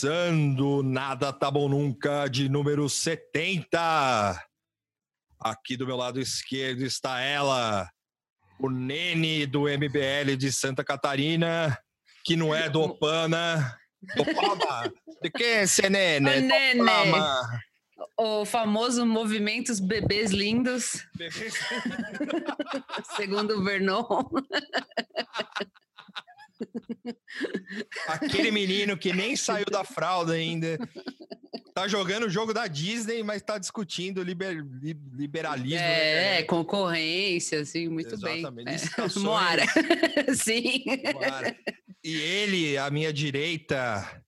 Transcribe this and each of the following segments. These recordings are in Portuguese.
Começando Nada Tá Bom Nunca, de número 70. Aqui do meu lado esquerdo está ela, o Nene do MBL de Santa Catarina, que não é do Opana. Opama! De quem é esse Nene? Ô, Nene. O famoso Movimentos Bebês Lindos, segundo o Vernon. Aquele menino que nem saiu da fralda ainda. Tá jogando o jogo da Disney, mas tá discutindo liber- li- liberalismo. É, internet. concorrência, assim, muito Exatamente, bem. licitações. É. Moara. Sim. Claro. E ele, à minha direita,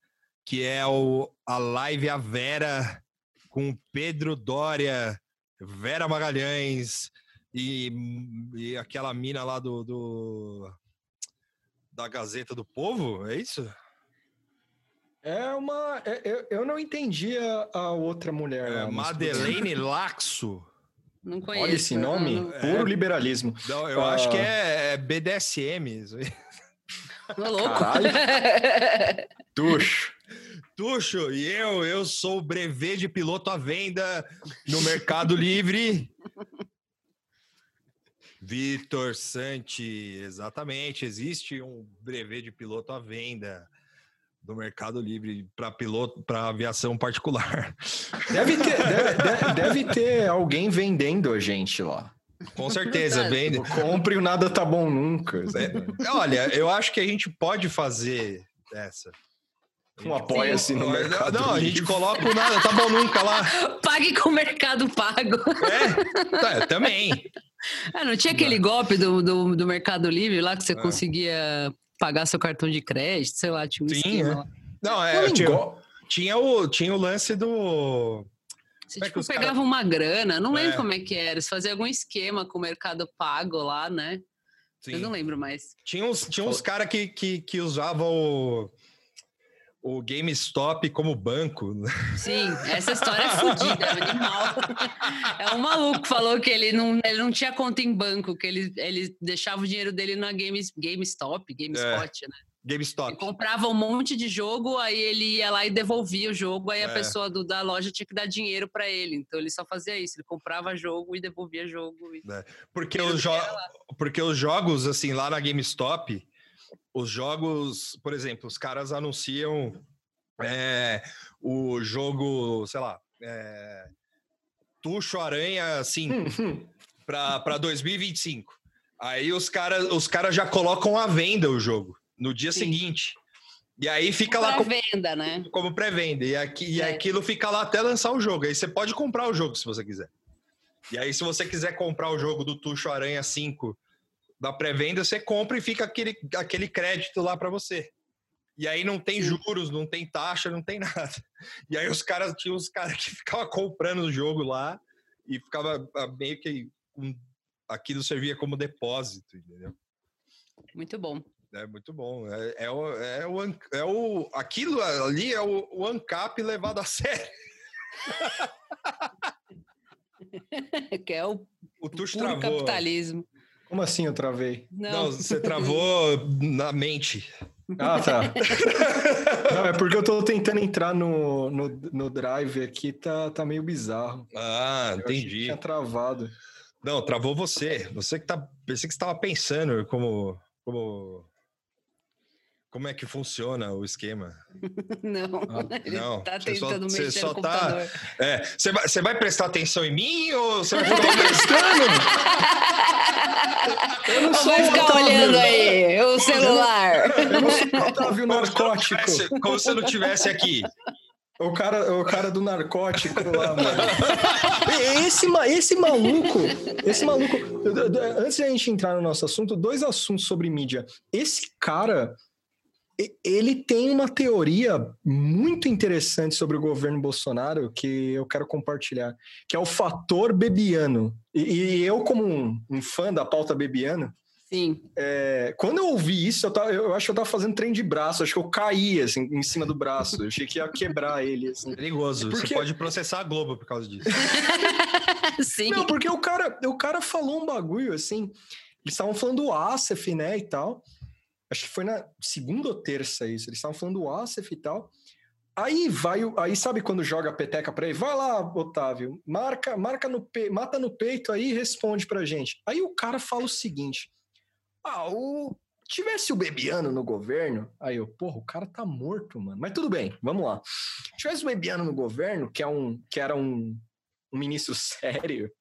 que é o, a live A Vera, com Pedro Dória, Vera Magalhães e, e aquela mina lá do, do- da Gazeta do Povo, é isso? É uma. é- eu, eu não entendi a, a outra mulher. É, lá. Madeleine Laxo. Não conheço. Olha esse nome, Não, puro liberalismo. Não, eu Ah. acho que é, é BDSM. louco. Tuxo. Tuxo, e eu, eu sou o brevet de piloto à venda no Mercado Livre. Vitor Santi, exatamente. Existe um brevet de piloto à venda do Mercado Livre para piloto para aviação particular. Deve ter, deve, deve- ter alguém vendendo a gente lá. Com certeza, vende. Compre o nada tá bom nunca. Olha, eu acho que a gente pode fazer essa. Um apoia-se no mercado. Não, a gente coloca o nada, tá bom nunca lá. Pague com o Mercado Pago. É, tá, também. Ah, não tinha aquele golpe do, do, do Mercado Livre lá que você É. conseguia pagar seu cartão de crédito, sei lá, tinha um Sim, esquema é. lá. Não, é, tinha, go- tinha o, tinha o lance do. Você Como é que tipo, os cara- pegava uma grana, não lembro É. como é que era. Você fazia algum esquema com o Mercado Pago lá, né? Eu não lembro mais. Tinha uns, tinha uns caras que, que, que usavam o, o GameStop como banco. né? Sim, essa história é fodida, é animal. É um maluco que falou que ele não, ele não tinha conta em banco, que ele, ele deixava o dinheiro dele na Games, GameStop, GameSpot, né? Ele GameStop. comprava um monte de jogo, aí ele ia lá e devolvia o jogo, aí É. a pessoa do, da loja tinha que dar dinheiro pra ele. Então ele só fazia isso, ele comprava jogo e devolvia jogo. e- Porque Dinheiro os, jo porque os jogos, assim, lá na GameStop, os jogos, por exemplo, os caras anunciam é, o jogo, sei lá, é, Tuxo Aranha 5 Hum, para 2025. Aí os caras os cara já colocam à venda o jogo no dia Sim. seguinte. E aí fica lá Pra com- venda, né? como pré-venda. E, aqui, e É. aquilo fica lá até lançar o jogo. Aí você pode comprar o jogo se você quiser. E aí, se você quiser comprar o jogo do Tuxo Aranha 5 da pré-venda, você compra e fica aquele, aquele crédito lá para você. E aí não tem juros, não tem taxa, não tem nada. E aí os caras tinham os caras que ficavam comprando o jogo lá e ficava ah, meio que um- aquilo servia como depósito, entendeu? Muito bom. É muito bom. É, é, o, é, o, é o. Aquilo ali é o, o ANCAP levado a sério. que é o O puro travou. capitalismo. Como assim eu travei? Não, Não, você travou na mente. Ah, tá. Não, é porque eu tô tentando entrar no, no, no drive aqui, tá, tá meio bizarro. Ah, Eu entendi. Tinha travado. Não, travou você. Você que tá. Pensei que você estava pensando como. como como é que funciona o esquema? não. Ah, Ele não, tá você só- tentando você mexer só tá-. É, você vai, você vai prestar atenção em mim ou você vai tô prestando! Eu não Ou sou vai ficar Otávio. olhando aí o celular. Eu não sou o Otávio como se, narcótico. como se eu não tivesse aqui? O cara, o cara do narcótico lá, mano. Esse, esse maluco, esse maluco. Antes de a gente entrar no nosso assunto, dois assuntos sobre mídia. Esse cara, ele tem uma teoria muito interessante sobre o governo Bolsonaro que eu quero compartilhar, que é o fator bebiano. E, e eu, como um, um fã da pauta bebiano, Sim. é, quando eu ouvi isso, eu, tava- eu acho que eu tava fazendo trem de braço, acho que eu caí assim, em cima do braço. Eu achei que ia quebrar ele. Assim. Perigoso. Porque- Você pode processar a Globo por causa disso. Sim. Não, porque o cara, o cara falou um bagulho assim. Eles estavam falando do Asif, né, e tal. Acho que foi na segunda ou terça isso. Eles estavam falando do Asif e tal. Aí vai, aí sabe quando joga a peteca pra ele? Vai lá, Otávio, marca, marca no pe... mata no peito aí e responde pra gente. Aí o cara fala o seguinte: Ah, o tivesse o Bebiano no governo, aí eu, porra, o cara tá morto, mano. Mas tudo bem, vamos lá. Tivesse o Bebiano no governo, que é um que era um, um ministro sério,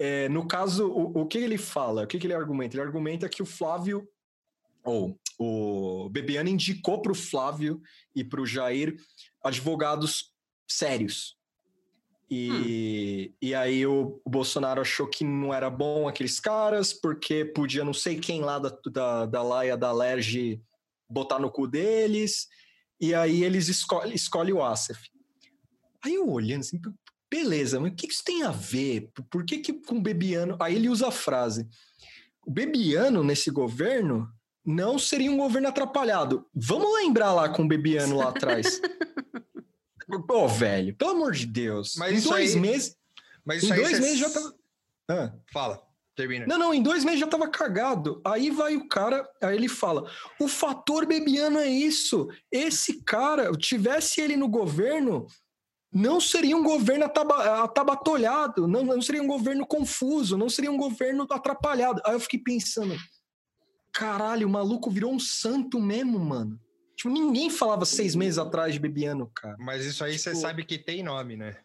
é, no caso, o, o que ele fala? O que, que ele argumenta? Ele argumenta que o Flávio ou o Bebiano indicou para o Flávio e para o Jair advogados sérios. E, e aí o, o Bolsonaro achou que não era bom aqueles caras, porque podia não sei quem lá da, da, da Laia, da Lerge, botar no cu deles, e aí eles escolhem escolhe o Asif. Aí eu olhando assim, beleza, mas o que isso tem a ver? Por- Por que que com o Bebiano... Aí ele usa a frase, o Bebiano nesse governo não seria um governo atrapalhado. Vamos lembrar lá com o Bebiano lá atrás. Pô, velho, pelo amor de Deus. Mas em dois aí- meses. Mas Em dois meses já tava. Ah. Fala, termina. Não, não, em dois meses já tava cagado. Aí vai o cara, aí ele fala: o fator Bebiano é isso. Esse cara, tivesse ele no governo, não seria um governo ataba- atabatolhado, não, não seria um governo confuso, não seria um governo atrapalhado. Aí eu fiquei pensando: caralho, o maluco virou um santo mesmo, mano. Tipo, ninguém falava seis meses atrás de Bebiano, cara. Mas isso aí você Tipo- sabe que tem nome, né?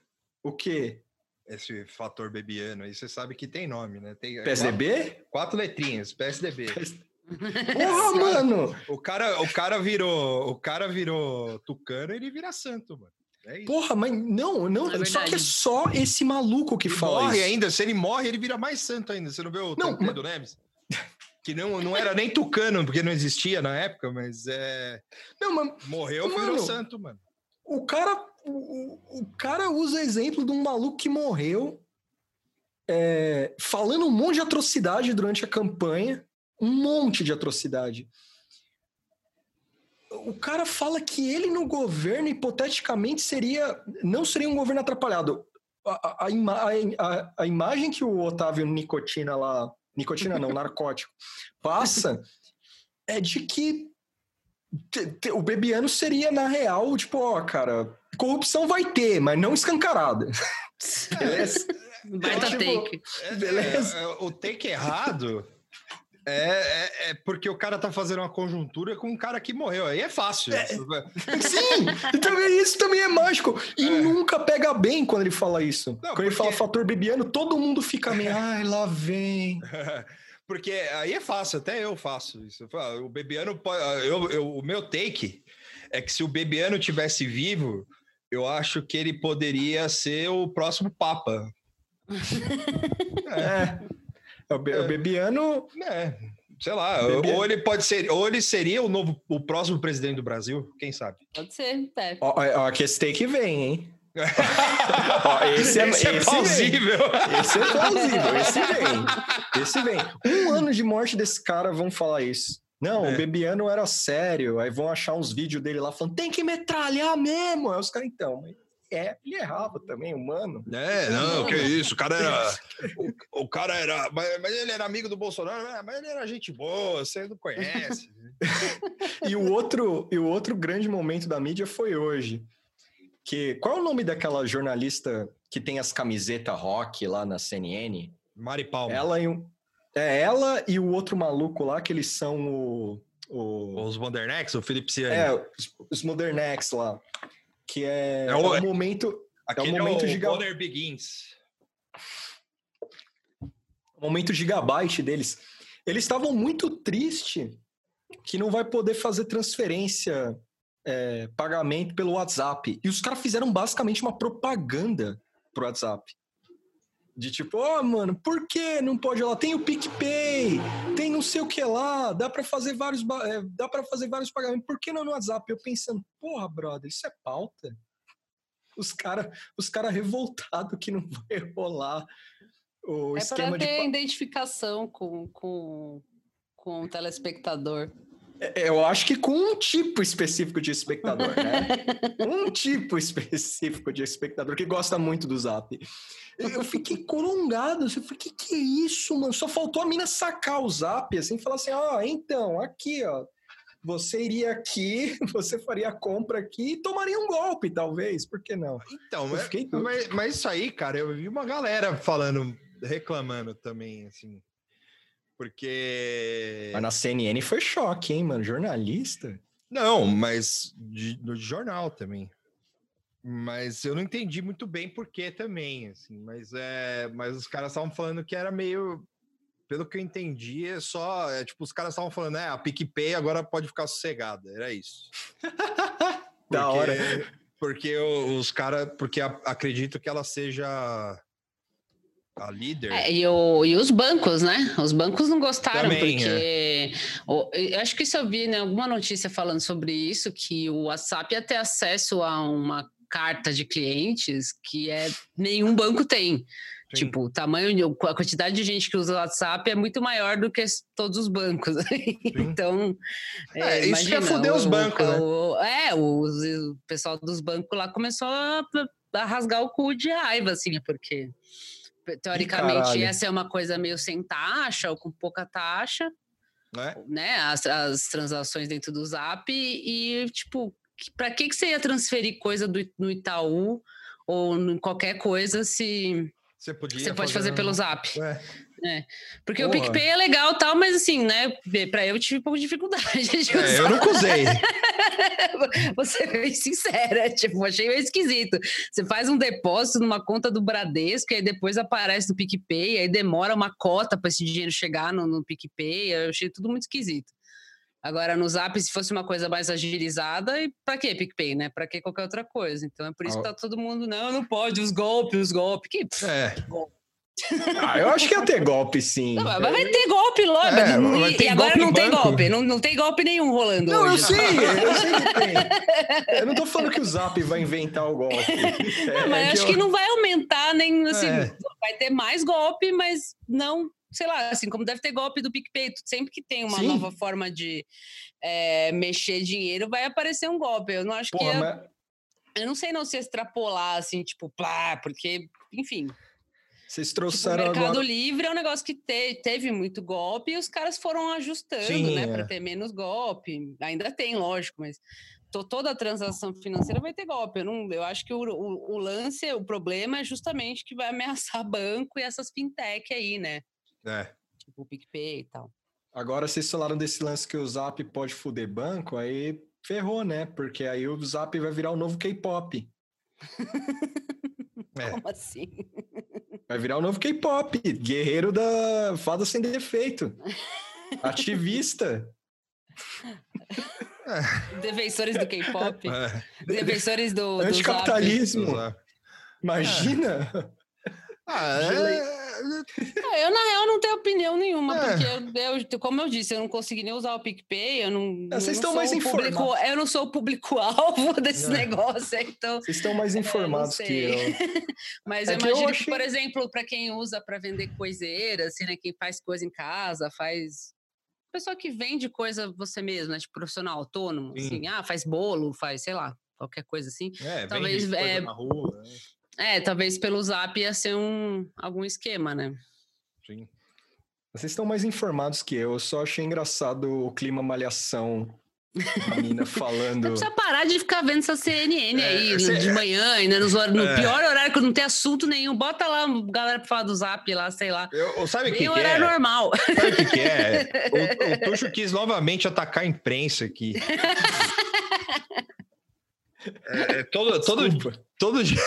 O quê? Esse fator bebiano aí, você sabe que tem nome, né? Tem PSDB? Quatro, quatro letrinhas, PSDB. Porra, mano! O cara, o cara virou, o cara virou tucano, ele vira santo, mano. É isso. Porra, mas não, não, É só que é só esse maluco que Ele fala morre isso. ainda, se ele morre, ele vira mais santo ainda. Você não vê o Não, Tancredo Neves? Que não, não era nem tucano, porque não existia na época, mas é, Não, morreu, Mano, virou santo, mano. o cara, o, o- cara usa exemplo de um maluco que morreu é, falando um monte de atrocidade durante a campanha, um monte de atrocidade. O cara fala que ele no governo, hipoteticamente, seria não seria um governo atrapalhado. A, a- a a- a imagem que o Otávio Nicotina lá, Nicotina não, narcótico, passa é de que te- te- o Bebiano seria, na real, tipo, ó, cara, corrupção vai ter, mas não escancarada. Beleza? Baita Tipo, take. É, Beleza. é, é, o take errado é, é, é porque o cara tá fazendo uma conjuntura com um cara que morreu. Aí é fácil. Sim! Então isso também é mágico. E nunca pega bem quando ele fala isso. Não, quando ele porque- fala fator Bebiano, todo mundo fica meio, ai, lá vem. Porque aí é fácil, até eu faço isso. Falo, O Bebiano, pode- eu, eu- o meu take é que se o Bebiano tivesse vivo, eu acho que ele poderia ser o próximo Papa. É. O, Be- o Bebiano, É, sei lá, Bebiano- ou ele pode ser, ou ele seria o novo, o próximo presidente do Brasil, quem sabe? Pode ser, é. ó, ó, que esse take vem, hein? Ó, esse é, Esse é esse vem. plausível. Esse é plausível, esse vem. Esse vem. Um ano de morte desse cara, vão falar isso. Não, É. o Bebiano era sério. Aí vão achar uns vídeos dele lá falando, tem que metralhar mesmo. Aí os caras, então, mas é, ele errava também, humano. É, não, que isso, o cara era. O, o cara era. Mas, mas ele era amigo do Bolsonaro, ah, mas ele era gente boa, você não conhece. E o outro, e o outro grande momento da mídia foi hoje. Que, qual é o nome daquela jornalista que tem as camisetas rock lá na CNN? Mari Palma. Ela e um, é ela e o outro maluco lá, que eles são o. o Os Modernex, o Felipe Ciani. é, os, os Modernex lá. Que é, É é o- o momento. Aquele é o momento o giga- Bonner Begins. o momento gigabyte deles. Eles estavam muito tristes que não vai poder fazer transferência, é, pagamento pelo WhatsApp. E os caras fizeram basicamente uma propaganda pro WhatsApp. De tipo, ó, mano, por que não pode lá? Tem o PicPay, tem não sei o que lá, dá pra fazer vários, é, dá para fazer vários pagamentos. Por que não no WhatsApp? Eu pensando, porra, brother, isso é pauta? Os caras os cara revoltados que não vai rolar o É esquema para de ter identificação com, com, com o telespectador. É, Eu acho que com um tipo específico de espectador, né? um tipo específico de espectador que gosta muito do Zap. Eu fiquei corongado, assim, eu falei, que que é isso, mano? Só faltou a mina sacar o Zap, assim, e falar assim, ó, então, aqui, ó, você iria aqui, você faria a compra aqui e tomaria um golpe, talvez, por que não? Então, mas, mas, mas, isso aí, cara, eu vi uma galera falando, reclamando também, assim, porque... Mas na CNN foi choque, hein, mano, jornalista? Não, mas de, no jornal também. Mas eu não entendi muito bem por que também, assim, mas, é, mas os caras estavam falando que era meio pelo que eu entendi, é só. É, tipo, os caras estavam falando, né? A PicPay agora pode ficar sossegada. Era isso. da hora. Porque os caras. Porque a, acredito que ela seja a líder. É, e, o, e os bancos, né? Os bancos não gostaram, Também, porque. É. O, eu acho que isso eu vi né, alguma notícia falando sobre isso, que o WhatsApp ia ter acesso a uma carta de clientes que é nenhum banco tem. Sim. Tipo, o tamanho, a quantidade de gente que usa o WhatsApp é muito maior do que todos os bancos. então, é, é, isso imagina, quer foder os bancos, né? o, né? É, o, o, pessoal dos bancos lá começou a, a, rasgar o cu de raiva, assim, porque teoricamente essa é uma coisa meio sem taxa ou com pouca taxa, é? né? As, as transações dentro do Zap e, tipo, para que, que você ia transferir coisa do, no Itaú ou em qualquer coisa se você, podia você pode fazer, fazer pelo Zap. É. É. Porque Porra. o PicPay é legal tal, mas assim, né? Pra eu tive um pouco de dificuldade de usar. É, eu nunca usei. Vou ser bem sincera, tipo, achei meio esquisito. Você faz um depósito numa conta do Bradesco, e aí depois aparece no PicPay, aí demora uma cota para esse dinheiro chegar no, no PicPay. Eu achei tudo muito esquisito. Agora, no Zap, se fosse uma coisa mais agilizada, e para que PicPay, né? Para que qualquer outra coisa? Então é por isso que tá todo mundo, não, não pode, os golpes, os golpes. Que é. golpe. Ah, eu acho que ia ter golpe, sim. Não, mas vai ter golpe logo. É, e, agora não tem golpe. Não, não tem golpe nenhum rolando. Não, hoje. eu sei, eu sei que tem. Eu não tô falando que o Zap vai inventar o golpe. É, não, mas é acho que, eu... que, não vai aumentar nem assim. É. Vai ter mais golpe, mas não sei lá, assim, como deve ter golpe do PicPay, sempre que tem uma Sim. nova forma de é, mexer dinheiro, vai aparecer um golpe. Eu não acho Porra, que. É mas... Eu não sei não se extrapolar, assim, tipo, plá, porque, enfim. Vocês trouxeram tipo, o Mercado agora... Livre é um negócio que te, teve muito golpe e os caras foram ajustando, Sim, né, é. para ter menos golpe. Ainda tem, lógico, mas toda a transação financeira vai ter golpe. Eu, não, eu acho que o, o, o, lance, o problema é justamente que vai ameaçar banco e essas fintech aí, né? É. Tipo o PicPay e tal. Agora, vocês falaram desse lance que o Zap pode fuder banco, aí ferrou, né? Porque aí o Zap vai virar o novo K-pop. é. Como assim? Vai virar o novo K-pop. Guerreiro da fada sem defeito. Ativista. Defensores do K-pop. É. Defensores do. Anticapitalismo. Do Imagina. Ah, é... É, eu, na real, não tenho opinião nenhuma, é. porque eu, eu, como eu disse, eu não consegui nem usar o PicPay, eu não. É, vocês estão mais informados. Público, eu não sou o público-alvo desse é. negócio, então. Vocês estão mais é, informados que eu. Mas eu imagino que, achei... por exemplo, para quem usa para vender coiseiras, assim, né, quem faz coisa em casa, faz pessoa que vende coisa você mesmo, né? Tipo, profissional autônomo, Sim. assim, ah, faz bolo, faz, sei lá, qualquer coisa assim. É, talvez é, na rua, né? É, talvez pelo zap ia ser um, algum esquema, né? Sim. Vocês estão mais informados que eu, eu só achei engraçado o clima malhação. A mina falando. Você precisa parar de ficar vendo essa CNN é, aí cê... de manhã, ainda no, no é. pior horário que não tem assunto nenhum. Bota lá galera pra falar do zap lá, sei lá. Eu, sabe o que, que horário é? normal. Sabe o que, que é? O, o Tuxo quis novamente atacar a imprensa aqui. É, é todo, todo, todo dia.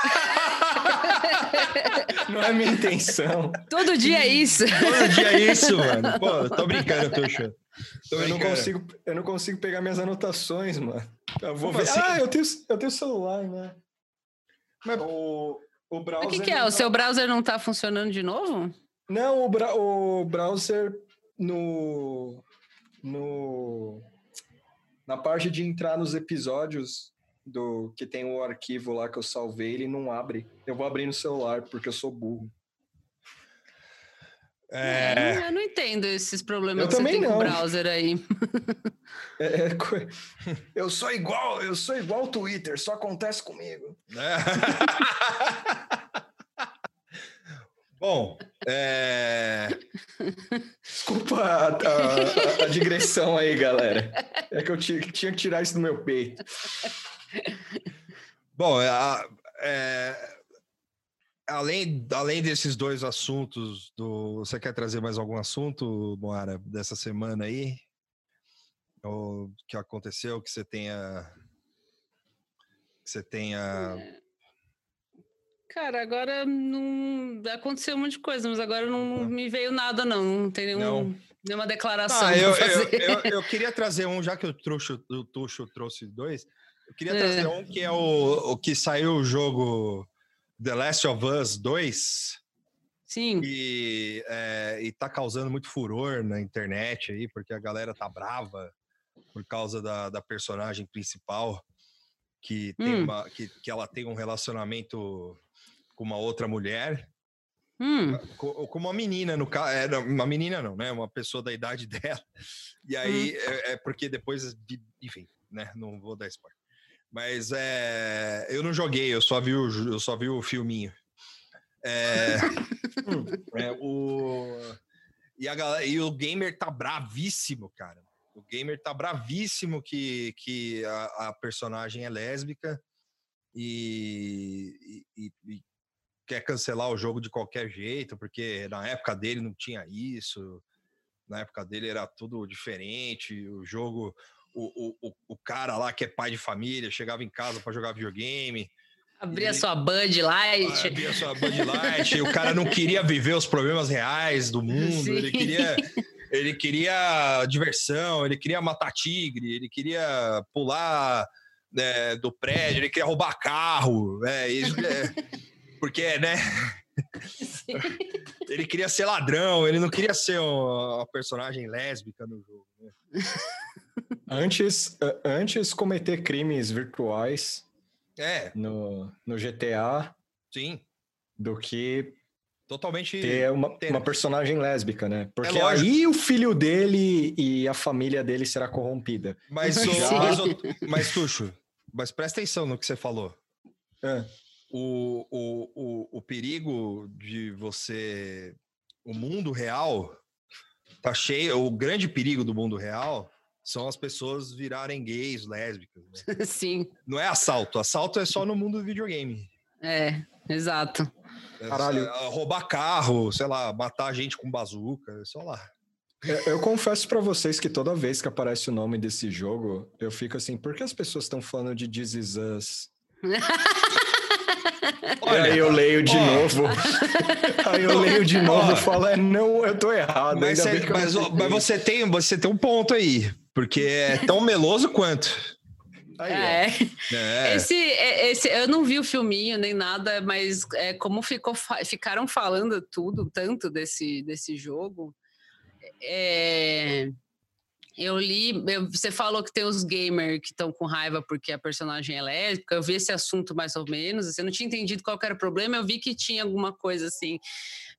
Não é minha intenção. Todo dia é isso. Todo dia é isso, mano. Pô, tô brincando, Tuxo. eu, não consigo, eu não consigo pegar minhas anotações, mano. Eu vou ver. Assim? Ah, eu tenho, eu tenho celular, né? Mas o, o browser. O que, que é? O tá... seu browser não tá funcionando de novo? Não, o, bra... o browser no. No. Na parte de entrar nos episódios, do que tem o arquivo lá que eu salvei, ele não abre. Eu vou abrir no celular porque eu sou burro. É... é eu, não, eu, não, entendo esses problemas eu que também você tem não. com o browser aí. É, é eu sou igual, eu sou igual o Twitter, só acontece comigo. Bom, É... Desculpa a, a, a, digressão aí, galera. É que eu tinha, tinha que tirar isso do meu peito. Bom, é, é, além, além desses dois assuntos, do, você quer trazer mais algum assunto, Moara, dessa semana aí? Ou que aconteceu, que você tenha. Que você tenha. É. Cara, agora não aconteceu um monte de coisa, mas agora não me veio nada, não. Não tem nenhum, não. nenhuma declaração. Ah, eu, eu, eu, eu, queria trazer um, já que o Tuxo, o Tuxo trouxe dois, eu queria trazer é. um que é o, o que saiu o jogo The Last of Us 2. Sim. E, é, e tá causando muito furor na internet aí, porque a galera tá brava por causa da, da personagem principal, que, tem hum. uma, que, que ela tem um relacionamento com uma outra mulher. Hum. Com, com, uma menina, no caso. É, uma menina não, né? Uma pessoa da idade dela. E aí, hum. é, é, porque depois. Enfim, né? Não vou dar spoiler. Mas é, eu não joguei, eu só vi o, eu só vi o filminho. É, é, o, e, a galera, e o gamer tá bravíssimo, cara. O gamer tá bravíssimo que, que a, a personagem é lésbica e, e, e, quer cancelar o jogo de qualquer jeito, porque na época dele não tinha isso, na época dele era tudo diferente, o jogo, o, o, o cara lá que é pai de família chegava em casa para jogar videogame. Abria sua Bud Light. Abria sua Bud Light. o cara não queria viver os problemas reais do mundo. Sim. Ele queria, ele queria diversão, ele queria matar tigre, ele queria pular né, do prédio, ele queria roubar carro. É, isso, é, porque, né? ele queria ser ladrão, ele não queria ser uma personagem lésbica no jogo. Né? Antes, antes cometer crimes virtuais é. no, no GTA Sim. do que totalmente ter uma, uma personagem lésbica, né? É Porque é aí o filho dele e a família dele será corrompida. Mas, o, mas, o, mas Tuxo, mas presta atenção no que você falou. É. O, o, o, o perigo de você. O mundo real tá cheio. O grande perigo do mundo real são as pessoas virarem gays, lésbicas. Né? Sim. Não é assalto. Assalto é só no mundo do videogame. É, exato. É, Caralho. É, roubar carro, sei lá, matar gente com bazuca, é só lá. Eu confesso para vocês que toda vez que aparece o nome desse jogo, eu fico assim, por que as pessoas estão falando de This Is Us? Olha, aí eu leio de ó, novo. aí eu leio de novo e falo, é, não, eu tô errado. Mas, mas, mas você, tem, você tem um ponto aí. Porque é tão meloso quanto. Aí, é. é. Esse, é, esse, eu não vi o filminho nem nada, mas é, como ficou, ficaram falando tudo, tanto desse, desse jogo, é, eu li. Eu, você falou que tem os gamers que estão com raiva porque a personagem é lésbica. Eu vi esse assunto mais ou menos. Assim, eu não tinha entendido qual era o problema. Eu vi que tinha alguma coisa assim,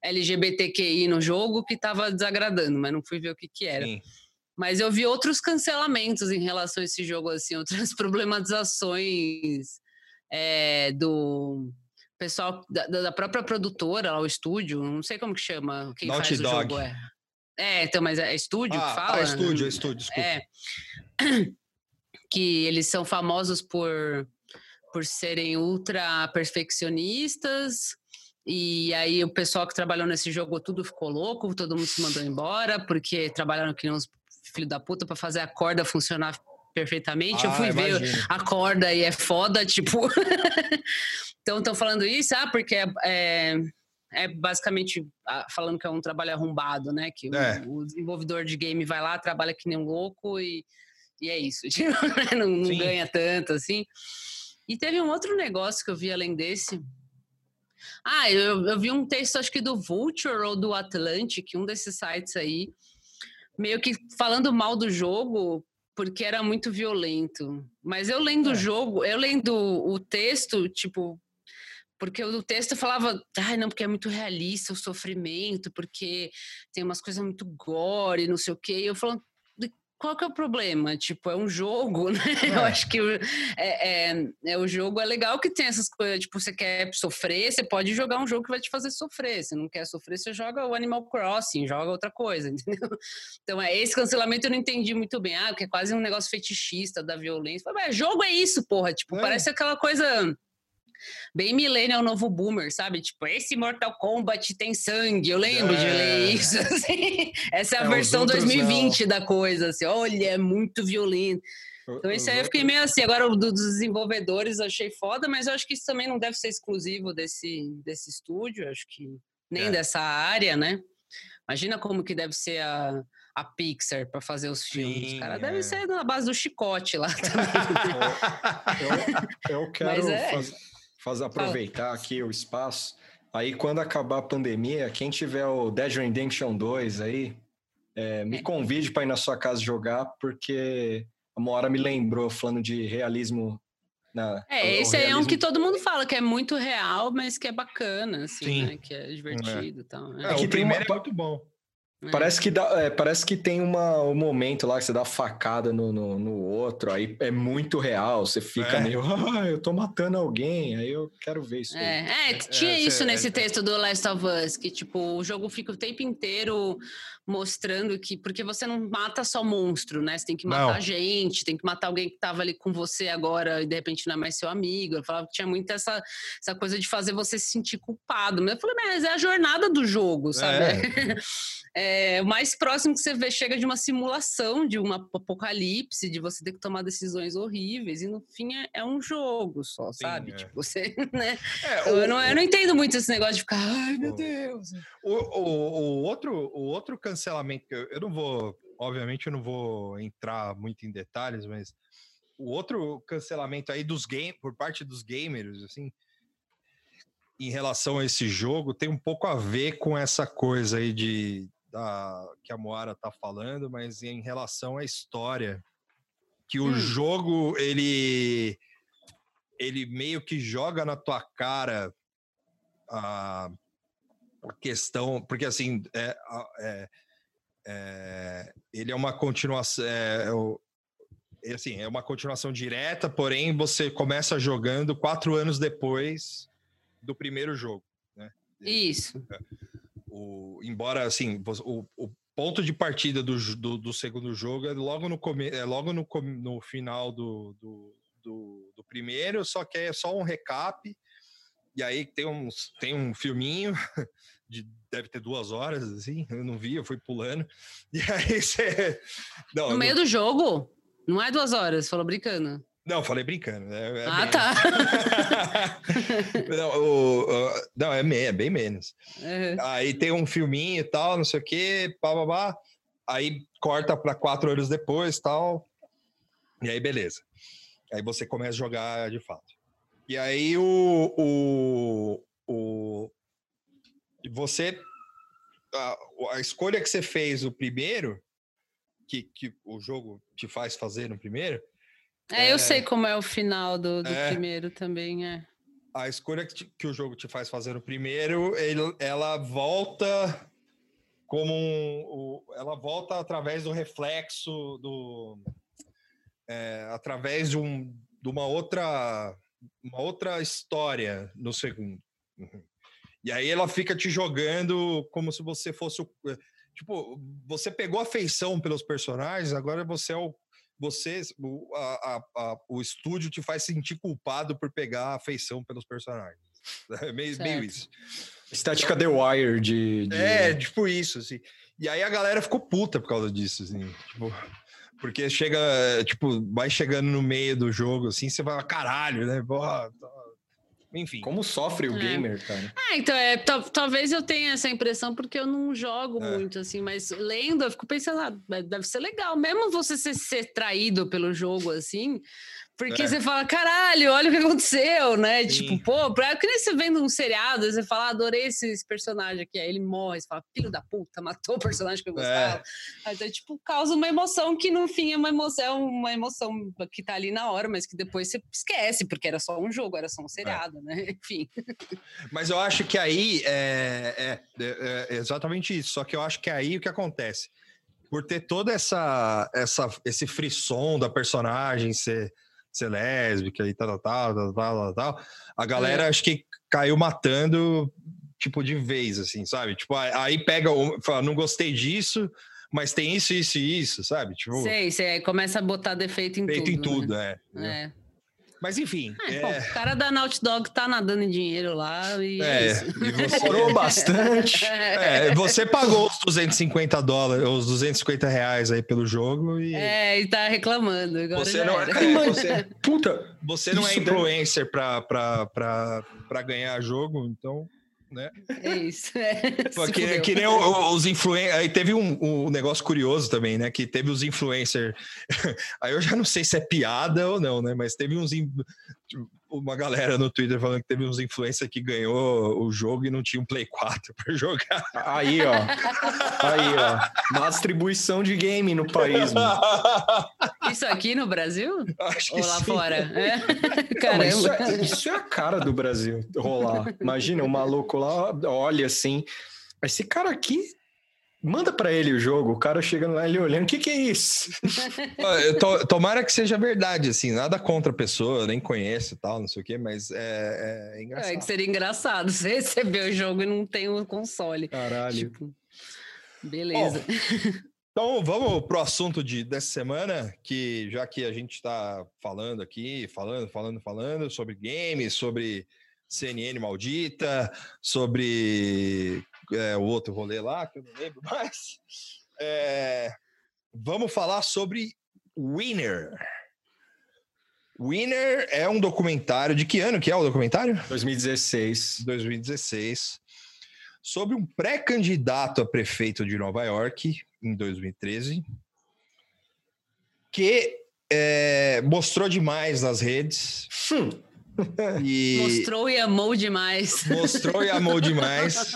LGBTQI no jogo que estava desagradando, mas não fui ver o que, que era. Sim. Mas eu vi outros cancelamentos em relação a esse jogo, assim, outras problematizações é, do pessoal da, da, própria produtora, lá, o estúdio, não sei como que chama, quem Naughty faz Dog. o jogo é. É, então, mas é estúdio ah, que fala? É estúdio, é estúdio, desculpa. É. Que eles são famosos por, por serem ultra perfeccionistas, e aí o pessoal que trabalhou nesse jogo tudo ficou louco, todo mundo se mandou embora, porque trabalharam que uns filho da puta para fazer a corda funcionar perfeitamente. Ah, eu fui imagino. ver a corda e é foda, tipo. então estão falando isso, ah, porque é, é, é, basicamente ah, falando que é um trabalho arrombado, né? Que é. o, o, desenvolvedor de game vai lá, trabalha que nem um louco e, e é isso. Tipo, não, não ganha tanto assim. E teve um outro negócio que eu vi além desse. Ah, eu, eu vi um texto, acho que do Vulture ou do Atlantic, um desses sites aí, meio que falando mal do jogo porque era muito violento. Mas eu lendo é. o jogo, eu lendo o texto, tipo, porque o texto falava, ai, não, porque é muito realista o sofrimento, porque tem umas coisas muito gore, não sei o quê. E eu falando, qual que é o problema? Tipo, é um jogo, né? É. Eu acho que é, é, é, o jogo é legal que tem essas coisas. Tipo, você quer sofrer, você pode jogar um jogo que vai te fazer sofrer. Se não quer sofrer, você joga o Animal Crossing, joga outra coisa, entendeu? Então, é, esse cancelamento eu não entendi muito bem. Ah, porque é quase um negócio fetichista da violência. Mas, jogo é isso, porra. Tipo, é. parece aquela coisa bem millennial novo boomer, sabe? Tipo, esse Mortal Kombat tem sangue. Eu lembro é. de ler é. isso. Assim. Essa é a é, versão 2020 não. da coisa, assim. Olha, é muito violento. Então, isso aí eu fiquei meio assim. Agora, o dos desenvolvedores eu achei foda, mas eu acho que isso também não deve ser exclusivo desse, desse estúdio, acho que nem é. dessa área, né? Imagina como que deve ser a, a Pixar para fazer os filmes. Sim, cara, é. deve ser na base do chicote lá também. eu, eu, quero é. fazer fazer aproveitar aqui o espaço. Aí, quando acabar a pandemia, quem tiver o Dead Redemption 2 aí, é, me é. convide para ir na sua casa jogar, porque uma hora me lembrou falando de realismo. Na, é, esse realismo... é um que todo mundo fala que é muito real, mas que é bacana, assim, né? Que é divertido e tal. Né? É, o primeiro uma... é muito bom. É. Parece que, dá, é, parece que tem uma, um momento lá que você dá facada no, no, no outro, aí é muito real, você fica é. meio, ah, eu tô matando alguém, aí eu quero ver isso. É, é tinha isso nesse texto do Last of Us, que tipo, o jogo fica o tempo inteiro mostrando que, porque você não mata só monstro, né? Você tem que matar não. gente, tem que matar alguém que tava ali com você agora e de repente não é mais seu amigo. Eu falava que tinha muito essa, essa coisa de fazer você se sentir culpado. Mas eu falei, mas é a jornada do jogo, sabe? É. é, o mais próximo que você vê chega de uma simulação, de um apocalipse, de você ter que tomar decisões horríveis, e no fim é, é um jogo só, Sim, sabe? É. Tipo, você, né? É, então, o, eu, não, eu não entendo muito esse negócio de ficar, ai meu Deus. O, o, o, outro, o outro cancelamento, eu, eu não vou, obviamente eu não vou entrar muito em detalhes, mas o outro cancelamento aí dos game, por parte dos gamers, assim, em relação a esse jogo, tem um pouco a ver com essa coisa aí de da, que a Moara tá falando, mas em relação à história, que o hum. jogo ele ele meio que joga na tua cara a, a questão, porque assim é, é, é, ele é uma continuação, é, é, assim, é uma continuação direta, porém você começa jogando quatro anos depois do primeiro jogo, né? Isso. É. O, embora, assim, o, o ponto de partida do, do, do, segundo jogo é logo no, come, é logo no, no final do, do, do, do, primeiro, só que é só um recap. E aí tem, uns, tem um filminho de deve ter duas horas, assim, eu não vi, eu fui pulando. E aí você. Não, no meio não... do jogo? Não é duas horas, falou brincando. Não, falei brincando. É, é ah, tá. não, o, o, não, é, é, bem menos. Uhum. Aí tem um filminho e tal, não sei o quê, pá, pá, pá. Aí corta para quatro anos depois tal. E aí, beleza. Aí você começa a jogar de fato. E aí o. o, o você. A, a escolha que você fez o primeiro, que, que o jogo te faz fazer no primeiro, é, eu sei é. como é o final do, do é, primeiro também, é. A escolha que, te, que, o jogo te faz fazer no primeiro, ele, ela volta como um, o, ela volta através do reflexo do é, através de, um, de uma outra uma outra história no segundo. Uhum. E aí ela fica te jogando como se você fosse o, tipo, você pegou afeição pelos personagens, agora você é o você, o, a, a, o estúdio te faz sentir culpado por pegar a afeição pelos personagens. É meio, meio isso. Estética The Wire de, de, É, tipo isso, assim. E aí a galera ficou puta por causa disso, assim. Tipo, porque chega, tipo, vai chegando no meio do jogo, assim, você vai, caralho, né? Porra, enfim. Como sofre o é. gamer, cara? Ah, então, é, talvez eu tenha essa impressão porque eu não jogo é. muito, assim, mas lendo, eu fico pensando, ah, deve ser legal. Mesmo você ser, ser traído pelo jogo, assim, porque é. você fala, caralho, olha o que aconteceu, né? Sim. Tipo, pô, pra, que nem você vendo um seriado, você fala, ah, adorei esse, esse, personagem aqui. Aí ele morre, você fala, filho da puta, matou o personagem que eu gostava. É. Então, tipo, causa uma emoção que no fim é uma emoção, uma emoção que tá ali na hora, mas que depois você esquece, porque era só um jogo, era só um seriado, é. né? Enfim. Mas eu acho que aí é, é, é, é exatamente isso. Só que eu acho que aí o que acontece? por ter toda essa, essa esse frisson da personagem ser, ser lésbica e tal, tal, tal, tal, tal, tal a galera é. acho que caiu matando, tipo, de vez, assim, sabe? Tipo, aí pega, fala, não gostei disso, mas tem isso, isso e isso, sabe? Tipo, sei, sei, aí começa a botar defeito em defeito tudo. Defeito em né? tudo, é. É. Mas enfim. É, é... Bom, o cara da Naughty Dog tá nadando em dinheiro lá e. É, é e você... bastante. É, você pagou os 250 dólares, os 250 reais aí pelo jogo e. É, e tá reclamando. Agora você não, é, você, puta, você não é influencer pra, pra, pra, pra ganhar jogo, então né? É isso. É. Porque, que nem os influencers. Aí teve um, um, negócio curioso também, né? Que teve os influencers. Aí eu já não sei se é piada ou não, né? Mas teve uns. Uma galera no Twitter falando que teve uns influencers que ganhou o jogo e não tinha um Play 4 para jogar. Aí, ó. Aí, ó. Má distribuição de game no país. Mano. Isso aqui no Brasil? Acho que Ou lá sim. fora? É? Caramba. Não, isso, é, isso é a cara do Brasil rolar. Imagina, o um maluco lá olha assim. Esse cara aqui Manda para ele o jogo, o cara chegando lá, ele olhando, o que, que é isso? Tomara que seja verdade, assim, nada contra a pessoa, nem conheço e tal, não sei o quê, mas é, é engraçado. É que seria engraçado você receber o jogo e não tem o console. Caralho. Tipo, beleza. Bom, então vamos pro assunto de, dessa semana, que já que a gente está falando aqui, falando, falando, falando sobre games, sobre CNN maldita, sobre é, o outro rolê lá, que eu não lembro mais. É, vamos falar sobre Winner. Winner é um documentário. De que ano que é o documentário? 2016. 2016. Sobre um pré-candidato a prefeito de Nova York em 2013. Que é, mostrou demais nas redes. Hum. E... Mostrou e amou demais. Mostrou e amou demais.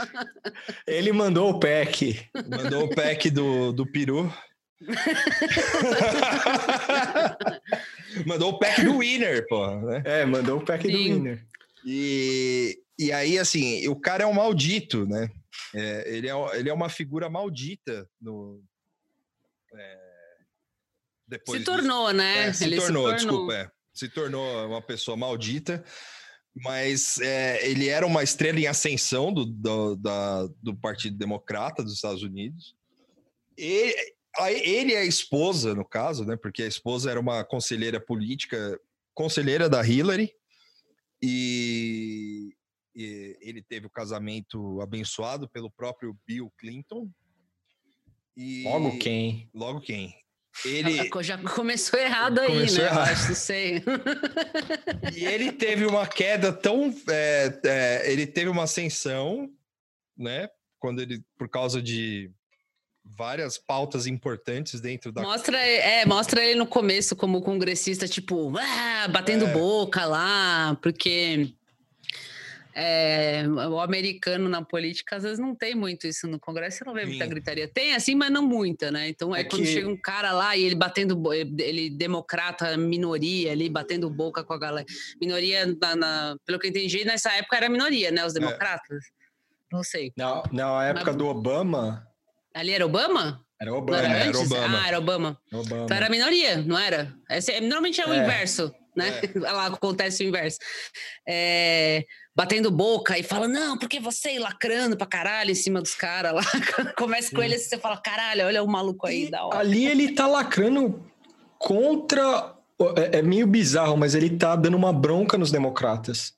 Ele mandou o pack. Mandou o pack do, do peru. mandou o pack do winner, pô. Né? É, mandou o pack Sim. do winner. E, e aí, assim, o cara é um maldito, né? É, ele, é, ele é uma figura maldita no. É, depois se tornou, disso. né? É, se, tornou, se tornou, desculpa. É se tornou uma pessoa maldita, mas é, ele era uma estrela em ascensão do, do, da, do Partido Democrata dos Estados Unidos. E, ele e a esposa, no caso, né? Porque a esposa era uma conselheira política, conselheira da Hillary, e, e ele teve o casamento abençoado pelo próprio Bill Clinton. E, logo quem? Logo quem? Ele já começou errado aí, começou né? Errado. Acho, sei. e ele teve uma queda tão, é, é, ele teve uma ascensão, né? Quando ele, por causa de várias pautas importantes dentro da. Mostra, é, mostra ele no começo como congressista, tipo, ah, batendo é. boca lá, porque é, o americano na política às vezes não tem muito isso no Congresso, você não vê Sim. muita gritaria. Tem assim, mas não muita, né? Então é, é quando que... chega um cara lá e ele batendo, ele democrata minoria ali, batendo boca com a galera. Minoria, na, na, pelo que eu entendi, nessa época era minoria, né? Os é. democratas. É. Não sei. Não, na época mas... do Obama. Ali era Obama? Era Obama. Era, era, Obama. Ah, era Obama. Obama. Então era minoria, não era? Esse, normalmente é o é. inverso, né? É. Lá acontece o inverso. É batendo boca e fala, não, porque você lacrando pra caralho em cima dos caras lá. Começa com ele e você fala, caralho, olha o maluco aí e da hora. Ali ele tá lacrando contra. É, é, meio bizarro, mas ele tá dando uma bronca nos democratas.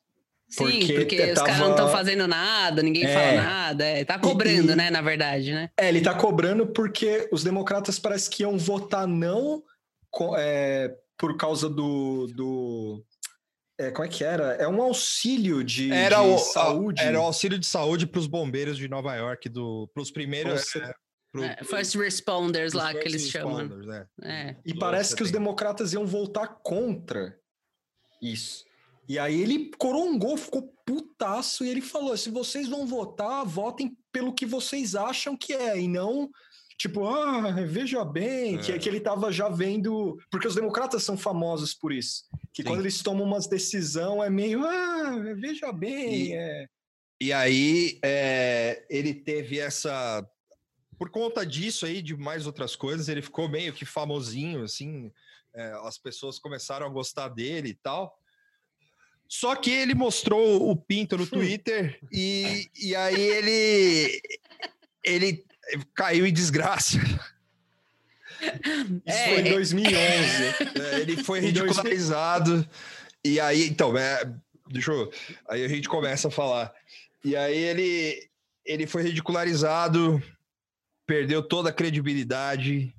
Sim, porque, porque tava... os caras não estão fazendo nada, ninguém é. fala nada. É, tá cobrando, e, né, na verdade, né? É, ele tá cobrando porque os democratas parece que iam votar não é, por causa do, do é, como é que era? É um auxílio de, era de o, saúde. Era o auxílio de saúde para os bombeiros de Nova York, para os primeiros. É, pro, é, first responders lá que eles chamam. Né? É. E parece que os democratas iam voltar contra isso. E aí ele corongou, ficou putaço e ele falou: se vocês vão votar, votem pelo que vocês acham que é, e não tipo, ah, veja bem, é. que, que ele estava já vendo. Porque os democratas são famosos por isso. Que Sim. quando eles tomam uma decisão é meio, ah, veja bem. E, é. e aí é, ele teve essa. por conta disso aí, de mais outras coisas, ele ficou meio que famosinho, assim, é, as pessoas começaram a gostar dele e tal. Só que ele mostrou o pinto no hum. Twitter e, e aí ele, ele caiu em desgraça. Isso é. foi em 2011. É, ele foi ridicularizado. E aí, então, é, deixa eu. Aí a gente começa a falar. E aí ele, ele foi ridicularizado, perdeu toda a credibilidade,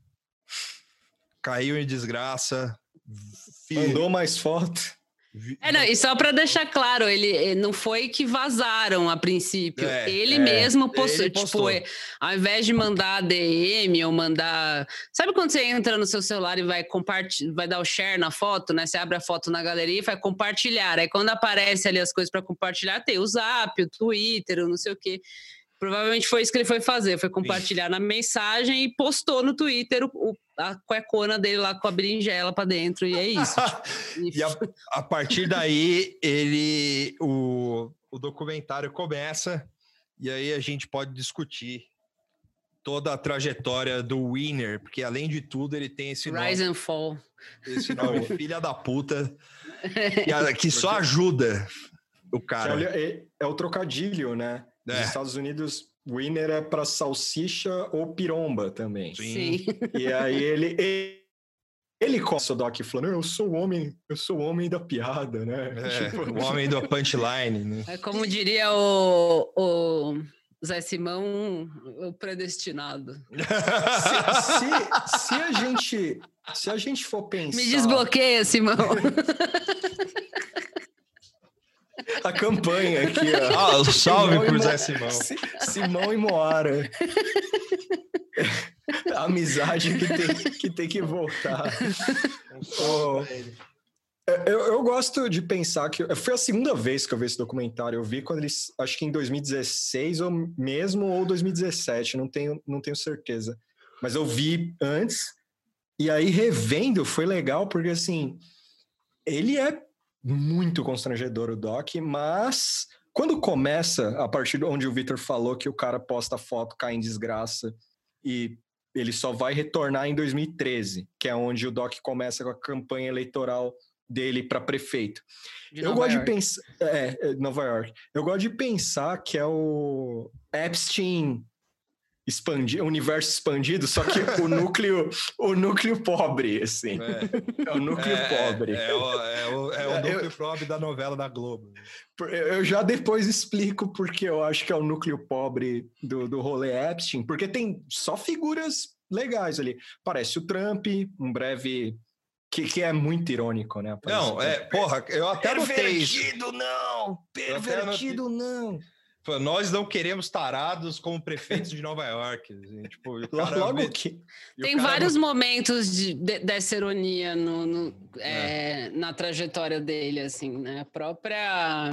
caiu em desgraça. Mandou mais foto. É, não, e só para deixar claro, ele não foi que vazaram a princípio. É, ele é, mesmo postou, ele postou. Tipo, ao invés de mandar DM ou mandar. Sabe quando você entra no seu celular e vai compartilhar, vai dar o share na foto, né? Você abre a foto na galeria e vai compartilhar. Aí quando aparece ali as coisas para compartilhar, tem o Zap, o Twitter, o não sei o quê. Provavelmente foi isso que ele foi fazer, foi compartilhar na mensagem e postou no Twitter o, a cuecona dele lá com a berinjela para dentro, e é isso. tipo, e a, a, partir daí, ele. O, o documentário começa, e aí a gente pode discutir toda a trajetória do Winner, porque além de tudo, ele tem esse nome. Rise and Fall. Esse nome, filha da puta, que, que só ajuda o cara. É, é o trocadilho, né? Nos é. Estados Unidos, winner é para salsicha ou piromba também. Sim. E aí ele, ele, ele começa o Doc falando, eu sou o homem, eu sou o homem da piada, né? É, tipo... O homem do punchline, né? É como diria o, o Zé Simão, o predestinado. se, se, se, a gente, se a gente for pensar... Me desbloqueia, Simão. a campanha aqui, ó. Ah, salve Simão pro Zé Simão. Simão e Moara. A amizade que tem que, tem que voltar. Oh, eu, eu, gosto de pensar que foi a segunda vez que eu vi esse documentário. Eu vi quando eles, acho que em 2016 ou mesmo ou 2017, não tenho, não tenho certeza. Mas eu vi antes e aí revendo foi legal porque assim ele é muito constrangedor o doc, mas quando começa, a partir de onde o Victor falou que o cara posta foto, cai em desgraça e ele só vai retornar em 2013, que é onde o doc começa com a campanha eleitoral dele para prefeito. De eu Nova gosto York. de pensar, é, é, Nova York. Eu gosto de pensar que é o Epstein expandido, universo expandido, só que o núcleo, o núcleo pobre, assim. É, é o núcleo é, pobre. É, o, é o, é o é, núcleo eu, pobre da novela da Globo. Eu já depois explico porque eu acho que é o núcleo pobre do, do rolê Epstein, porque tem só figuras legais ali. Parece o Trump, um breve que, que é muito irônico, né? Não, é, porra, eu até Pervertido não! Pervertido não! Nós não queremos tarados como prefeitos de Nova York. Assim, tipo, Logo que... Tem vários momentos de, de, dessa ironia no, no é. É, na trajetória dele, assim, né? A própria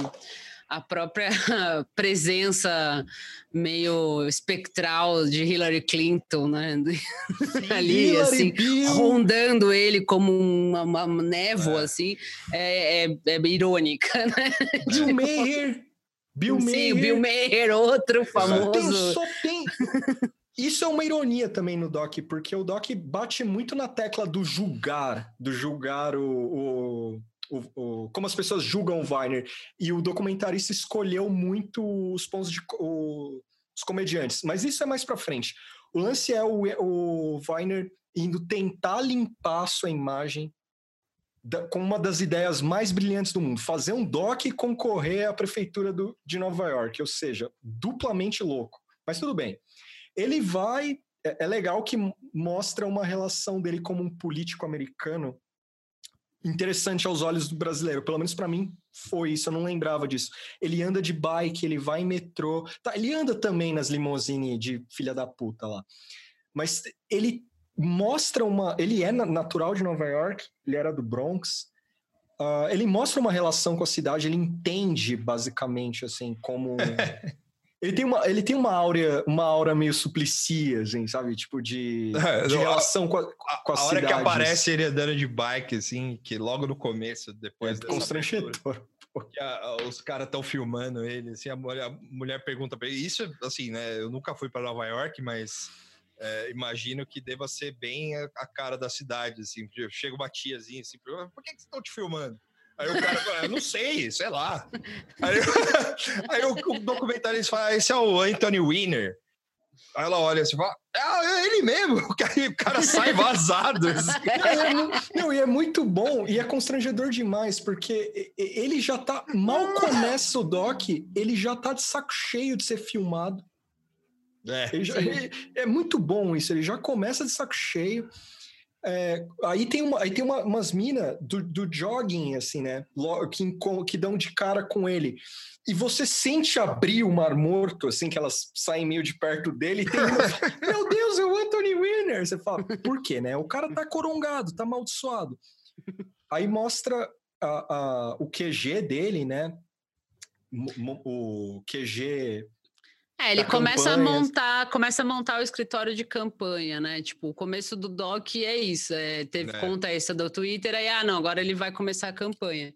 a própria presença meio espectral de Hillary Clinton, né? Sim, Ali, Hillary assim, Bill. rondando ele como uma, uma névoa, é. assim, é, é, é irônica, né? Bill Bill Sim, Mayer. Bill Mayer, outro famoso. Tem, só tem. Isso é uma ironia também no Doc, porque o Doc bate muito na tecla do julgar, do julgar o, o, o, o como as pessoas julgam o Weiner. E o documentarista escolheu muito os pontos de os comediantes. Mas isso é mais para frente. O lance é o, o Weiner indo tentar limpar sua imagem com uma das ideias mais brilhantes do mundo, fazer um doc e concorrer à prefeitura do, de Nova York, ou seja, duplamente louco. Mas tudo bem. Ele vai. É, é legal que mostra uma relação dele como um político americano interessante aos olhos do brasileiro. Pelo menos para mim foi isso, eu não lembrava disso. Ele anda de bike, ele vai em metrô. Tá, ele anda também nas limousine de filha da puta lá. Mas ele mostra uma. Ele é natural de Nova York, ele era do Bronx. Uh, ele mostra uma relação com a cidade, ele entende basicamente assim como. ele tem uma, ele tem uma aura, uma aura meio suplicia, assim, sabe? Tipo de, é, de relação com a, com a, a hora que aparece ele andando de bike, assim, que logo no começo, depois. É constrangedor. Porque os caras estão filmando ele, assim, a mulher, a mulher pergunta para ele. Isso, assim, né? Eu nunca fui para Nova York, mas é, imagino que deva ser bem a, a, cara da cidade, assim. Chega uma tiazinha assim, por que, que estão te filmando? Aí o cara fala, não sei, sei lá. Aí, aí o, o documentarista fala, esse é o Anthony Weiner. Aí ela olha assim, fala, é ele mesmo. O cara sai vazado. Assim. É, não, e é muito bom e é constrangedor demais, porque ele já tá. Mal começa o doc, ele já tá de saco cheio de ser filmado. É, já, é muito bom isso, ele já começa de saco cheio. É, aí tem, uma, aí tem uma, umas minas do, do jogging, assim, né? Que, que dão de cara com ele. E você sente abrir o Mar Morto, assim, que elas saem meio de perto dele. E tem uma, Meu Deus, é o Anthony Winner! Você fala, por quê, né? O cara tá corongado, tá amaldiçoado. Aí mostra a, a, o QG dele, né? O QG é, ele começa campanha. a montar, começa a montar o escritório de campanha, né? Tipo, o começo do doc é isso, é, teve é. conta essa do Twitter, aí, ah, não, agora ele vai começar a campanha.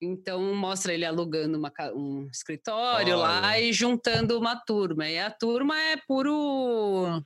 Então, mostra ele alugando uma, um escritório Olha. lá e juntando uma turma. E a turma é puro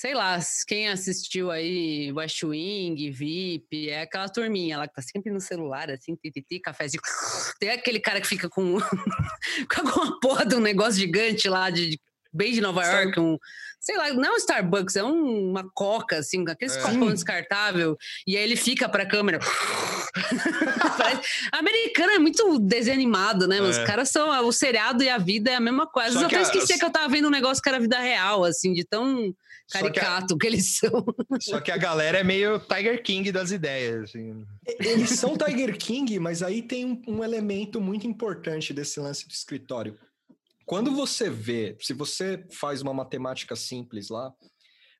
sei lá, quem assistiu aí West Wing, VIP, é aquela turminha lá que tá sempre no celular, assim, tititi, cafezinho. Tem aquele cara que fica com, com alguma porra de um negócio gigante lá de bem de Nova York, um, sei lá, não é um Starbucks, é um, uma coca, assim, aquele é. copão descartável, e aí ele fica pra câmera. Americano é muito desanimado, né? Mas é. os caras são. O seriado e a vida é a mesma coisa. eu até esqueci a... que eu tava vendo um negócio que era vida real, assim, de tão caricato que, a... que, eles são. Só que a galera é meio Tiger King das ideias. Assim. Eles são Tiger King, mas aí tem um, um elemento muito importante desse lance do escritório. Quando você vê, se você faz uma matemática simples lá,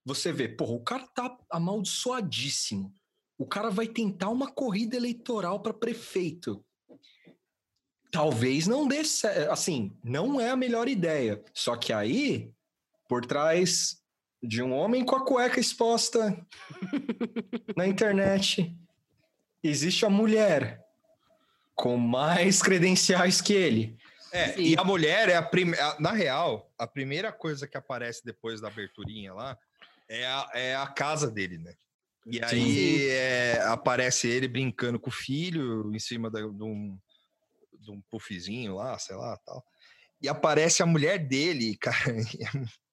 você vê, porra, o cara tá amaldiçoadíssimo. O cara vai tentar uma corrida eleitoral para prefeito. Talvez não dê certo. Assim, não é a melhor ideia. Só que aí, por trás de um homem com a cueca exposta na internet. Existe a mulher com mais credenciais que ele. É, Sim. e a mulher é a primeira. Na real, a primeira coisa que aparece depois da aberturinha lá é a, é a casa dele, né? E aí é, aparece ele brincando com o filho em cima de, de, um, de um puffzinho lá, sei lá, tal. E aparece a mulher dele, cara.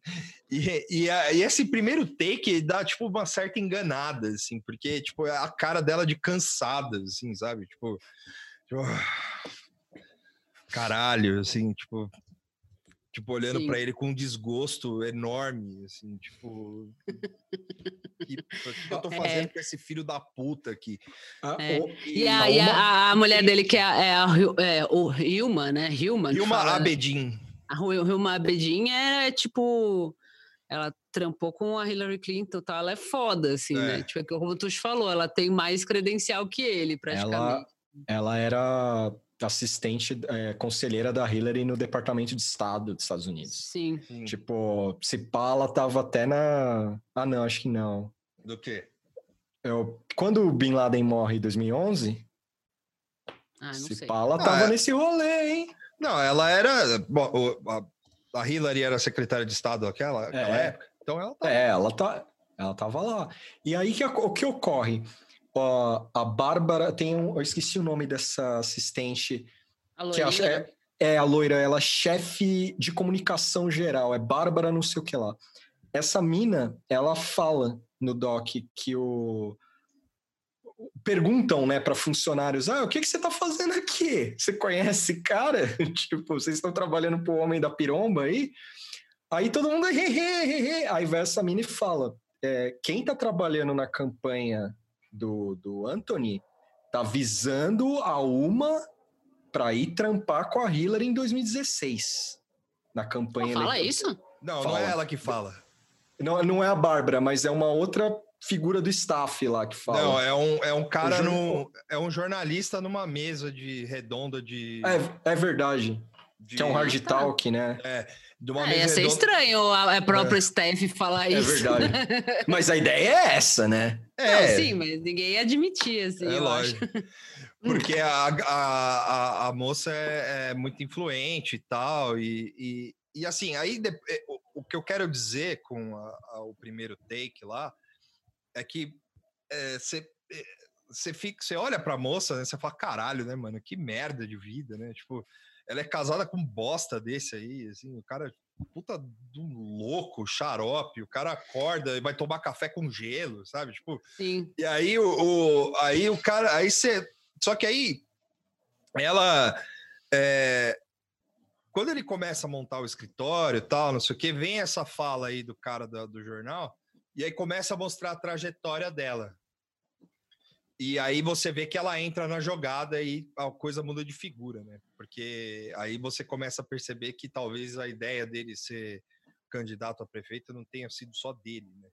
E, e, a, e, esse primeiro take dá, tipo, uma certa enganada, assim, porque, tipo, é a cara dela de cansada, assim, sabe? Tipo, tipo caralho, assim, tipo, tipo olhando para ele com um desgosto enorme, assim, tipo, que, que eu tô fazendo é. com esse filho da puta aqui? Ah, é. e, e, a, e a, a, mulher dele, que é, é, a, é o Hilma, né? Hilma. Hilma Abedin. A Hilma Abedin é tipo. Ela trampou com a Hillary Clinton, tá? Ela é foda, assim, né? é. né? Tipo, como tu te falou, ela tem mais credencial que ele, praticamente. Ela, ela era assistente, é, conselheira da Hillary no Departamento de Estado dos Estados Unidos. Sim. Tipo, se pá, ela tava até na. Ah, não, acho que não. Do quê? Eu, quando o Bin Laden morre em 2011, ah, se sei. pá, ela tava ah, é... nesse rolê, hein? Não, ela era. Bom, a, a Hillary era secretária de Estado naquela, é, época. Então ela tá. É, ela tá. Ela tava lá. E aí que, o que ocorre? Uh, a Bárbara tem um. Eu esqueci o nome dessa assistente. A que é, é, a loira, ela é chefe de comunicação geral, é Bárbara não sei o que lá. Essa mina, ela fala no doc que o perguntam, né, para funcionários: "Ah, o que que você está fazendo aqui? Você conhece esse cara? tipo, vocês estão trabalhando pro homem da piromba aí?" Aí todo mundo he, he, he, aí vai essa mina e fala: é, quem está trabalhando na campanha do, do Anthony tá visando a uma para ir trampar com a Hillary em 2016 na campanha. Não fala isso? Não, fala. não é ela que fala. Não, não é a Bárbara, mas é uma outra figura do staff lá que fala. Não, é um, é um cara, no, é um jornalista numa mesa de redonda de... É, é verdade. De... Que é um hard tá. talk, né? É, de uma ah, mesa ia ser redonda... estranho a, a própria é. staff falar é isso. É verdade. mas a ideia é essa, né? É. Não, sim, mas ninguém ia admitir, assim, é lógico. Acho. Porque a, a, a, a moça é, é, muito influente e tal, e, e, e assim, aí é, o, o, que eu quero dizer com a, a, o primeiro take lá é que você é, você fica, você olha pra moça, né? Você fala, caralho, né, mano? Que merda de vida, né? Tipo, ela é casada com um bosta desse aí, assim, o cara, puta do louco, xarope, o cara acorda e vai tomar café com gelo, sabe? Tipo, Sim. E aí o, o aí o cara, aí você, só que aí ela é, quando ele começa a montar o escritório e tal, não sei o que, vem essa fala aí do cara do, do jornal, e aí começa a mostrar a trajetória dela. E aí você vê que ela entra na jogada e a coisa muda de figura, né? Porque aí você começa a perceber que talvez a ideia dele ser candidato a prefeito não tenha sido só dele, né?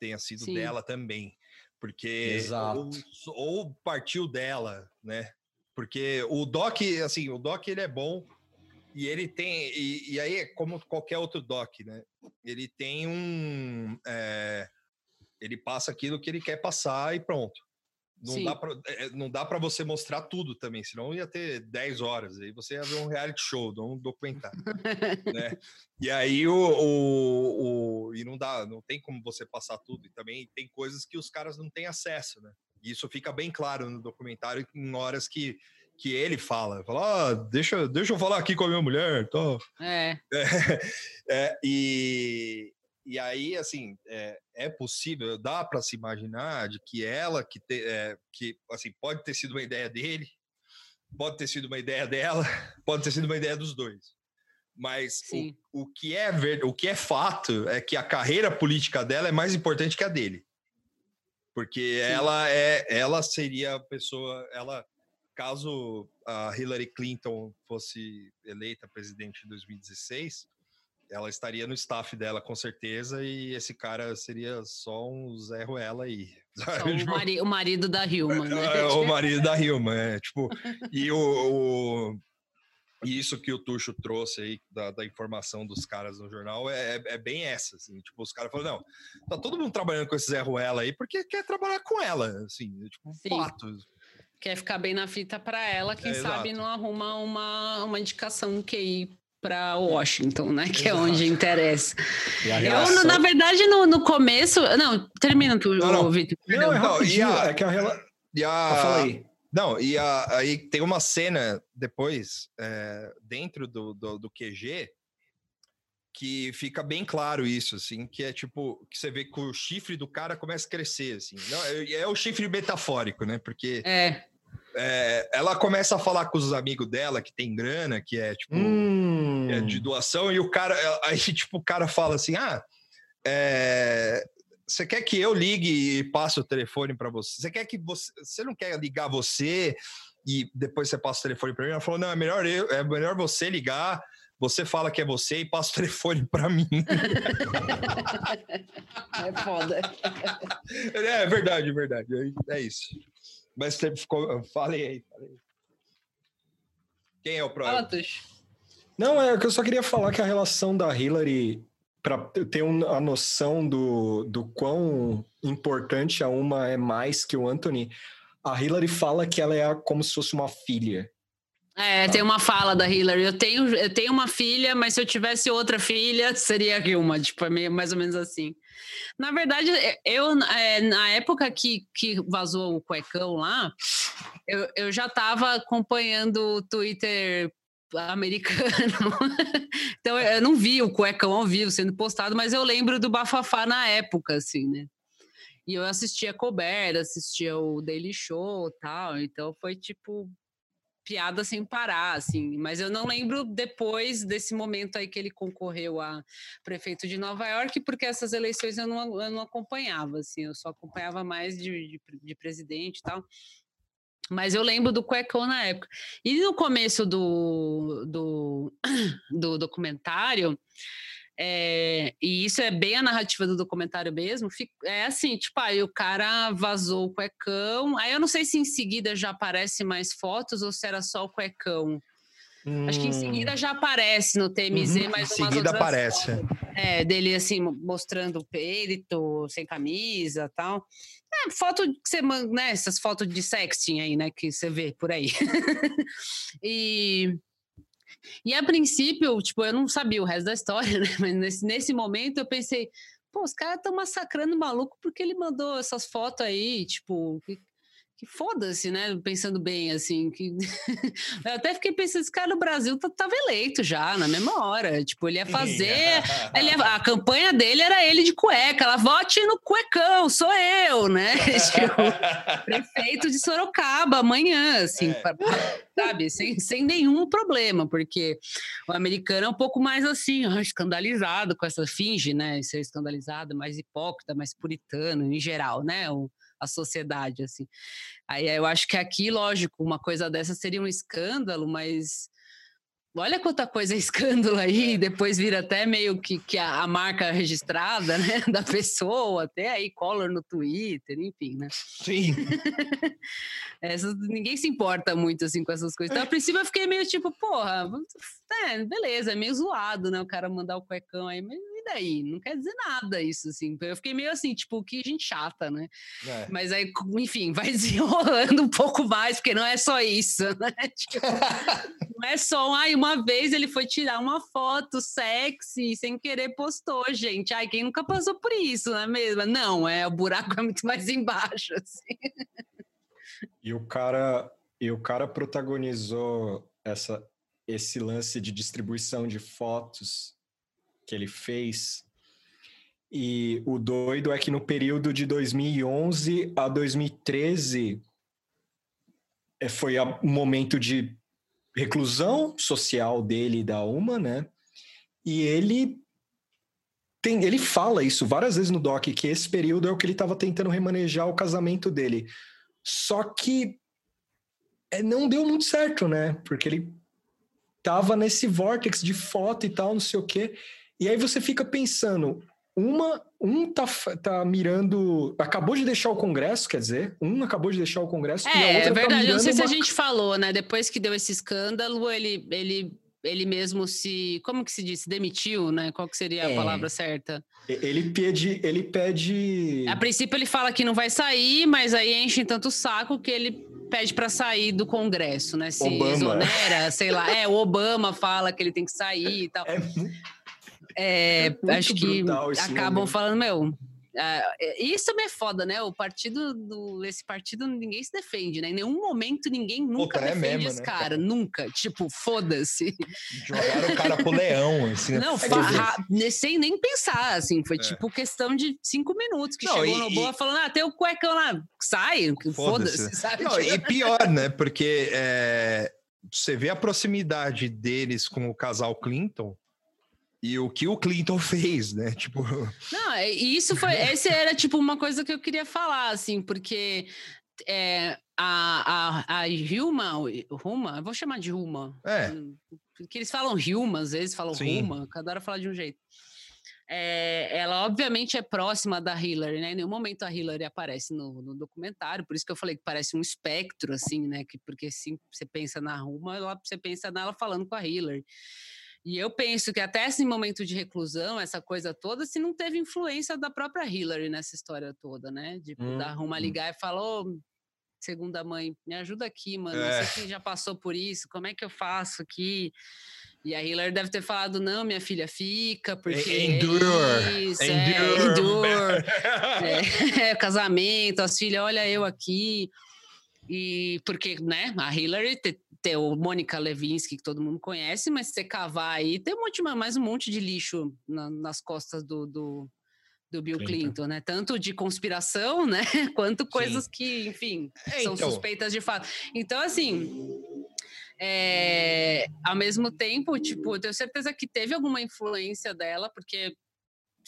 Tenha sido Sim. dela também. Porque ou, ou, partiu dela, né? Porque o Doc, assim, o Doc ele é bom e ele tem e, e aí como qualquer outro Doc, né? Ele tem um é, ele passa aquilo que ele quer passar e pronto. Não Sim. dá, pra, é, é, não dá para você mostrar tudo também, senão ia ter 10 horas. Aí você ia ver um reality show, não um documentário. né? E aí o, o, o, E não dá, não tem como você passar tudo. E também tem coisas que os caras não têm acesso, né? E isso fica bem claro no documentário em horas que, que ele fala. Fala, ah, deixa, deixa eu falar aqui com a minha mulher. Tô. É. é, é e, e aí, assim, é, é possível, dá para se imaginar de que ela, que, te, é, que assim, pode ter sido uma ideia dele, pode ter sido uma ideia dela, pode ter sido uma ideia dos dois. Mas o, o, que é ver, o que é fato é que a carreira política dela é mais importante que a dele. Porque Sim. ela é, ela seria a pessoa, ela caso a Hillary Clinton fosse eleita presidente em 2016, ela estaria no staff dela com certeza e esse cara seria só um Zé Ruela aí. O, tipo, mari o, marido da Hilma, né? É, o marido da Hilma, é, tipo, e o, o e isso que o Tuxo trouxe aí da, da, informação dos caras no jornal é, é, é bem essa, assim, tipo, os caras falam, não, tá todo mundo trabalhando com esse Zé Ruela aí porque quer trabalhar com ela, assim, tipo, Sim. fato. Quer ficar bem na fita para ela, quem é, sabe exato. não arruma uma, uma indicação QI para Washington, né? Que Exato. é onde interessa. Eu, na verdade, no, no começo. Não, termina tu, não, não. Vitor. Não, é não, e a, é que a, rela... e a... Ah, fala aí. Não, e a, aí tem uma cena depois, é, dentro do, do, do, QG, que fica bem claro isso, assim, que é tipo, que você vê que o chifre do cara começa a crescer, assim. Não, é, é o chifre metafórico, né? Porque é. É, ela começa a falar com os amigos dela que tem grana, que é tipo hum. é de doação, e o cara aí tipo o cara fala assim: ah, é, você quer que eu ligue e passe o telefone para você? Você quer que você, você não quer ligar você e depois você passa o telefone para mim? Ela falou: não, é melhor eu, é melhor você ligar. Você fala que é você e passa o telefone para mim. É foda. É, é verdade, é verdade. É isso. Mas você ficou. Falei aí, falei. Quem é o próximo? Fala, Não, é que eu só queria falar que a relação da Hillary, para ter a noção do, do quão importante a uma é mais que o Anthony, a Hillary fala que ela é como se fosse uma filha. É, tem uma fala da Hillary. Eu tenho, eu tenho uma filha, mas se eu tivesse outra filha, seria uma, tipo, é meio, mais ou menos assim. Na verdade, eu, é, na época que, que vazou o cuecão lá, eu, eu já estava acompanhando o Twitter americano. então eu não vi o cuecão ao vivo sendo postado, mas eu lembro do bafafá na época, assim, né? E eu assistia Colbert, assistia o Daily Show tal, então foi tipo piada sem parar, assim. Mas eu não lembro depois desse momento aí que ele concorreu a prefeito de Nova York, porque essas eleições eu não, eu não acompanhava, assim. Eu só acompanhava mais de, de, de presidente e tal. Mas eu lembro do Cuecão na época. E no começo do, do, do documentário, é, e isso é bem a narrativa do documentário mesmo. É assim, tipo, aí o cara vazou o cuecão. Aí eu não sei se em seguida já aparece mais fotos ou se era só o cuecão. Hum. Acho que em seguida hum. já aparece no TMZ, uhum. mas em seguida aparece. Fotos, é, dele assim, mostrando o peito, sem camisa tal. É, foto que você manda, né? Essas fotos de sexting aí, né? Que você vê por aí. e E a princípio, tipo, eu não sabia o resto da história, né? Mas nesse, nesse momento eu pensei, pô, os caras estão massacrando o maluco porque ele mandou essas fotos aí, tipo, que, que foda-se, né? Pensando bem, assim. Que... eu até fiquei pensando, esse cara no Brasil tá, tava eleito já, na mesma hora. Tipo, ele ia fazer. ele ia... a campanha dele era ele de cueca. Ela vote no cuecão, sou eu, né? tipo, prefeito de Sorocaba amanhã, assim, é. pra, pra, sabe? Sem, sem nenhum problema, porque o americano é um pouco mais assim, escandalizado com essa finge, né? Ser escandalizado, mais hipócrita, mais puritano em geral, né? O, a sociedade, assim. Aí eu acho que aqui, lógico, uma coisa dessa seria um escândalo, mas olha quanta coisa é escândalo aí, é. depois vira até meio que, que a, a, marca registrada, né, da pessoa, até aí color no Twitter, enfim, né? Sim. Ninguém se importa muito, assim, com essas coisas. Então, a princípio, eu fiquei meio tipo, porra, é, beleza, é meio zoado, né, o cara mandar o cuecão aí, mas daí? Não quer dizer nada isso, assim. Eu fiquei meio assim, tipo, que gente chata, né? É. Mas aí, enfim, vai desenrolando um pouco mais, porque não é só isso, né? Tipo, não é só, ai, uma vez ele foi tirar uma foto sexy, sem querer postou, gente. Ai, quem nunca passou por isso, não é mesmo? Não, é, o buraco é muito mais embaixo, assim. E o cara, e o cara protagonizou essa, esse lance de distribuição de fotos que ele fez. E o doido é que no período de 2011 a 2013 é, foi um momento de reclusão social dele e da UMA, né? E ele tem, ele fala isso várias vezes no doc que esse período é o que ele estava tentando remanejar o casamento dele. Só que é, não deu muito certo, né? Porque ele tava nesse vórtex de foto e tal, não sei o quê. E aí você fica pensando, uma, um tá, tá mirando. Acabou de deixar o Congresso, quer dizer, um acabou de deixar o Congresso. É, e a outra é verdade. Tá eu não sei uma... se a gente falou, né? Depois que deu esse escândalo, ele, ele, ele mesmo se. Como que se disse? Demitiu, né? Qual que seria a é. palavra certa? Ele pede. Ele pede. A princípio, ele fala que não vai sair, mas aí enche tanto o saco que ele pede para sair do Congresso, né? Se Obama. exonera, sei lá. É, o Obama fala que ele tem que sair e tal. É é, é acho que acabam momento. falando, meu, Uh, isso também é foda, né? O partido do esse partido ninguém se defende, né? Em nenhum momento ninguém nunca Puta, é defende é mesmo, esse né, cara, cara, nunca. Tipo, foda-se. Jogaram o cara pro leão, assim. Né? Não, é sem nem pensar, assim. Foi é. tipo questão de cinco minutos que Não, chegou e, no boa e... falando, ah, tem o cuecão lá, sai, foda-se, sabe? Não, e pior, né? Porque é, você vê a proximidade deles com o casal Clinton e o que o Clinton fez, né? Tipo. Não, é, isso foi. Esse era tipo uma coisa que eu queria falar, assim, porque é, a, a, a Hilma, Ruma, eu vou chamar de Ruma. É. Porque eles falam Hilma, às vezes falam Sim. Ruma, cada hora fala de um jeito. É, ela obviamente é próxima da Hillary, né? Em nenhum momento a Hillary aparece no, no, documentário, por isso que eu falei que parece um espectro, assim, né? Que, porque se você pensa na Ruma, ela, você pensa nela falando com a Hillary. E eu penso que até esse momento de reclusão, essa coisa toda, se não teve influência da própria Hillary nessa história toda, né? De hum, dar uma hum. ligar e falar, oh, segunda mãe, me ajuda aqui, mano. É. Você que já passou por isso, como é que eu faço aqui? E a Hillary deve ter falado, não, minha filha, fica, porque endure, é isso, endure, é, endure. é, é, casamento, as filhas, olha eu aqui. E porque, né, a Hillary ter o Mônica Levinsky, que todo mundo conhece, mas você cavar aí, tem um monte, mais um monte de lixo na, nas costas do, do, do Bill Clinton. Clinton. né? Tanto de conspiração, né? Quanto coisas Sim. que, enfim, é, são então... suspeitas de fato. Então, assim. É, ao mesmo tempo, tipo, eu tenho certeza que teve alguma influência dela, porque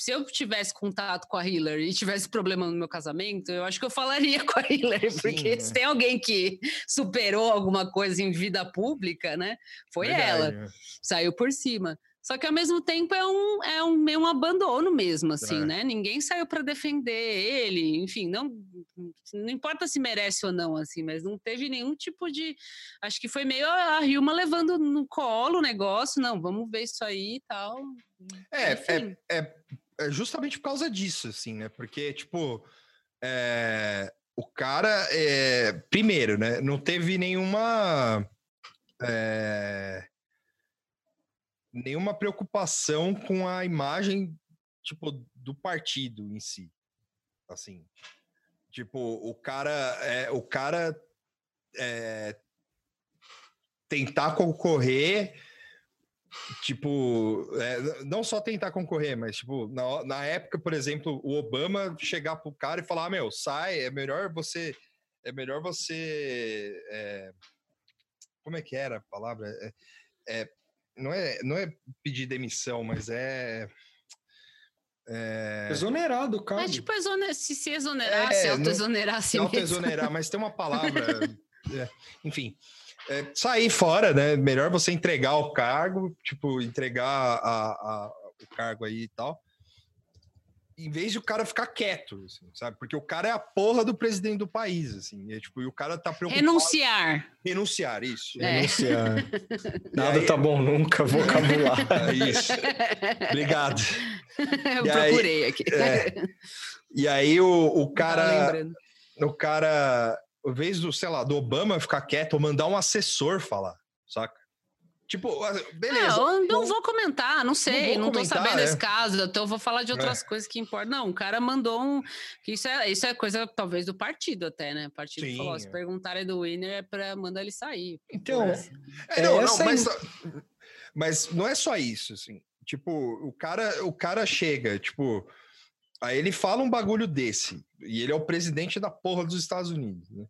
se eu tivesse contato com a Hillary e tivesse problema no meu casamento, eu acho que eu falaria com a Hillary, porque Sim, se tem alguém que superou alguma coisa em vida pública, né? Foi Verdade, ela. É. Saiu por cima. Só que ao mesmo tempo é um, é um meio um abandono mesmo, assim, é. né? Ninguém saiu para defender ele, enfim, não, não importa se merece ou não, assim, mas não teve nenhum tipo de. Acho que foi meio a Hilma levando no colo o negócio, não, vamos ver isso aí e tal. É, é, é, justamente por causa disso, assim, né? Porque, tipo, é, o cara, é, primeiro, né? Não teve nenhuma. É, nenhuma preocupação com a imagem, tipo, do partido em si. Assim, tipo, o cara, é, o cara é, tentar concorrer, tipo, é, não só tentar concorrer, mas, tipo, na, na época, por exemplo, o Obama chegar pro cara e falar, ah, meu, sai, é melhor você, é melhor você, é, como é que era a palavra? É, é, não, é, não é pedir demissão, mas é... É... Exonerar do cara. É tipo exoner... se se exonerar, é, se auto-exonerar se auto-exonerar, mas tem uma palavra. é, enfim, é, sair fora, né? Melhor você entregar o cargo, tipo, entregar a, a, o cargo aí e tal em vez de o cara ficar quieto, assim, sabe? Porque o cara é a porra do presidente do país, assim. É, tipo, e o cara tá preocupado. Renunciar. Renunciar, isso. É. Renunciar. Nada aí... tá bom nunca, vocabulário. É isso. Obrigado. Eu e procurei aí, aqui. É, e aí o, o cara. O cara, vez do, sei lá, do Obama ficar quieto ou mandar um assessor falar, saca? Tipo, beleza. Não, eu não vou comentar, não sei, não, não tô sabendo é. esse caso, então eu vou falar de outras é. coisas que importam. Não, o cara mandou um. Isso é, isso é coisa, talvez, do partido até, né? O partido Sim, falou: se é. perguntarem do Winner é pra mandar ele sair. Então. É, não, não, mas, mas não é só isso, assim. Tipo, o cara, o cara chega, tipo. Aí ele fala um bagulho desse, e ele é o presidente da porra dos Estados Unidos, né?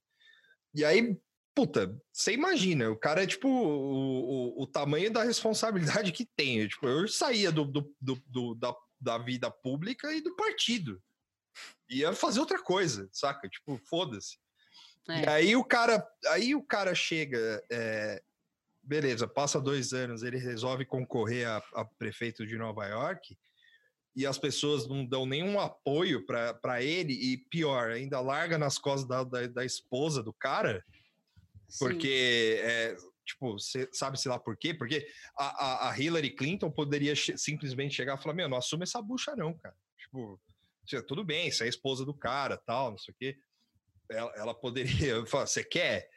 E aí puta, você imagina, o cara é tipo o, o, o tamanho da responsabilidade que tem. Tipo, eu saía do, do, do, do da, da vida pública e do partido. Ia fazer outra coisa, saca? Tipo, foda-se. É. E aí o cara, aí o cara chega, é, beleza, passa dois anos, ele resolve concorrer a, a, prefeito de Nova York e as pessoas não dão nenhum apoio para ele e pior, ainda larga nas costas da, da, da esposa do cara. Porque, é, tipo, sabe-se lá por quê? Porque a, a, Hillary Clinton poderia simplesmente chegar e falar: Meu, não assume essa bucha, não, cara. Tipo, tudo bem, você é a esposa do cara, tal, não sei o quê. Ela, ela poderia falar: Você quer?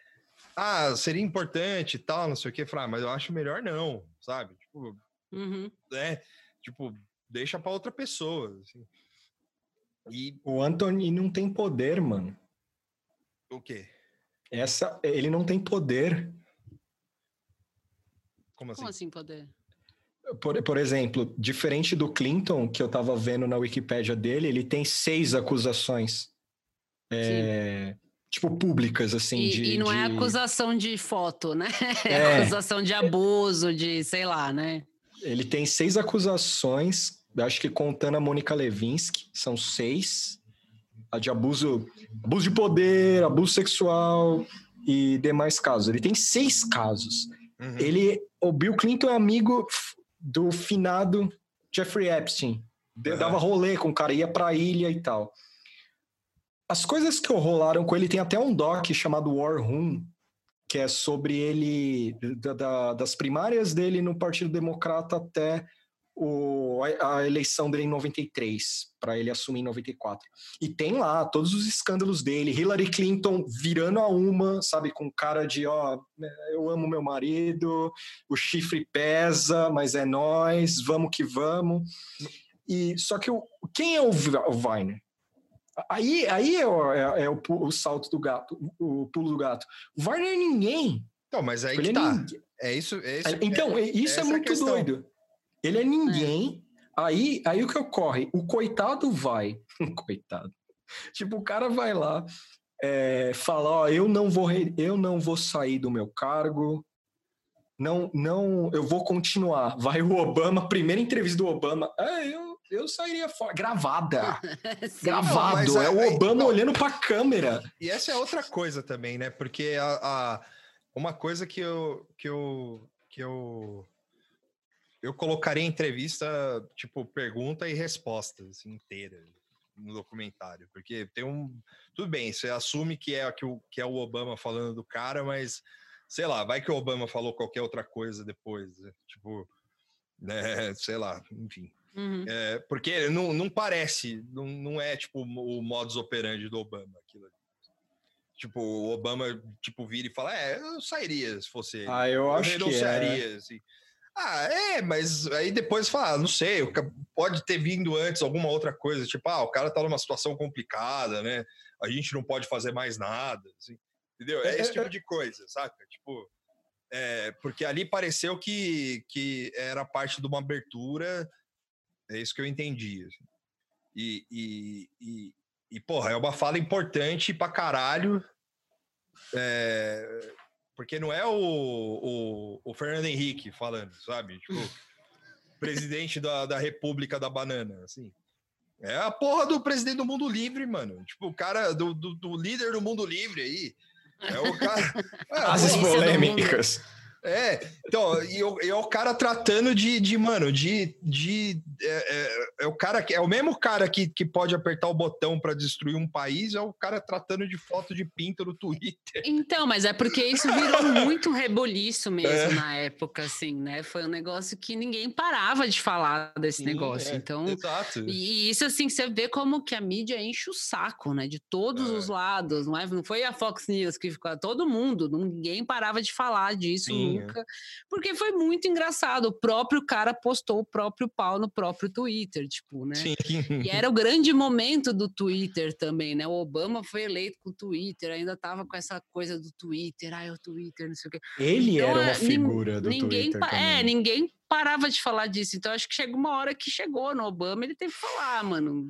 Ah, seria importante tal, não sei o quê. Falar, ah, mas eu acho melhor não, sabe? Tipo, uhum. é, tipo, deixa para outra pessoa. Assim. E o Anthony não tem poder, mano. O quê? Essa, ele não tem poder. Como assim? Como assim poder? Por, por exemplo, diferente do Clinton, que eu estava vendo na Wikipédia dele, ele tem seis acusações. É, tipo, públicas, assim. E, de, e não é de... é acusação de foto, né? É, é acusação de abuso, de sei lá, né? Ele tem seis acusações, acho que contando a Mônica Levinsky, são seis de abuso, abuso de poder, abuso sexual e demais casos. Ele tem seis casos. Uhum. Ele, o Bill Clinton é amigo do finado Jeffrey Epstein. Uhum. Dava rolê com o cara, ia pra ilha e tal. As coisas que rolaram com ele, tem até um doc chamado War Room, que é sobre ele, da, da, das primárias dele no Partido Democrata até o, a, a, eleição dele em 93, para ele assumir em 94. E tem lá todos os escândalos dele, Hillary Clinton virando a uma, sabe, com cara de, ó, eu amo meu marido, o chifre pesa, mas é nós, vamos que vamos. E só que o, quem é o, o Viner? Aí, aí é, o, é, é o, o, salto do gato, o, pulo do gato. O Viner é ninguém. Não, mas aí que é tá. É isso, é isso. Então, é, isso é muito doido. Ele é ninguém. É. Aí, aí o que ocorre? O coitado vai. coitado. Tipo, o cara vai lá, é, fala: Ó, eu não vou, eu não vou sair do meu cargo. Não, não, eu vou continuar. Vai o Obama, primeira entrevista do Obama. É, eu, eu sairia fora. Gravada. Sim, Gravado. Não, é, é o Obama não. olhando pra câmera. E essa é outra coisa também, né? Porque a, a, uma coisa que eu, que eu, que eu eu colocaria entrevista, tipo, pergunta e resposta assim, inteira no documentário, porque tem um. Tudo bem, você assume que é, que, o, que é o Obama falando do cara, mas sei lá, vai que o Obama falou qualquer outra coisa depois, né? tipo, né, sei lá, enfim. Uhum. É, porque não, não parece, não, não é tipo o modus operandi do Obama aquilo ali. Tipo, o Obama tipo, vira e fala: É, eu sairia se fosse. Ah, eu, eu acho que é. Assim. Ah, é, mas aí depois fala, ah, não sei, pode ter vindo antes alguma outra coisa, tipo, ah, o cara tá numa situação complicada, né? A gente não pode fazer mais nada, assim, entendeu? É esse tipo de coisa, saca? Tipo, é, porque ali pareceu que, que era parte de uma abertura, é isso que eu entendi. Assim. E, e, e, e, porra, é uma fala importante pra caralho. É, porque não é o, o, o, Fernando Henrique falando, sabe? Tipo, presidente da, da República da Banana, assim. É a porra do presidente do mundo livre, mano. Tipo, o cara do, do, do líder do mundo livre aí. É o cara. É, As polêmicas. É, então, e, e é o cara tratando de, de mano, de. de é, é, é, o cara que é o mesmo cara que, que pode apertar o botão para destruir um país, é o cara tratando de foto de pinto no Twitter. Então, mas é porque isso virou muito reboliço mesmo é. na época, assim, né? Foi um negócio que ninguém parava de falar desse Sim, negócio. É, então, exato. E, isso, assim, você vê como que a mídia enche o saco, né? De todos os é. lados, não é? Não foi a Fox News que ficou, todo mundo, ninguém parava de falar disso. Sim nunca. Porque foi muito engraçado. O próprio cara postou o próprio pau no próprio Twitter, tipo, né? Sim. E era o grande momento do Twitter também, né? O Obama foi eleito com o Twitter, ainda tava com essa coisa do Twitter, ai, o Twitter, não sei o quê. Ele então, era uma é, figura do ninguém, Twitter. É, ninguém parava de falar disso. Então acho que chegou uma hora que chegou no Obama, ele teve que falar, mano.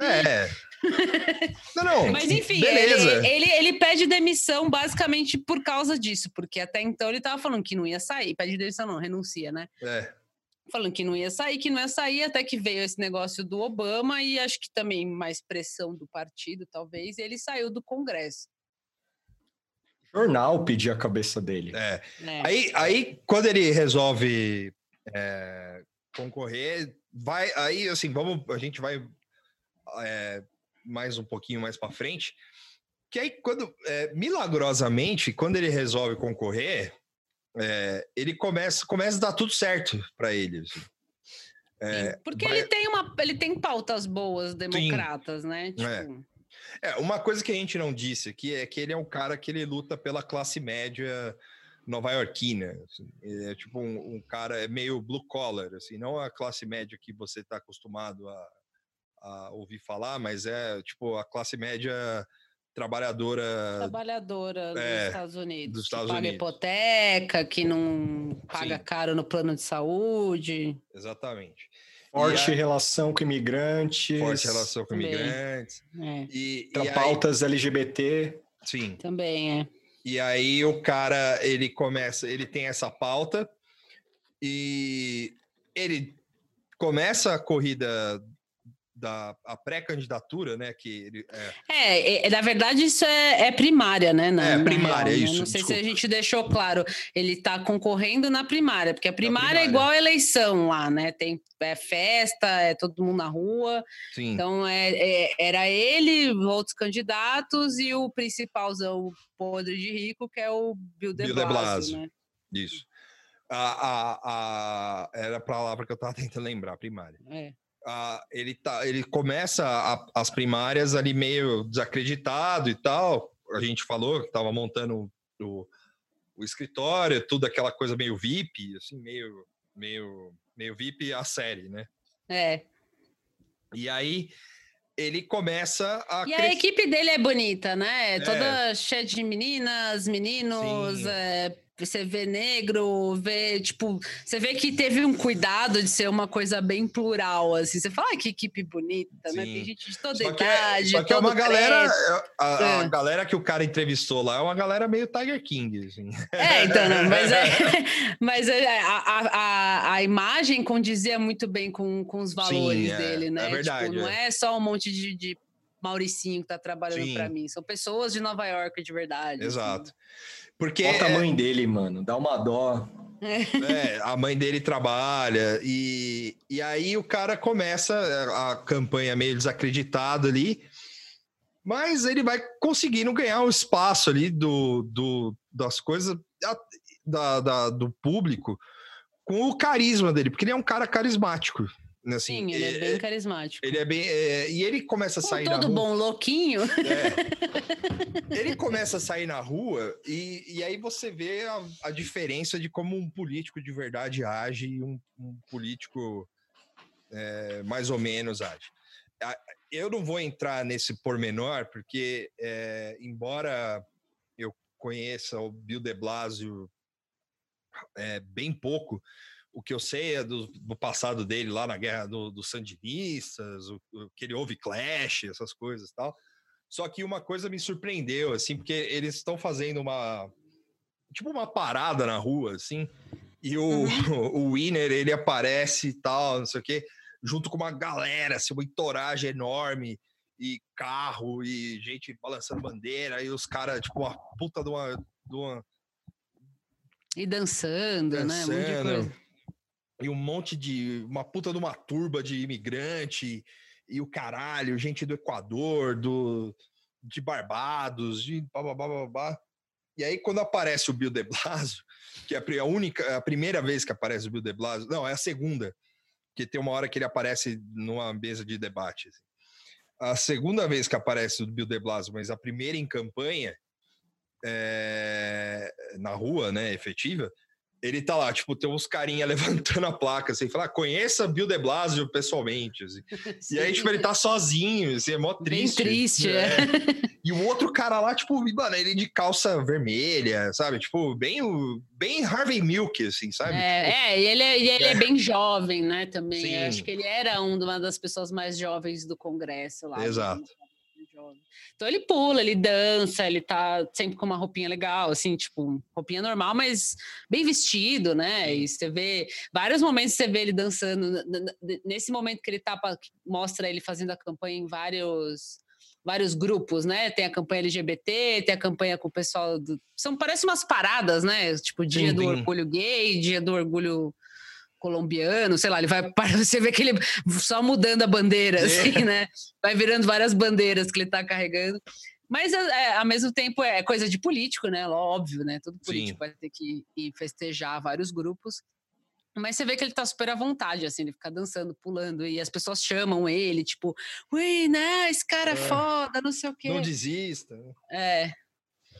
É. não, não. Mas enfim, ele, ele, ele, pede demissão basicamente por causa disso, porque até então ele tava falando que não ia sair. Pede demissão, não, renuncia, né? É. Falando que não ia sair, que não ia sair, até que veio esse negócio do Obama e acho que também mais pressão do partido, talvez, e ele saiu do Congresso jornal pedir a cabeça dele. É. é. Aí, aí, quando ele resolve é, concorrer, vai. Aí, assim, vamos. A gente vai é, mais um pouquinho mais para frente. Que aí, quando. É, milagrosamente, quando ele resolve concorrer, é, ele começa, começa a dar tudo certo para ele. Assim. É, porque vai... ele tem uma, ele tem pautas boas democratas, Sim. né? Tipo... É, uma coisa que a gente não disse aqui é que ele é um cara que ele luta pela classe média nova-iorquina. Assim. É tipo um, um, cara é meio blue collar, assim, não a classe média que você está acostumado a, a, ouvir falar, mas é tipo a classe média trabalhadora trabalhadora é, dos Estados Unidos dos Estados que paga Unidos. hipoteca que não paga Sim. caro no plano de saúde exatamente Forte a... relação com imigrantes. Forte relação com imigrantes. É. E, e pautas aí... LGBT. Sim. Também é. E aí o cara, ele começa, ele tem essa pauta e ele começa a corrida da pré-candidatura, né? Que ele, é... É, é... na verdade, isso é, é primária, né? Na, é, primária, real, né? isso. Não sei desculpa. se a gente deixou claro. Ele está concorrendo na primária, porque a primária, primária, é igual a eleição lá, né? Tem é festa, é todo mundo na rua. Sim. Então, é, é, era ele, outros candidatos e o principalzão podre de rico, que é o Bill de Blasio, Bill de Blasio. né? Isso. A, a, a, era a palavra que eu estava tentando lembrar, primária. É ele, tá, ele começa a, as primárias ali meio desacreditado e tal. A gente falou que estava montando o, o, escritório, tudo aquela coisa meio VIP, assim, meio, meio, meio VIP a série, né? É. E aí ele começa a. E a equipe dele é bonita, né? É. Toda cheia de meninas, meninos, é, você vê negro, vê, tipo, você vê que teve um cuidado de ser uma coisa bem plural, assim. Você fala, ah, que equipe bonita, Sim. né? Tem gente de toda só idade, é, Só que é uma galera, a, a é. galera que o cara entrevistou lá é uma galera meio Tiger King, assim. É, então, não, mas, é, mas é, a, a, a, imagem condizia muito bem com, com os valores Sim, é, dele, né? É verdade. Tipo, não é. só um monte de, de Mauricinho que tá trabalhando para mim. São pessoas de Nova York de verdade. Assim. Exato. Assim. Porque Olha o tamanho dele, mano, dá uma dó. É, a mãe dele trabalha e, e aí o cara começa a campanha meio desacreditado ali, mas ele vai conseguindo ganhar o espaço ali do, do das coisas da, da, do público com o carisma dele, porque ele é um cara carismático. Assim, Sim, ele é, é bem carismático. Ele é bem. É, e ele começa a sair. todo bom louquinho. É, ele começa a sair na rua e, e aí você vê a, a diferença de como um político de verdade age e um, um político é, mais ou menos age. Eu não vou entrar nesse pormenor, porque, é, embora eu conheça o Bill de Blasio é, bem pouco, o que eu sei é do, do passado dele lá na guerra dos do Sandinistas, o, o, que ele ouve Clash, essas coisas e tal. Só que uma coisa me surpreendeu, assim, porque eles estão fazendo uma. Tipo uma parada na rua, assim, e o, uhum. o Winner ele aparece e tal, não sei o quê, junto com uma galera, assim, uma entoragem enorme, e carro, e gente balançando bandeira, e os caras, tipo, uma puta de uma. De uma e dançando, dançando, né? Um e um monte de. uma puta de uma turba de imigrante e o caralho, gente do Equador, do, de Barbados, de babá. E aí, quando aparece o Bill de Blasio, que é a única, a primeira vez que aparece o Bill de Blasio, não, é a segunda, que tem uma hora que ele aparece numa mesa de debate. Assim. A segunda vez que aparece o Bill de Blasio, mas a primeira em campanha, é, na rua, né, efetiva, ele tá lá, tipo, tem uns carinha levantando a placa, assim, falar, ah, conheça Bill de Blasio pessoalmente, assim. E aí, tipo, ele tá sozinho, assim, é mó triste. Bem triste, é. é. E o outro cara lá, tipo, mano, ele de calça vermelha, sabe? Tipo, bem, bem Harvey Milk, assim, sabe? É, tipo, é e ele, é, ele é. é. bem jovem, né, também. Acho que ele era uma das pessoas mais jovens do Congresso lá. Exato. Né? Jovem. Então ele pula, ele dança, ele tá sempre com uma roupinha legal, assim, tipo, roupinha normal, mas bem vestido, né? E você vê vários momentos você vê ele dançando. Nesse momento que ele tá, mostra ele fazendo a campanha em vários vários grupos, né? Tem a campanha LGBT, tem a campanha com o pessoal do. São, parece umas paradas, né? Tipo, dia sim, do sim. orgulho gay, dia do orgulho colombiano, sei lá, ele vai você vê que ele só mudando a bandeira, é. assim, né? Vai virando várias bandeiras que ele tá carregando. Mas é, é, ao mesmo tempo é coisa de político, né? Óbvio, né? Todo político Sim. vai ter que ir festejar vários grupos. Mas você vê que ele tá super à vontade, assim, ele fica dançando, pulando, e as pessoas chamam ele, tipo, ui, né, esse cara é, é foda, não sei o quê. Não desista. É.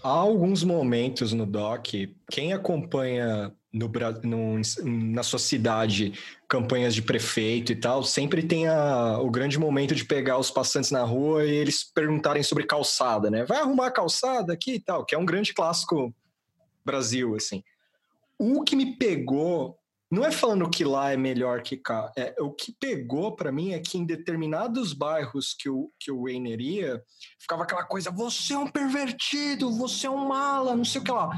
Há alguns momentos no doc, quem acompanha no, no, na sua cidade campanhas de prefeito e tal, sempre tem a, o grande momento de pegar os passantes na rua e eles perguntarem sobre calçada, né? Vai arrumar calçada aqui e tal, que é um grande clássico Brasil, assim. O que me pegou não é falando que lá é melhor que cá. É, o que pegou para mim é que em determinados bairros que o, que o Wayner ia, ficava aquela coisa: você é um pervertido, você é um mala, não sei o que lá.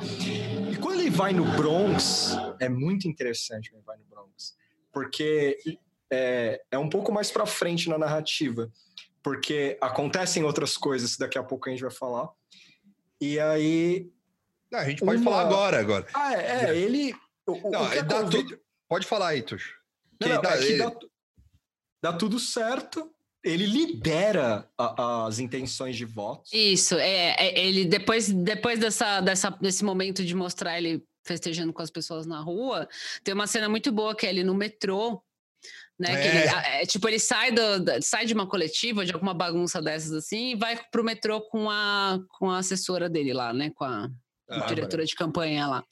E quando ele vai no Bronx, é muito interessante quando ele vai no Bronx, porque é, é um pouco mais para frente na narrativa, porque acontecem outras coisas, daqui a pouco a gente vai falar. E aí. Não, a gente pode uma... falar agora, agora. Ah, é, é ele. O, não, o que dá tudo, Pode falar aí, Tuxo. Não, não, dá, é ele... dá, dá, tudo certo. Ele libera a, as intenções de votos. Isso, é, é, ele depois, depois dessa, dessa, desse momento de mostrar ele festejando com as pessoas na rua, tem uma cena muito boa que é ele no metrô, né? É. Ele, é, tipo, ele sai, do, sai de uma coletiva, de alguma bagunça dessas assim, e vai pro metrô com a, com a assessora dele lá, né? Com a, ah, diretora de campanha lá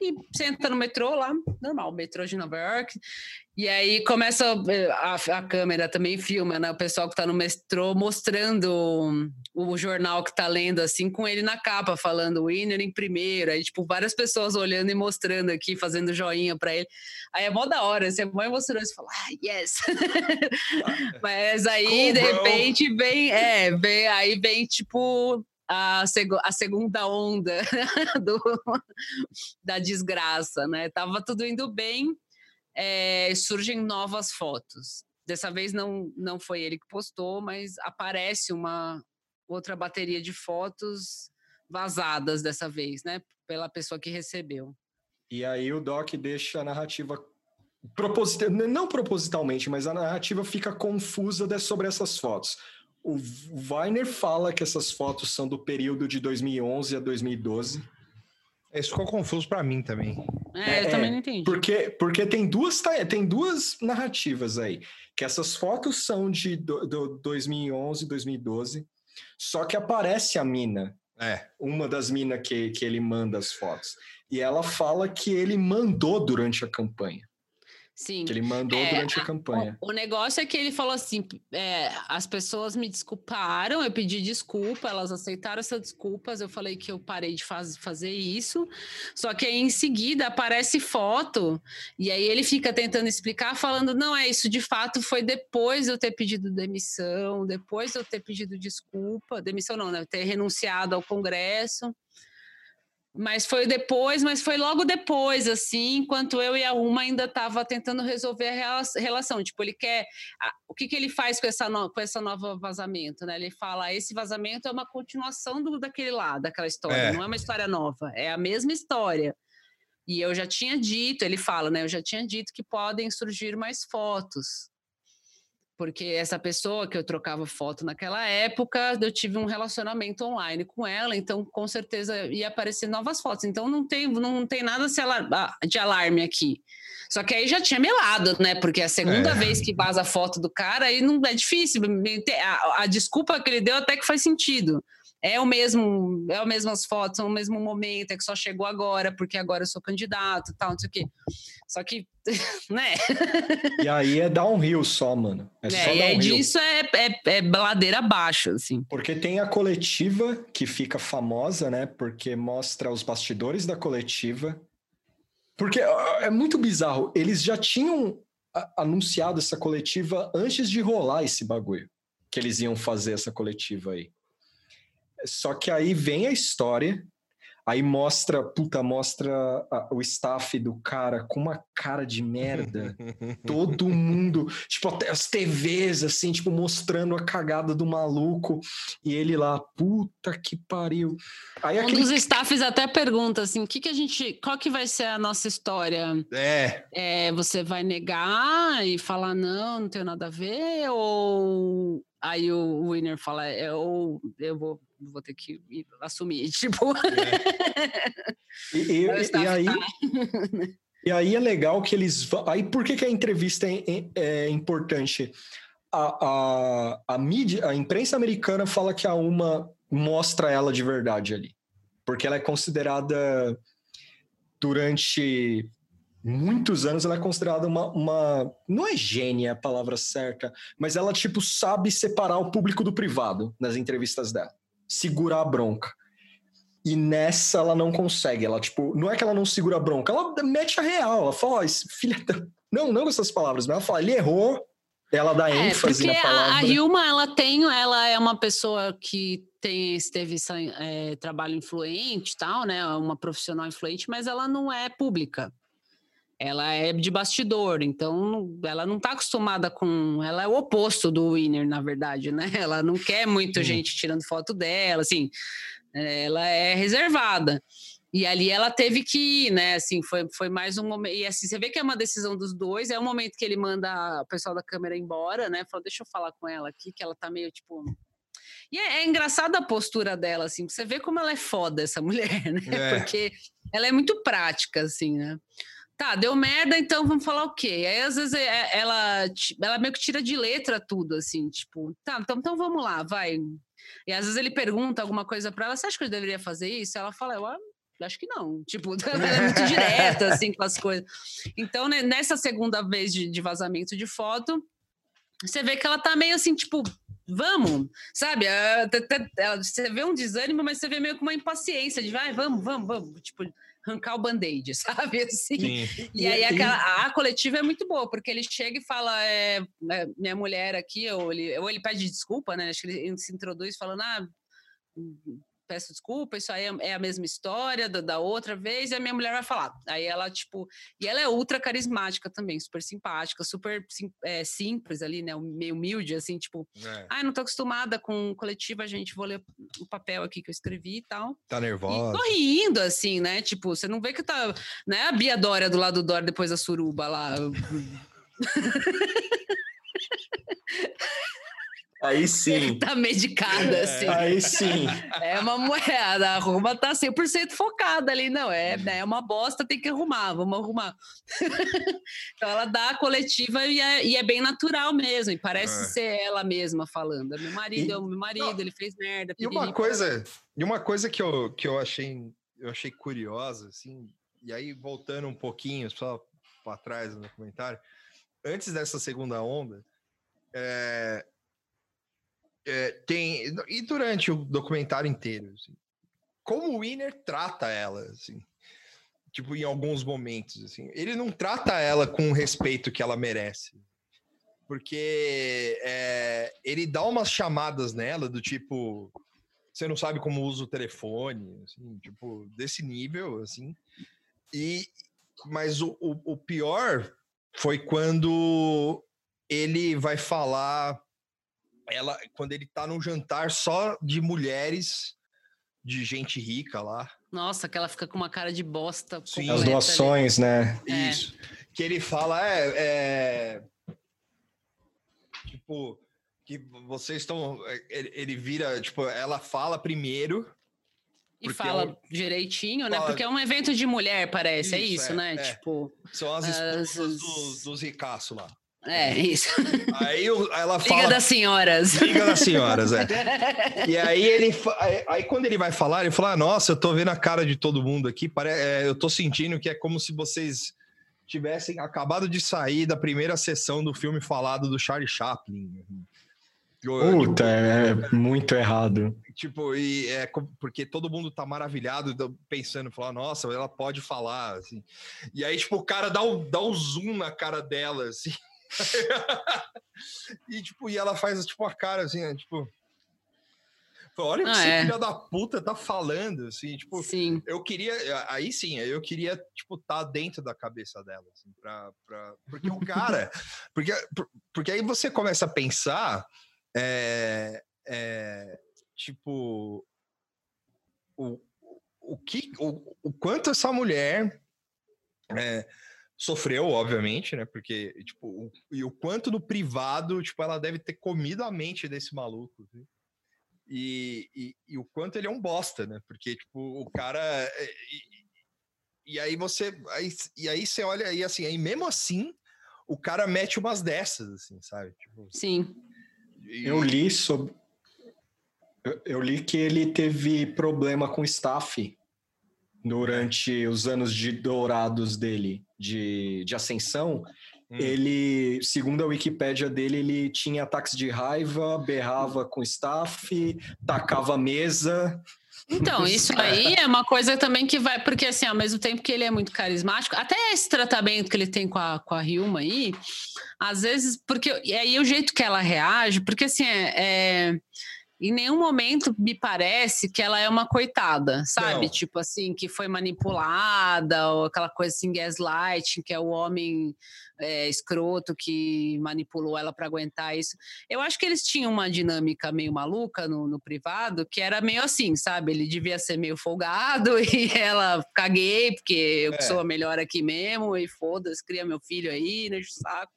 e senta no metrô lá, normal, metrô de Nova York. E aí começa a, a câmera também filma, né? O pessoal que está no metrô mostrando o, o, jornal que está lendo, assim, com ele na capa, falando winner em primeiro. Aí, tipo, várias pessoas olhando e mostrando aqui, fazendo joinha para ele. Aí é mó da hora, você é mó emocionante, você fala, ah, yes! Mas aí, cool, de repente, vem, é, vem, aí vem, tipo, a, seg a segunda onda do, da desgraça, né? Tava tudo indo bem, é, surgem novas fotos. Dessa vez não, não foi ele que postou, mas aparece uma outra bateria de fotos vazadas dessa vez, né? Pela pessoa que recebeu. E aí o Doc deixa a narrativa proposital, não propositalmente, mas a narrativa fica confusa sobre essas fotos. O Weiner fala que essas fotos são do período de 2011 a 2012. Isso ficou confuso para mim também. É, eu É, também não entendi. Porque, porque tem, duas, tem duas narrativas aí. Que essas fotos são de do, do 2011, 2012. Só que aparece a mina, É. uma das minas que, que ele manda as fotos. E ela fala que ele mandou durante a campanha. Sim. Que ele mandou É, durante a campanha. O negócio é que ele falou assim: é, as pessoas me desculparam, eu pedi desculpa, elas aceitaram essas desculpas, eu falei que eu parei de faz, fazer isso. Só que aí em seguida aparece foto, e aí ele fica tentando explicar, falando: não, é isso de fato foi depois de eu ter pedido demissão, depois de eu ter pedido desculpa, demissão não, né? Ter renunciado ao Congresso. Mas foi depois, mas foi logo depois, assim, enquanto eu e a Uma ainda estava tentando resolver a rela- relação. Tipo, ele quer. o que, que ele faz com essa, no, com essa nova vazamento, né? Ele fala: esse vazamento é uma continuação do, daquele lá, daquela história, É. não é uma história nova, é a mesma história. E eu já tinha dito, ele fala, né? Eu já tinha dito que podem surgir mais fotos. Porque essa pessoa que eu trocava foto naquela época, eu tive um relacionamento online com ela, então com certeza ia aparecer novas fotos. Então não tem, não tem nada de alarme aqui. Só que aí já tinha melado, né? Porque a segunda É. vez que vaza a foto do cara, aí não é difícil. A, a desculpa que ele deu até que faz sentido. É o mesmo, é as mesmas fotos, é o mesmo momento, é que só chegou agora, porque agora eu sou candidato, tal, não sei o quê. Só que, né? E aí é downhill só, mano. É, só É, e aí downhill. disso é, é, é ladeira abaixo, assim. Porque tem a coletiva que fica famosa, né? Porque mostra os bastidores da coletiva. Porque é muito bizarro. Eles já tinham anunciado essa coletiva antes de rolar esse bagulho. Que eles iam fazer essa coletiva aí. Só que aí vem a história. Aí mostra, puta, mostra a- o staff do cara com uma cara de merda. Todo mundo, tipo, até as TVs, assim, tipo, mostrando a cagada do maluco. E ele lá, puta que pariu. Aí Um aquele. dos staffs até pergunta assim: o que, que a gente. Qual que vai ser a nossa história? É. É, você vai negar e falar, não, não tenho nada a ver? Ou aí o winner fala, é, ou eu vou, vou ter que ir assumir. Tipo, E, e- e staff aí, e aí é legal que eles. Aí por que, que a entrevista é, é- é importante? A, a, a mídia, a imprensa americana fala que a Uma mostra ela de verdade ali. Porque ela é considerada, durante muitos anos, ela é considerada uma, uma. Não é gênia a palavra certa, mas ela, tipo, sabe separar o público do privado nas entrevistas dela. Segurar a bronca. E nessa ela não consegue. Ela, tipo, não é que ela não segura a bronca, ela mete a real. Ela fala, ó, esse filho da... Não, não com essas palavras, mas ela fala, ele errou. Ela dá É, ênfase porque na palavra. a Hilma, ela tem, ela é uma pessoa que tem, teve é, trabalho influente e tal, né? Uma profissional influente, mas ela não é pública. Ela é de bastidor, então ela não está acostumada com. Ela é o oposto do Winner, na verdade, né? Ela não quer muito gente tirando foto dela, assim. Ela é reservada. E ali ela teve que ir, né? Assim, foi, foi mais um momento. E assim, você vê que é uma decisão dos dois. É o momento que ele manda o pessoal da câmera embora, né? Falou, deixa eu falar com ela aqui, que ela tá meio tipo. E é, é engraçada a postura dela, assim, você vê como ela é foda, essa mulher, né? É. Porque ela é muito prática, assim, né? Tá, deu merda, então vamos falar o quê? Aí, às vezes, é- ela, ti- ela meio que tira de letra tudo, assim, tipo, tá, então, então vamos lá, vai. E às vezes ele pergunta alguma coisa pra ela, você acha que eu deveria fazer isso? Ela fala, eu acho que não. Tipo, ela é muito direta, assim, com as coisas. Então, né, nessa segunda vez de, de vazamento de foto, você vê que ela tá meio assim, tipo, vamos, sabe? Ela- Você vê um desânimo, mas você vê meio com uma impaciência de vai, vamos, vamos, vamos, tipo, arrancar o band-aid, sabe? Assim. Sim. E aí e- aquela- a coletiva é muito boa, porque ele chega e fala, é, é, minha mulher aqui, ou ele, ou ele pede desculpa, né? Acho que ele se introduz falando, ah, peço desculpa, isso aí é, é a mesma história da, da outra vez, e a minha mulher vai falar. Aí ela, tipo, e ela é ultra carismática também, super simpática, super sim- é, simples ali, né? Meio humilde, assim, tipo, É. ah, não tô acostumada com coletiva, gente, vou ler o papel aqui que eu escrevi e tal. Tá E nervosa. tô rindo, assim, né? Tipo, você não vê que tá. Né? A Bia Dória do lado do Dória depois da suruba lá. Aí sim. tá medicada, assim. Aí sim. É uma moeda. A Roma tá 100% focada ali. Não, é, é uma bosta, tem que arrumar, vamos arrumar. então ela dá a coletiva e é, e é bem natural mesmo. E parece é. ser ela mesma falando. É meu marido, e, é o meu marido, não, ele fez merda. E uma coisa, e uma coisa que eu, que eu achei, eu achei curiosa, assim, e aí voltando um pouquinho só para trás no documentário, antes dessa segunda onda, é, é, tem e durante o documentário inteiro, assim, como o Winner trata ela, assim, tipo em alguns momentos, assim, ele não trata ela com o respeito que ela merece, porque é, ele dá umas chamadas nela do tipo você não sabe como usa o telefone, assim, tipo desse nível, assim, e mas o, o, o pior foi quando ele vai falar ela quando ele tá num jantar só de mulheres de gente rica lá. Nossa, que ela fica com uma cara de bosta. Sim. As doações, ali. né? É. Isso. Que ele fala, é, é, Tipo, que vocês estão. Ele, ele, vira, tipo, ela fala primeiro. E fala é um, direitinho, né? Fala, Porque é um evento de mulher, parece. É isso, é isso né? É. Tipo. São as esposas as... dos, dos ricaços lá. É, isso. Aí ela fala. Liga das senhoras. Liga das senhoras, é. E aí ele. Aí quando ele vai falar, ele fala: ah, Nossa, eu tô vendo a cara de todo mundo aqui. É, eu tô sentindo que é como se vocês tivessem acabado de sair da primeira sessão do filme falado do Charlie Chaplin. Puta, tipo, é muito errado. Tipo, e é porque todo mundo tá maravilhado, pensando, falar, nossa, ela pode falar, assim. E aí, tipo, o cara dá um, dá um zoom na cara dela, assim. e, tipo, e ela faz, tipo, a cara assim, né? tipo. Olha o que ah, esse é. filho da puta tá falando, assim, tipo, sim. eu queria, aí sim, eu queria, tipo, tá dentro da cabeça dela, assim, pra, pra porque o cara, porque, porque aí você começa a pensar, é, é, tipo, o, o que, o, o quanto essa mulher é, sofreu, obviamente, né? Porque, tipo, o, e o quanto no privado, tipo, ela deve ter comido a mente desse maluco. E, e, e, o quanto ele é um bosta, né? Porque, tipo, o cara. É, e, e, aí você. Aí, e aí você olha aí assim, aí mesmo assim, o cara mete umas dessas, assim, sabe? Tipo, Sim. Eu li sobre. Eu, eu li que ele teve problema com staff durante os anos de dourados dele de, de ascensão, hum. ele, segundo a Wikipédia dele, ele tinha ataques de raiva, berrava com staff, tacava a mesa. Então, isso aí é uma coisa também que vai, porque assim, ao mesmo tempo que ele é muito carismático, até esse tratamento que ele tem com a, com a Hilma aí, às vezes, porque e aí o jeito que ela reage, porque assim, é, é em nenhum momento me parece que ela é uma coitada, sabe? Não. Tipo assim, que foi manipulada, ou aquela coisa assim, gaslighting, que é o homem é, escroto que manipulou ela para aguentar isso. Eu acho que eles tinham uma dinâmica meio maluca no, no, privado, que era meio assim, sabe? Ele devia ser meio folgado e ela caguei, porque eu é. sou a melhor aqui mesmo, e foda-se, cria meu filho aí, deixa o saco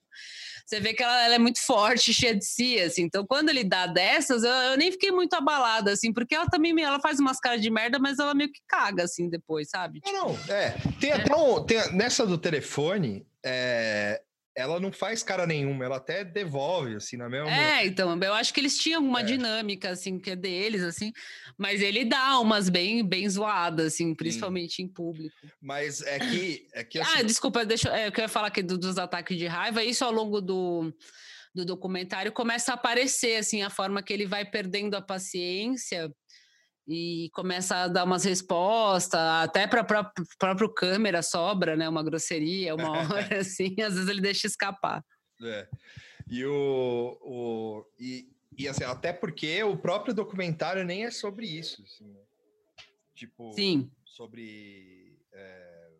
você vê que ela, ela, é muito forte, cheia de si, assim. Então, quando ele dá dessas, eu, eu, nem fiquei muito abalada, assim, porque ela também ela faz umas caras de merda, mas ela meio que caga, assim, depois, sabe? Tipo, não, não, é. Tem é. até um. Tem, nessa do telefone, é, ela não faz cara nenhuma, ela até devolve, assim, na mesma. É, então, eu acho que eles tinham uma é. dinâmica, assim, que é deles, assim, mas ele dá umas bem, bem zoadas, assim, principalmente hum. em público. Mas é que. É que assim... Ah, desculpa, deixa é, eu queria falar aqui do, dos ataques de raiva, isso ao longo do. Do documentário começa a aparecer assim a forma que ele vai perdendo a paciência e começa a dar umas respostas, até para o próprio câmera sobra, né? Uma grosseria, uma hora assim, às vezes ele deixa escapar. É. E o, o e, e assim, até porque o próprio documentário nem é sobre isso, assim, né? tipo, Sim. sobre é,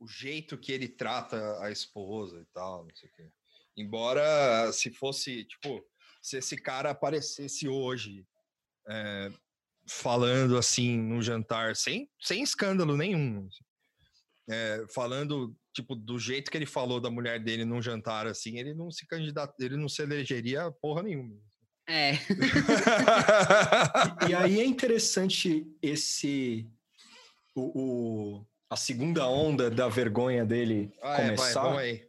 o jeito que ele trata a esposa e tal, não sei o quê. Embora se fosse, tipo, se esse cara aparecesse hoje é, falando assim no jantar, sem, sem escândalo nenhum. Assim. É, falando, tipo, do jeito que ele falou da mulher dele num jantar assim, ele não se candidata, ele não se elegeria porra nenhuma. É. e, aí é interessante esse o, o, a segunda onda da vergonha dele ah, começar. É, vai, aí.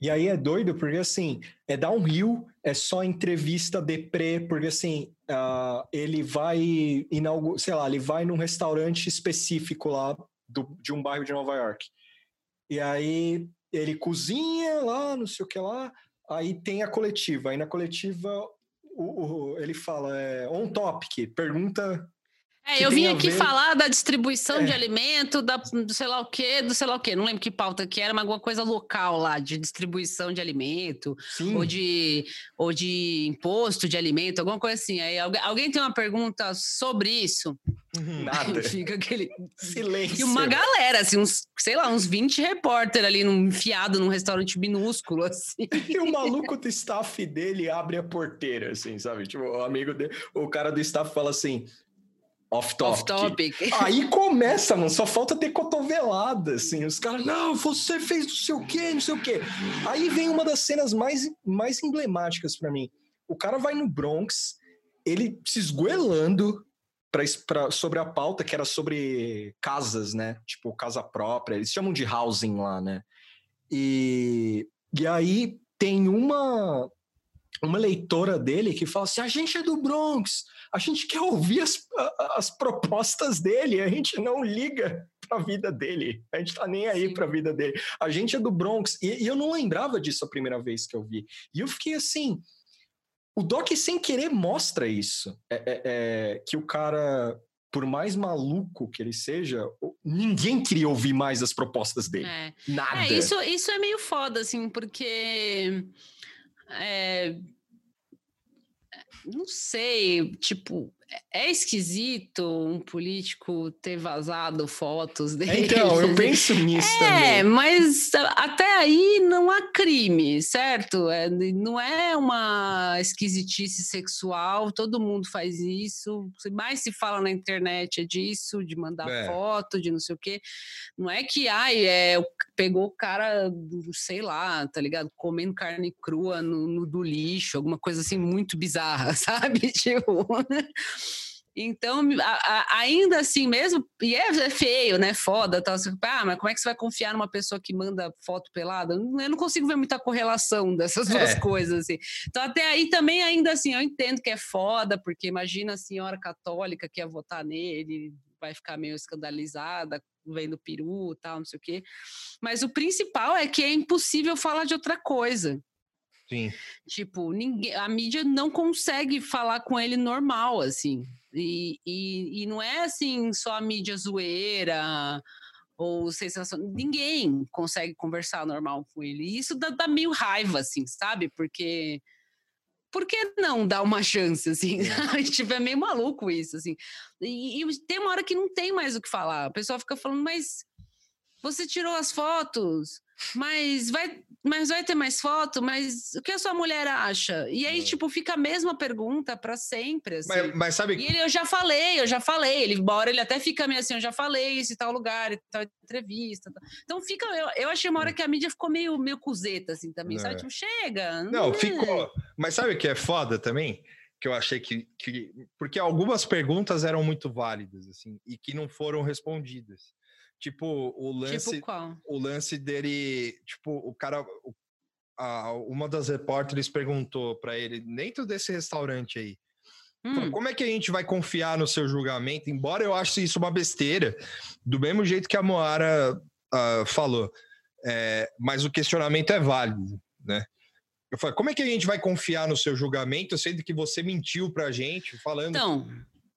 E aí é doido, porque assim, é downhill, é só entrevista deprê, porque assim, uh, ele vai sei lá, ele vai num restaurante específico lá do, de um bairro de Nova York. E aí ele cozinha lá, não sei o que lá, aí tem a coletiva. Aí na coletiva o, o, ele fala é, on topic, pergunta é, eu vim aqui ver... falar da distribuição é. de alimento, da, do sei lá o quê, do sei lá o quê. Não lembro que pauta que era, mas alguma coisa local lá, de distribuição de alimento, ou de, ou de imposto de alimento, alguma coisa assim. Aí alguém, alguém tem uma pergunta sobre isso? Uhum. Nada. Fica aquele. Silêncio. E uma galera, assim, uns, sei lá, uns 20 repórter ali num, enfiado num restaurante minúsculo, assim. E o maluco do staff dele abre a porteira, assim, sabe? Tipo, o amigo dele, o cara do staff fala assim: Off topic. Off topic. Aí começa, mano, só falta ter cotovelada, assim. Os caras, não, você fez não sei o quê, não sei o quê. Aí vem uma das cenas mais, mais emblemáticas para mim. O cara vai no Bronx, ele se esgoelando pra, pra, sobre a pauta, que era sobre casas, né? Tipo, casa própria. Eles chamam de housing lá, né? E, e aí tem uma, uma leitora dele que fala assim: a gente é do Bronx, a gente quer ouvir as, as propostas dele, a gente não liga para a vida dele, a gente tá nem aí para a vida dele. A gente é do Bronx, e, e, eu não lembrava disso a primeira vez que eu vi. E eu fiquei assim. O Doc, sem querer, mostra isso. É, é, é, que o cara, por mais maluco que ele seja, ninguém queria ouvir mais as propostas dele. É. Nada. É, isso, isso é meio foda, assim, porque. É, não sei, tipo, é esquisito um político ter vazado fotos dele. Então, eu penso nisso é, também. É, mas até aí não há crime, certo? É, não é uma esquisitice sexual, todo mundo faz isso. Mais se fala na internet é disso, de mandar é. foto, de não sei o quê. Não é que, ai, é, pegou o cara, sei lá, tá ligado? Comendo carne crua no, no do lixo, alguma coisa assim muito bizarra, sabe? Tipo. Então, a, a, ainda assim mesmo, e é, é, feio, né? Foda, tal. Assim, ah, mas como é que você vai confiar numa pessoa que manda foto pelada? Eu não consigo ver muita correlação dessas duas é. coisas, assim. Então, até aí também, ainda assim, eu entendo que é foda, porque imagina a senhora católica que ia votar nele, vai ficar meio escandalizada, vendo peru tal, não sei o quê. Mas o principal é que é impossível falar de outra coisa. Sim. Tipo, ninguém, a mídia não consegue falar com ele normal, assim. E, e, e não é assim só a mídia zoeira ou sensação. Ninguém consegue conversar normal com ele. E isso dá, dá meio raiva, assim, sabe? Porque. Por que não dar uma chance, assim? É. tipo, é meio maluco isso, assim. E, e tem uma hora que não tem mais o que falar. A pessoa fica falando, mas você tirou as fotos, mas vai, mas vai ter mais foto, mas o que a sua mulher acha? E aí, é. tipo, fica a mesma pergunta para sempre. Assim. Mas, mas, sabe. E ele, eu já falei, eu já falei. Ele, embora ele até fica meio assim, eu já falei esse tal lugar, e tal entrevista. Tal. Então fica. Eu, eu achei uma hora hum. que a mídia ficou meio, meio cuzeta, assim, também. É. Sabe? Tipo, chega. Não, não é. ficou. Mas sabe o que é foda também? Que eu achei que, que. Porque algumas perguntas eram muito válidas, assim, e que não foram respondidas. Tipo, o tipo lance. Tipo qual? O lance dele. Tipo, o cara. O, a, uma das repórteres perguntou para ele, dentro desse restaurante aí. Hum. Como é que a gente vai confiar no seu julgamento? Embora eu ache isso uma besteira, do mesmo jeito que a Moara uh, falou. É, mas o questionamento é válido, né? Eu falei, como é que a gente vai confiar no seu julgamento, sendo que você mentiu pra gente, falando. Então,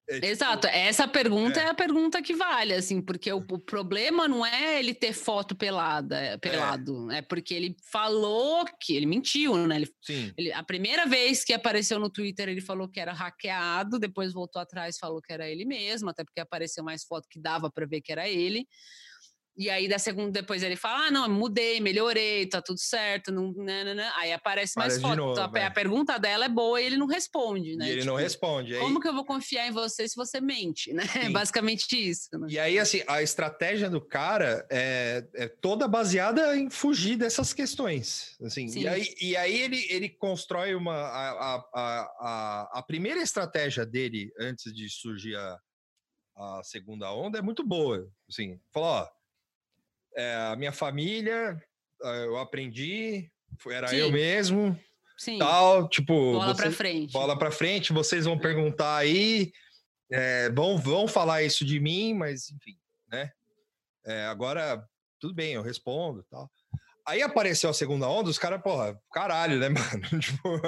é, tipo, Exato, essa pergunta é. é. a pergunta que vale, assim, porque o, o, problema não é ele ter foto pelada, é, pelado, é. é porque ele falou que ele mentiu, né? Ele, Sim. Ele, a primeira vez que apareceu no Twitter, ele falou que era hackeado, depois voltou atrás falou que era ele mesmo, até porque apareceu mais foto que dava para ver que era ele. E aí, da segunda, depois ele fala: Ah, não, mudei, melhorei, tá tudo certo. Não, né, né, né. Aí aparece mais foto. novo, a, é. a pergunta dela é boa e ele não responde, né? E ele não Tipo, responde. Aí, Como que eu vou confiar em você se você mente, né? É Sim. basicamente isso. Né? E aí, assim, a estratégia do cara é, é toda baseada em fugir dessas questões. Assim, Sim. e aí, e aí ele, ele constrói uma. A, a, a, a, a primeira estratégia dele, antes de surgir a, a segunda onda, é muito boa. Assim, falou: ó, é, a minha família, eh, eu aprendi, era eu Sim. mesmo, Sim. tal, tipo. bola você- pra frente. bola para frente, vocês vão perguntar aí, é, vão, vão falar isso de mim, mas enfim, né? É, agora, tudo bem, eu respondo tal. Aí apareceu a segunda onda, os caras, porra, caralho, né, mano? Tipo,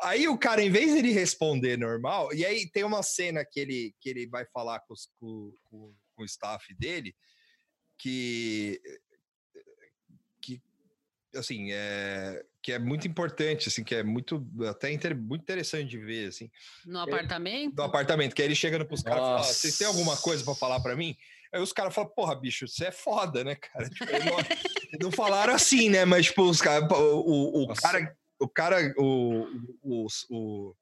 aí o cara, em vez de ele responder normal, e aí tem uma cena que ele, que ele vai falar com, os- com- com- com o staff dele, que, que assim, é, que é muito importante, assim, que é muito, até inter- muito interessante de ver, assim, No apartamento? do apartamento, que aí ele chega pros caras e fala, "Ó, Nossa. vocês têm alguma coisa pra falar pra mim? Aí os caras falam, porra, bicho, você é foda, né, cara? Tipo, não, falaram assim, né? Mas, tipo, os caras, o, o, o Nossa. cara, o cara, o, o, o,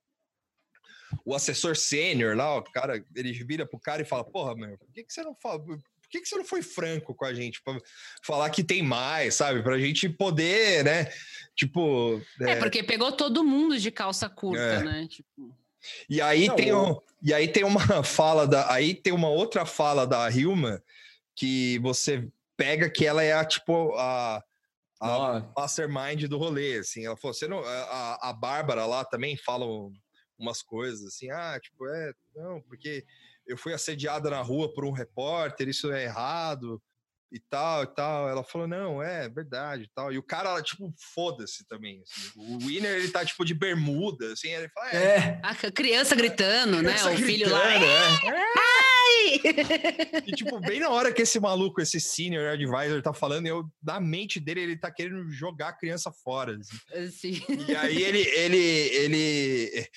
o assessor sênior lá, o cara, ele vira pro cara e fala, porra, meu, por que, que você não fala? Por que, que você não foi franco com a gente pra falar que tem mais, sabe? Pra gente poder, né? Tipo. É, porque pegou todo mundo de calça curta, É. né? Tipo, E aí Não, tem um, e aí tem uma fala da, aí tem uma outra fala da Hilma que você pega que ela é a tipo a, a mastermind do rolê, assim. Ela falou, você não, a, a Bárbara lá também fala um- umas coisas assim, ah, tipo, é, não, porque eu fui assediada na rua por um repórter, isso é errado e tal e tal. Ela falou, não, é verdade e tal. E o cara, tipo, foda-se também. assim. O Winner, ele tá, tipo, de bermuda, assim, ele fala, é, é. a criança gritando, né? Criança O filho lá. é. "Ai!" E, tipo, bem na hora que esse maluco, esse senior advisor tá falando, eu, na mente dele, ele tá querendo jogar a criança fora. assim. Assim. E aí ele, ele, ele,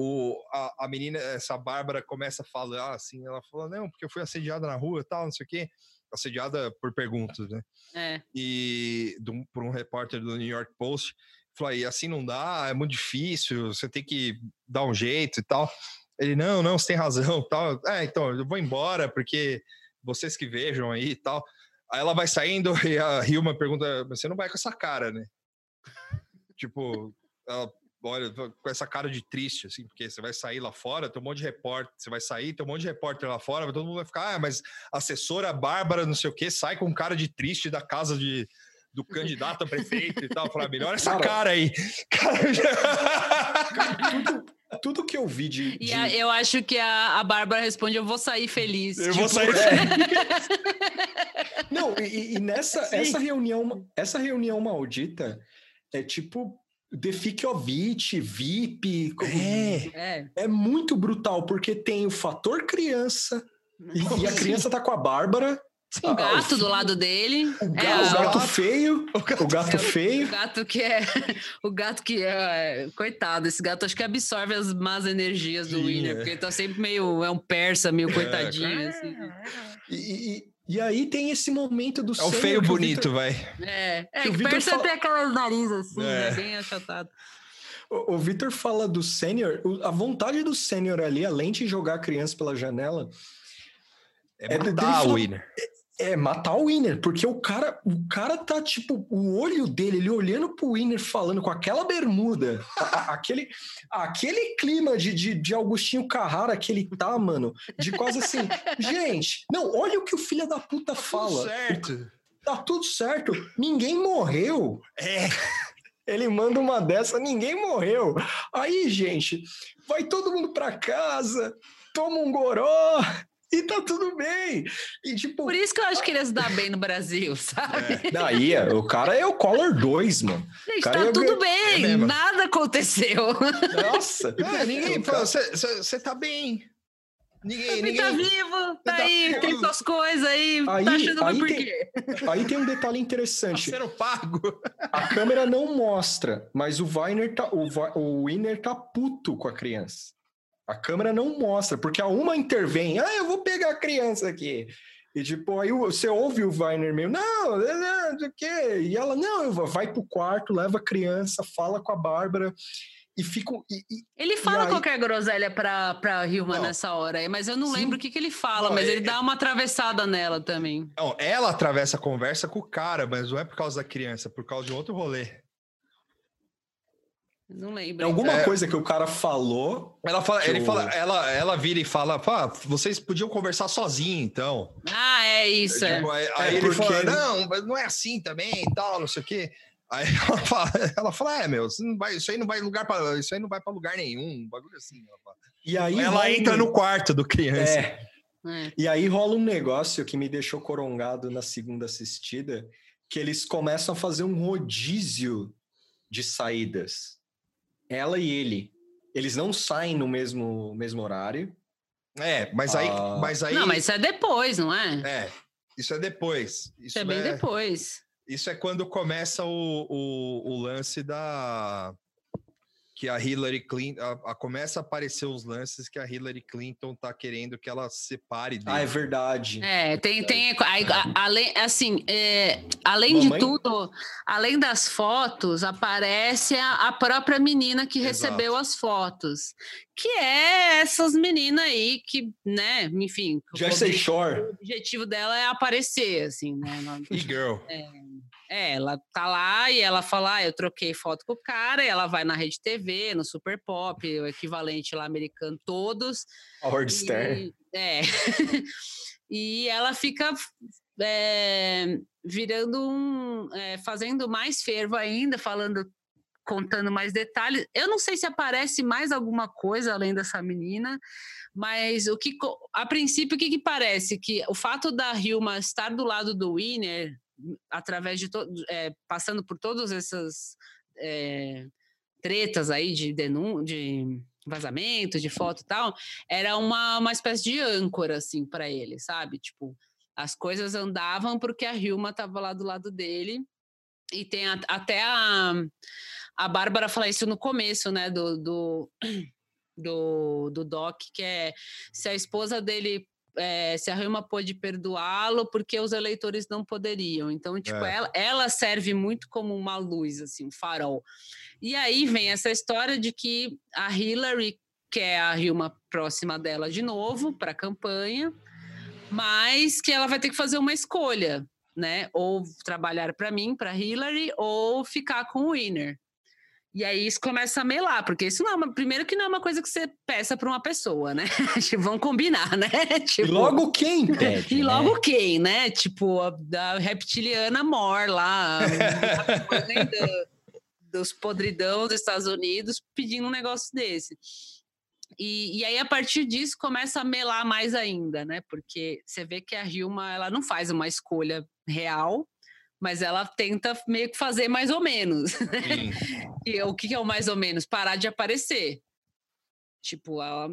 o, a, a menina, essa Bárbara começa a falar assim, ela fala, não, porque eu fui assediada na rua e tal, não sei o quê. Assediada por perguntas, né? É. E um- por um repórter do New York Post, falou, aí assim não dá, é muito difícil, você tem que dar um jeito e tal. Ele, não, não, você tem razão, tal. É, então, eu vou embora, porque vocês que vejam aí e tal. Aí ela vai saindo e a Hilma pergunta, "Mas você não vai com essa cara, né? tipo, ela olha com essa cara de triste, assim, porque você vai sair lá fora, tem um monte de repórter, você vai sair, tem um monte de repórter lá fora, todo mundo vai ficar, ah, mas a assessora Bárbara, não sei o quê, sai com cara de triste da casa de, do candidato a prefeito e tal. Falar, melhor essa Cara, cara aí. Cara, tudo, tudo que eu vi de. E de- a- eu acho que a, a Bárbara responde: Eu vou sair feliz. eu vou Tipo, sair. Não, e, e nessa Sim. essa reunião, essa reunião maldita é tipo The Fikovich, VIP. É. É. É muito brutal, porque tem o fator criança, e, e a criança tá com a Bárbara. O gato o do lado dele. O, ga- É, o gato gato. feio, o gato O feio. gato que é. O gato que é. é, Coitado, esse gato acho que absorve as más energias do Sim, Winner, é. porque ele tá sempre meio. É um persa, meio coitadinho, assim. E, e- e aí tem esse momento do É o feio bonito, Victor- vai. É, é Que o que Vitor persa fala- tem aquelas nariz assim, É. né? Bem achatado. O, o Vitor fala do sênior, a vontade do sênior ali, além de jogar a criança pela janela, É, É matar dele o falar- Winner. É matar o Winner, porque o cara, o cara tá tipo, o olho dele, ele olhando pro Winner falando com aquela bermuda, a- aquele, aquele clima de, de, de Augustinho Carrara que ele tá, mano, de quase assim, gente, não, olha o que o filho da puta fala. certo. Tá tudo certo, ninguém morreu. É. Ele manda uma dessa, ninguém morreu. Aí, gente, vai todo mundo pra casa, toma um goró e tá tudo bem. E tipo, Por isso que eu acho que ele ia se dar bem no Brasil, sabe? daí é, o cara é o Collar 2, mano. Gente, cara tá tudo É bem, mesmo. nada aconteceu. Nossa. Ah, ninguém falou, você tá bem. Ninguém, Ele tá ninguém. vivo, tá tá aí, vivo. tem suas coisas aí, Aí- tá achando aí por tem- quê? Aí tem um detalhe Tá interessante. sendo pago. A câmera não mostra, mas o Weiner tá, o, Va- o Winner tá puto com a criança. A câmera não mostra, porque a uma intervém. Ah, eu vou pegar a criança aqui. E tipo, aí você ouve o Weiner meio, não, não, não sei o quê. E ela, não, vai pro quarto, leva a criança, fala com a Bárbara e ficam. E, e, ele fala aí... qualquer groselha pra, pra Hilma nessa hora aí, mas eu não Sim. lembro o que, que ele fala, não, mas é, ele dá uma atravessada nela também. Não, ela atravessa a conversa com o cara, mas não é por causa da criança, é por causa de outro rolê. Não lembro. É alguma é... coisa que o cara falou. Ela fala, ele fala, ela, ela vira e fala, pá, vocês podiam conversar sozinho, então. Ah, é isso. É, tipo, aí, aí é ele fala, não, mas não é assim também e tal, não sei o quê. Aí ela fala, ela fala é, meu, isso, não vai, isso aí não vai lugar para isso aí não vai para lugar nenhum, um bagulho assim. Ela e aí ela rola... entra no quarto do criança. É. É. E aí rola um negócio que me deixou corongado na segunda assistida, que eles começam a fazer um rodízio de saídas. Ela e ele. Eles não saem no mesmo, mesmo horário. É, mas aí, ah. mas aí. Não, mas isso é depois, não é? É, isso é depois. Isso, isso é bem é... depois. Isso é quando começa o, o, o lance da. Que a Hillary Clinton. A, a, começa a aparecer os lances que a Hillary Clinton tá querendo que ela separe dele. Ah, é verdade. É, tem. tem além, assim, é, além Mamãe? de tudo, além das fotos, aparece a, a própria menina que Exato. recebeu as fotos. Que é essas meninas aí que, né, enfim. Jersey Shore. O objetivo dela é aparecer, assim, né? E-girl. É, é, ela tá lá e ela fala, ah, eu troquei foto com o cara, e ela vai na Rede TV, no Super Pop, o equivalente lá americano, todos. Howard Stern. É. e ela fica é, virando um. É, fazendo mais fervo ainda, falando, contando mais detalhes. Eu não sei se aparece mais alguma coisa além dessa menina, mas o que a princípio o que, que parece que o fato da Hilma estar do lado do Winner através de todo, é, passando por todas essas é, tretas aí de denúncia, de vazamento, de foto e tal, era uma, uma espécie de âncora, assim, para ele, sabe? Tipo, as coisas andavam porque a Hilma estava lá do lado dele, e tem a, até a, a Bárbara fala isso no começo, né, do, do, do, do Doc, que é se a esposa dele é, se a Roma pôde perdoá-lo porque os eleitores não poderiam. Então, tipo, é. ela, ela serve muito como uma luz, assim, um farol. E aí vem essa história de que a Hillary quer a Hilma próxima dela de novo para a campanha, mas que ela vai ter que fazer uma escolha, né? Ou trabalhar para mim, para Hillary, ou ficar com o Winner. E aí isso começa a melar, porque isso não é uma, primeiro que não é uma coisa que você peça para uma pessoa, né? Tipo, vão combinar, né? Tipo, e logo quem pede, E logo né? quem, né? Tipo, a, da reptiliana mor lá, dos podridão dos Estados Unidos pedindo um negócio desse. E, e, aí, a partir disso, começa a melar mais ainda, né? Porque você vê que a Hilma, ela não faz uma escolha real, mas ela tenta meio que fazer mais ou menos. e o que é o mais ou menos? Parar de aparecer. Tipo, ela,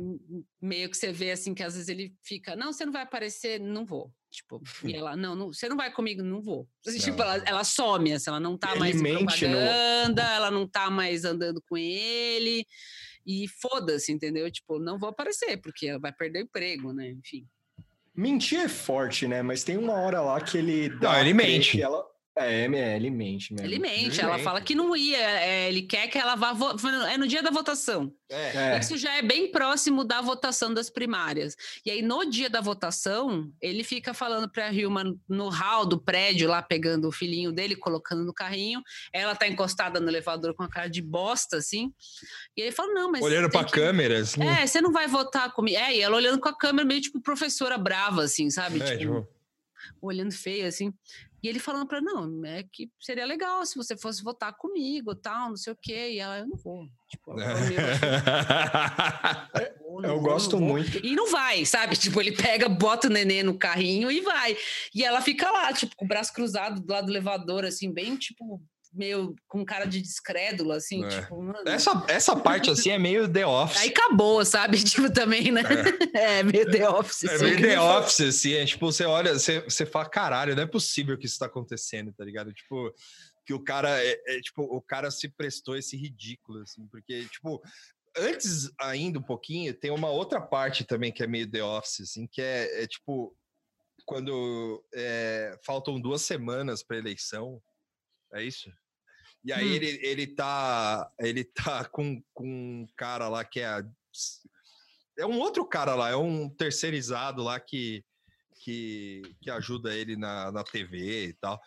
meio que você vê assim que às vezes ele fica, não, você não vai aparecer, não vou. Tipo, e ela, não, não você não vai comigo, não vou. Não. Tipo, ela, ela some, assim, ela não tá ele mais em propaganda, no... ela não tá mais andando com ele. E foda-se, entendeu? Tipo, não vou aparecer, porque ela vai perder o emprego, né? Enfim. Mentir é forte, né? Mas tem uma hora lá que ele dá. Não, ele mente. Ela... É, é, ele mente mesmo. Ele mente, ele ela mente. fala que não ia, é, ele quer que ela vá. É no dia da votação. É. Isso já é bem próximo da votação das primárias. E aí, no dia da votação, ele fica falando para a Hilma no hall do prédio, lá pegando o filhinho dele, colocando no carrinho. Ela tá encostada no elevador com a cara de bosta, assim. E ele fala: não, mas. Olhando para a que... câmera, assim. É, você não vai votar comigo. É, e ela olhando com a câmera, meio tipo professora brava, assim, sabe? É, tipo, tipo... olhando feio, assim. E ele falando para não, é que seria legal se você fosse votar comigo, tal, não sei o quê. E ela, eu não vou. Tipo, eu, eu, eu gosto muito. E não vai, sabe? Tipo, ele pega, bota o nenê no carrinho e vai. E ela fica lá, tipo, com o braço cruzado do lado do elevador, assim, bem, tipo, meio com cara de descrédulo, assim, é. tipo... Mano, essa, essa parte, assim, é meio The Office. Aí acabou, sabe? Tipo, também, né? É, é meio The Office. É meio The Office, assim, é tipo, você olha, você, você fala, caralho, não é possível que isso tá acontecendo, tá ligado? Tipo, que o cara, é, é tipo, o cara se prestou esse ridículo, assim, porque, tipo, antes ainda um pouquinho, tem uma outra parte também que é meio The Office, assim, que é, é tipo quando é, faltam duas semanas para eleição, é isso? E aí Hum. ele, ele tá ele tá com, com um cara lá que é é um outro cara lá, é um terceirizado lá que que, que ajuda ele na, na TV e tal.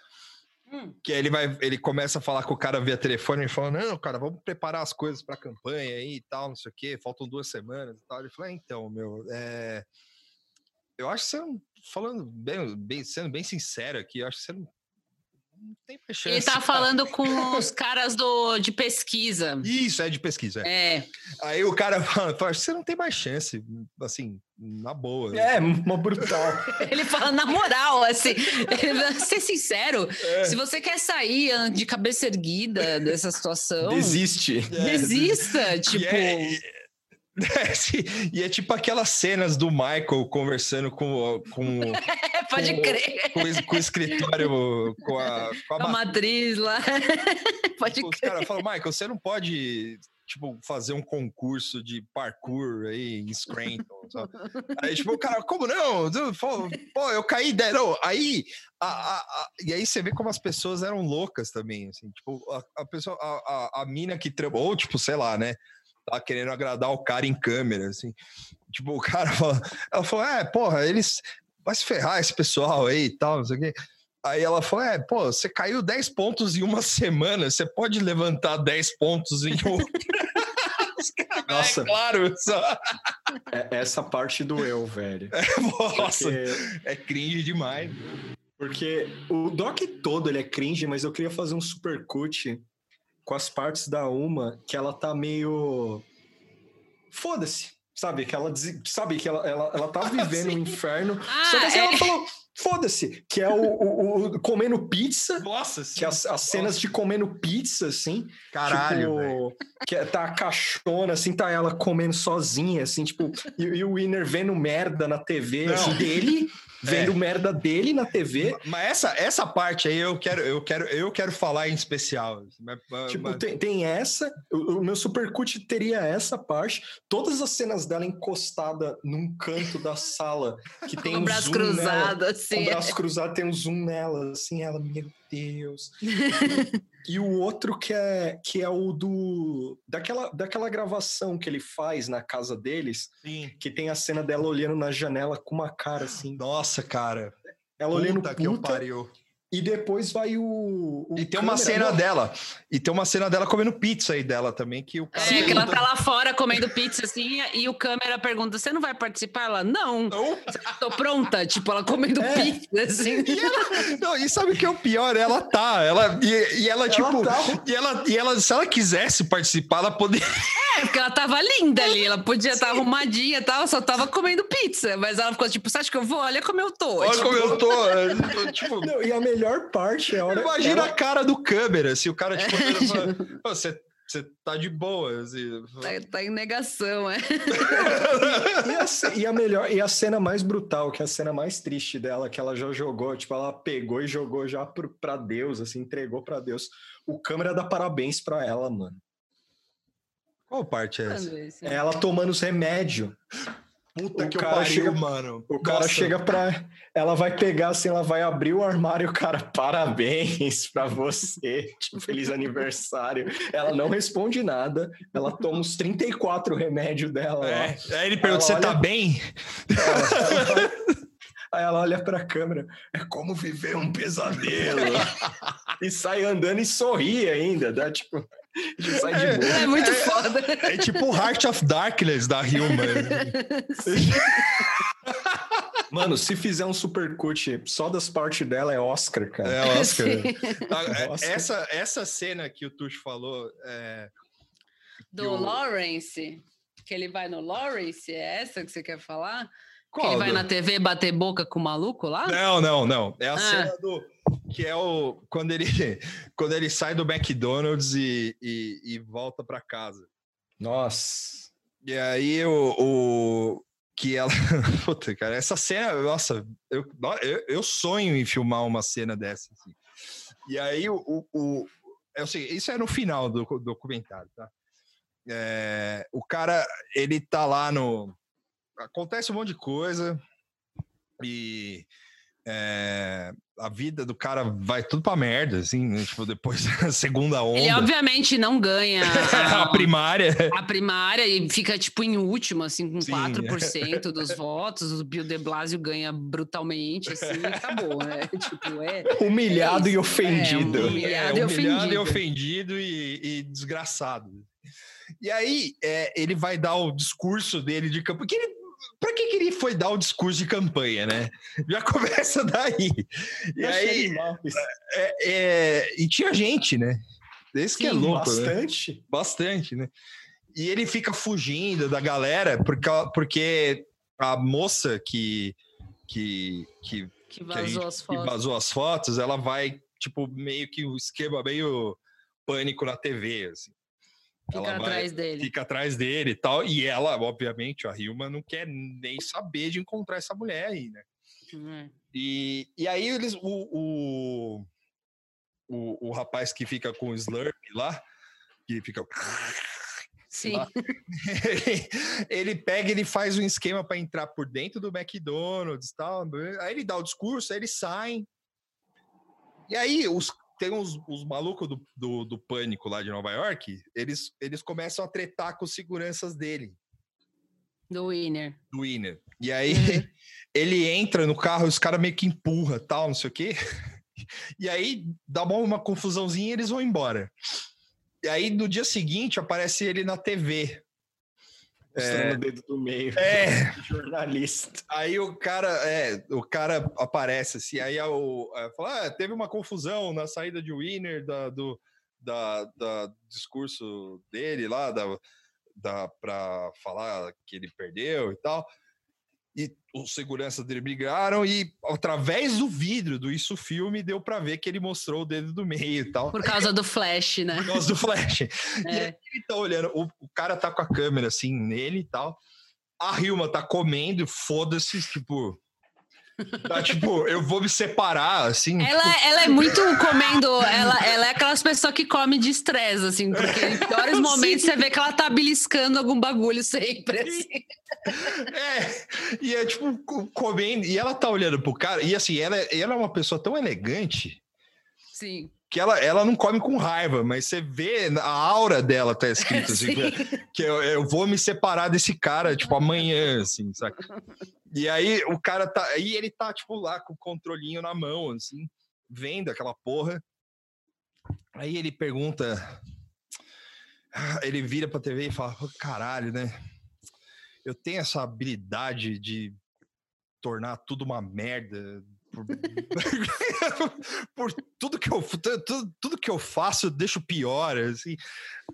Hum. Que aí ele vai, ele começa a falar com o cara via telefone e fala: Não, cara, vamos preparar as coisas para a campanha aí e tal, não sei o quê, faltam duas semanas e tal. Ele falou: é, Então, meu, é, eu acho que você não, falando bem, bem, sendo bem sincero aqui, eu acho que você não, chance. Ele tá cara." falando com os caras do, de pesquisa. Isso, é de pesquisa. é. É. Aí o cara fala: você não tem mais chance, assim, na boa. É, uma brutal. Ele fala na moral, assim. Ser sincero. É. Se você quer sair de cabeça erguida dessa situação, Desiste. desista. E Tipo, é, é, e é tipo aquelas cenas do Michael conversando com, com, pode com- crer. com, o- com o escritório, com a, com a A ma- matriz lá. pode Os crer. caras falam, Michael, você não pode, tipo, fazer um concurso de parkour aí em Scranton, sabe? Aí, tipo, o cara, como não? Pô, eu caí, de- não, aí, a, a- a- e aí você vê como as pessoas eram loucas também, assim, tipo, a, a pessoa, a, a, a mina que ou tipo, sei lá, né, tá querendo agradar o cara em câmera, assim, tipo, o cara fala, ela falou, é, porra, eles, vai se ferrar esse pessoal aí e tal, não sei o quê. Aí ela falou: É, pô, você caiu 10 pontos em uma semana, você pode levantar 10 pontos em outra. Nossa. É claro, só. É, essa parte doeu, velho. Nossa, Porque, é cringe demais. porque o doc todo ele é cringe, mas eu queria fazer um super cut com as partes da Uma que ela tá meio. Foda-se. Sabe? Que ela, sabe que ela, ela, ela tá vivendo um inferno. só que Ah, assim, é. ela falou, foda-se, que é o, o- o- comendo pizza. Nossa, sim. Que as, as cenas de comendo pizza, assim. Caralho, tipo, que é- tá a caixona, assim, tá ela comendo sozinha, assim, tipo, e, e o Winner vendo merda na TV Não. assim, dele, vendo merda dele na TV. Mas essa, essa parte aí eu quero, eu quero, eu quero falar em especial. Mas- Tipo, mas- tem, tem essa, o, o meu supercut teria essa parte, todas as cenas dela encostada num canto da sala, que tem Com o um braço zoom cruzado, nela, assim. com o braço cruzado, tem um zoom nela, assim, ela, meu Deus. e o outro que é, que é o do, daquela, daquela gravação que ele faz na casa deles, Sim. que tem a cena dela olhando na janela com uma cara assim, Nossa, cara. ela olhando Puta que eu puta, pariu. E depois vai o... o E tem uma câmera- cena Não, dela. E tem uma cena dela comendo pizza aí dela também, que o cara. É, que ela tá lá fora comendo pizza, assim, e o câmera pergunta: Você não vai participar? Ela, não, Não, tô pronta. Tipo, ela comendo É. pizza, assim. E, ela, não, e sabe o que é o pior? Ela tá, ela e, e ela, Ela tipo, tá. e ela e ela se ela quisesse participar, ela poderia. É, porque ela tava linda ali, ela podia estar arrumadinha e tal, só tava comendo pizza. Mas ela ficou tipo: Você acha que eu vou? Olha como eu tô. Olha Tipo, como eu tô, eu tô, tipo, Não, e a melhor parte é a hora imagina ela- a cara do câmera, se o cara tipo e "Ô, você você tá de boa, assim. Tá, tá em negação, é. E a, e a melhor, e a cena mais brutal, que é a cena mais triste dela, que ela já jogou, tipo, ela pegou e jogou já pro, pra Deus, assim, entregou pra Deus. O câmera dá parabéns pra ela, mano. Qual parte é essa? É ela tomando os remédios. Puta o que eu cara pariu, chega- mano. O cara Nossa. chega pra. Ela vai pegar assim, ela vai abrir o armário o cara, parabéns pra você. Tipo, feliz aniversário. Ela não responde nada. Ela toma os 34 remédios dela. É, aí ele pergunta: você tá olha- bem? Ela- ela vai- Aí ela olha pra câmera, é como viver um pesadelo. e sai andando e sorri ainda, dá tipo, sai de boa. É muito foda. É tipo o Heart of Darkness da Hilma. Mano, se fizer um supercut só das partes dela, é Oscar, cara. É, Oscar. Sim. Ah, é, Oscar. Essa, essa cena que o Tuxo falou, é, Do Eu- Lawrence, que ele vai no Lawrence, é essa que você quer falar? Que qual ele vai do- na TV bater boca com o maluco lá? Não, não, não. É a Ah. cena do. Que é o. Quando ele, quando ele sai do McDonald's e, e, e volta pra casa. Nossa. E aí o. o que ela. Puta, cara, essa cena, nossa, eu, eu, eu sonho em filmar uma cena dessa. assim. E aí o. o, o é o seguinte, isso é no final do documentário, tá? É, o cara, ele tá lá no. Acontece um monte de coisa e é, a vida do cara vai tudo pra merda, assim, né? tipo, depois da segunda onda. Ele obviamente não ganha a, a primária. A primária e fica, tipo, em último, assim, com Sim. 4% dos votos. O Bill de Blasio ganha brutalmente, assim, e acabou, né? tipo, é, humilhado é e ofendido. É, humilhado, é, e ofendido. e ofendido e, e desgraçado. E aí, é, ele vai dar o discurso dele de campo, que ele para que, que ele foi dar o discurso de campanha, né? Já começa daí. E aí, é, é, e tinha gente, né? Esse Sim, que é louco. Né? Bastante. Né? Bastante, né? E ele fica fugindo da galera porque, porque a moça que que que, que, vazou, que, gente, as que vazou as fotos, ela vai tipo meio que o esquema meio pânico na TV, assim. Fica atrás dele. Fica atrás dele e tal. E ela, obviamente, a Hilma não quer nem saber de encontrar essa mulher aí, né? Uhum. E, e aí eles. O, o, o, o, rapaz que fica com o Slurp lá, que fica. Sim. Lá, ele, ele pega, ele faz um esquema para entrar por dentro do McDonald's e tal. Aí ele dá o discurso, aí eles saem. E aí os tem uns, os malucos do, do, do, Pânico lá de Nova York, eles, eles começam a tretar com os seguranças dele. Do Winner. Do Winner. E aí uhum. ele entra no carro e os caras meio que empurra, tal, não sei o quê. E aí dá uma, uma confusãozinha e eles vão embora. E aí no dia seguinte aparece ele na TV, Mostrando é, o dedo do meio. É. Jornalista. Aí o cara, é, o cara aparece assim, aí o, é, fala, ah, teve uma confusão na saída de Winner da, do da, da discurso dele lá, da, da, para falar que ele perdeu e tal e os seguranças dele brigaram e através do vidro do Isso Filme deu para ver que ele mostrou o dedo do meio e tal. Por causa do flash, né? Por causa do flash. É. E aí ele tá olhando, o, o, cara tá com a câmera assim nele e tal. A Hilma tá comendo, foda-se, tipo, Tá, tipo, eu vou me separar, assim. Ela, tipo... ela é muito comendo. Ela, ela é aquelas pessoas que come de estresse, assim, porque em piores momentos você vê que ela tá beliscando algum bagulho sempre, assim. É, e é tipo, comendo. E ela tá olhando pro cara, e assim, ela, ela é uma pessoa tão elegante. Sim que ela, ela não come com raiva, mas você vê a aura dela tá escrito assim, que eu, eu, vou me separar desse cara, tipo, amanhã, assim, saca? E aí o cara tá, aí ele tá, tipo, lá com o controlinho na mão, assim, vendo aquela porra. Aí ele pergunta, ele vira pra TV e fala, caralho, né? Eu tenho essa habilidade de tornar tudo uma merda, por, por tudo que eu tudo, tudo, que eu faço eu deixo pior assim.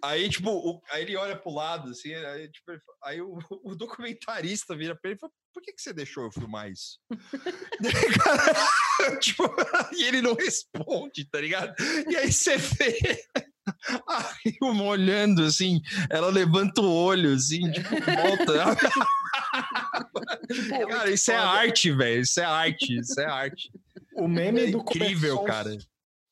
Aí tipo o, aí ele olha pro lado assim aí, tipo, aí o, o, documentarista vira pra ele e fala por que, que você deixou eu filmar isso? Tipo, e ele não responde tá ligado? E aí você vê a Hilma olhando assim, ela levanta o olho assim, tipo, volta. tipo, cara, isso é arte, velho. Isso é arte, isso é arte. O meme é do incrível, cara.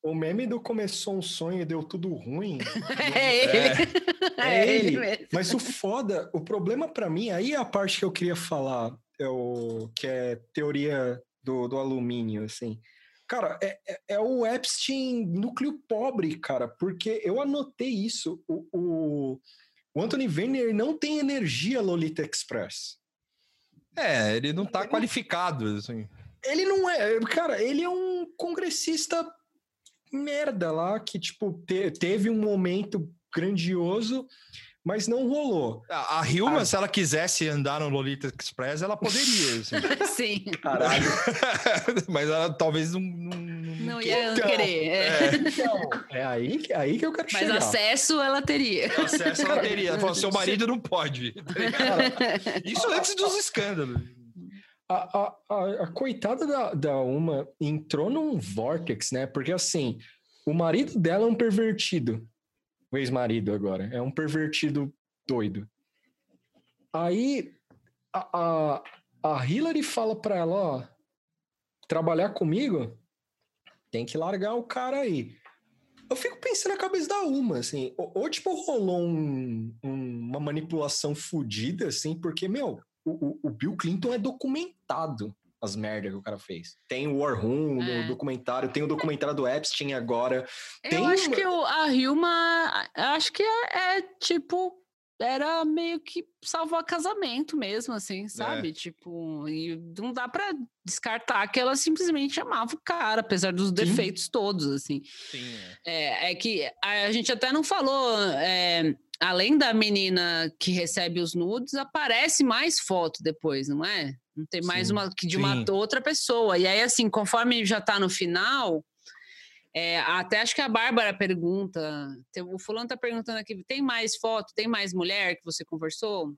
O meme do começou um sonho e deu tudo ruim. é ele. É, é ele. ele Mas o foda, o problema para mim, aí é a parte que eu queria falar, é o que é teoria do, do alumínio, assim. Cara, é, é, é, o Epstein núcleo pobre, cara, porque eu anotei isso. O, o, o Anthony Weiner não tem energia Lolita Express. É, ele não tá ele qualificado, não, assim. Ele não é, cara, ele é um congressista merda lá que, tipo, te, teve um momento grandioso mas não rolou. A, a Hilma, a... se ela quisesse andar no Lolita Express, ela poderia. Assim. Sim. Caralho. mas ela talvez não. Não, não ia então, querer. É. É. Então, é aí, aí que eu quero mas chegar. Mas acesso ela teria. Acesso ela teria. Ela falou: seu marido não pode. Isso antes dos escândalos. A, a, a, a, coitada da, da Uma entrou num vortex, né? Porque assim, o marido dela é um pervertido o ex-marido agora. É um pervertido doido. Aí a, a, a Hillary fala pra ela, ó, trabalhar comigo, tem que largar o cara aí. Eu fico pensando na cabeça da Uma, assim, ou, ou tipo, rolou um, um, uma manipulação fodida, assim, porque, meu, o, o, Bill Clinton é documentado as merdas que o cara fez. Tem o War Room é. no documentário, tem o documentário do Epstein agora. Eu acho uma... que o, a Hilma, acho que é, é, tipo, era meio que salvar casamento mesmo, assim, sabe? É. Tipo, e não dá para descartar que ela simplesmente amava o cara, apesar dos defeitos Sim. todos, assim. Sim. É. é, é que a, a, gente até não falou. É, além da menina que recebe os nudes, aparece mais foto depois, não é? Não tem mais Sim. uma de uma Sim. outra pessoa. E aí, assim, conforme já tá no final, é, até acho que a Bárbara pergunta, o fulano tá perguntando aqui, tem mais foto, tem mais mulher que você conversou?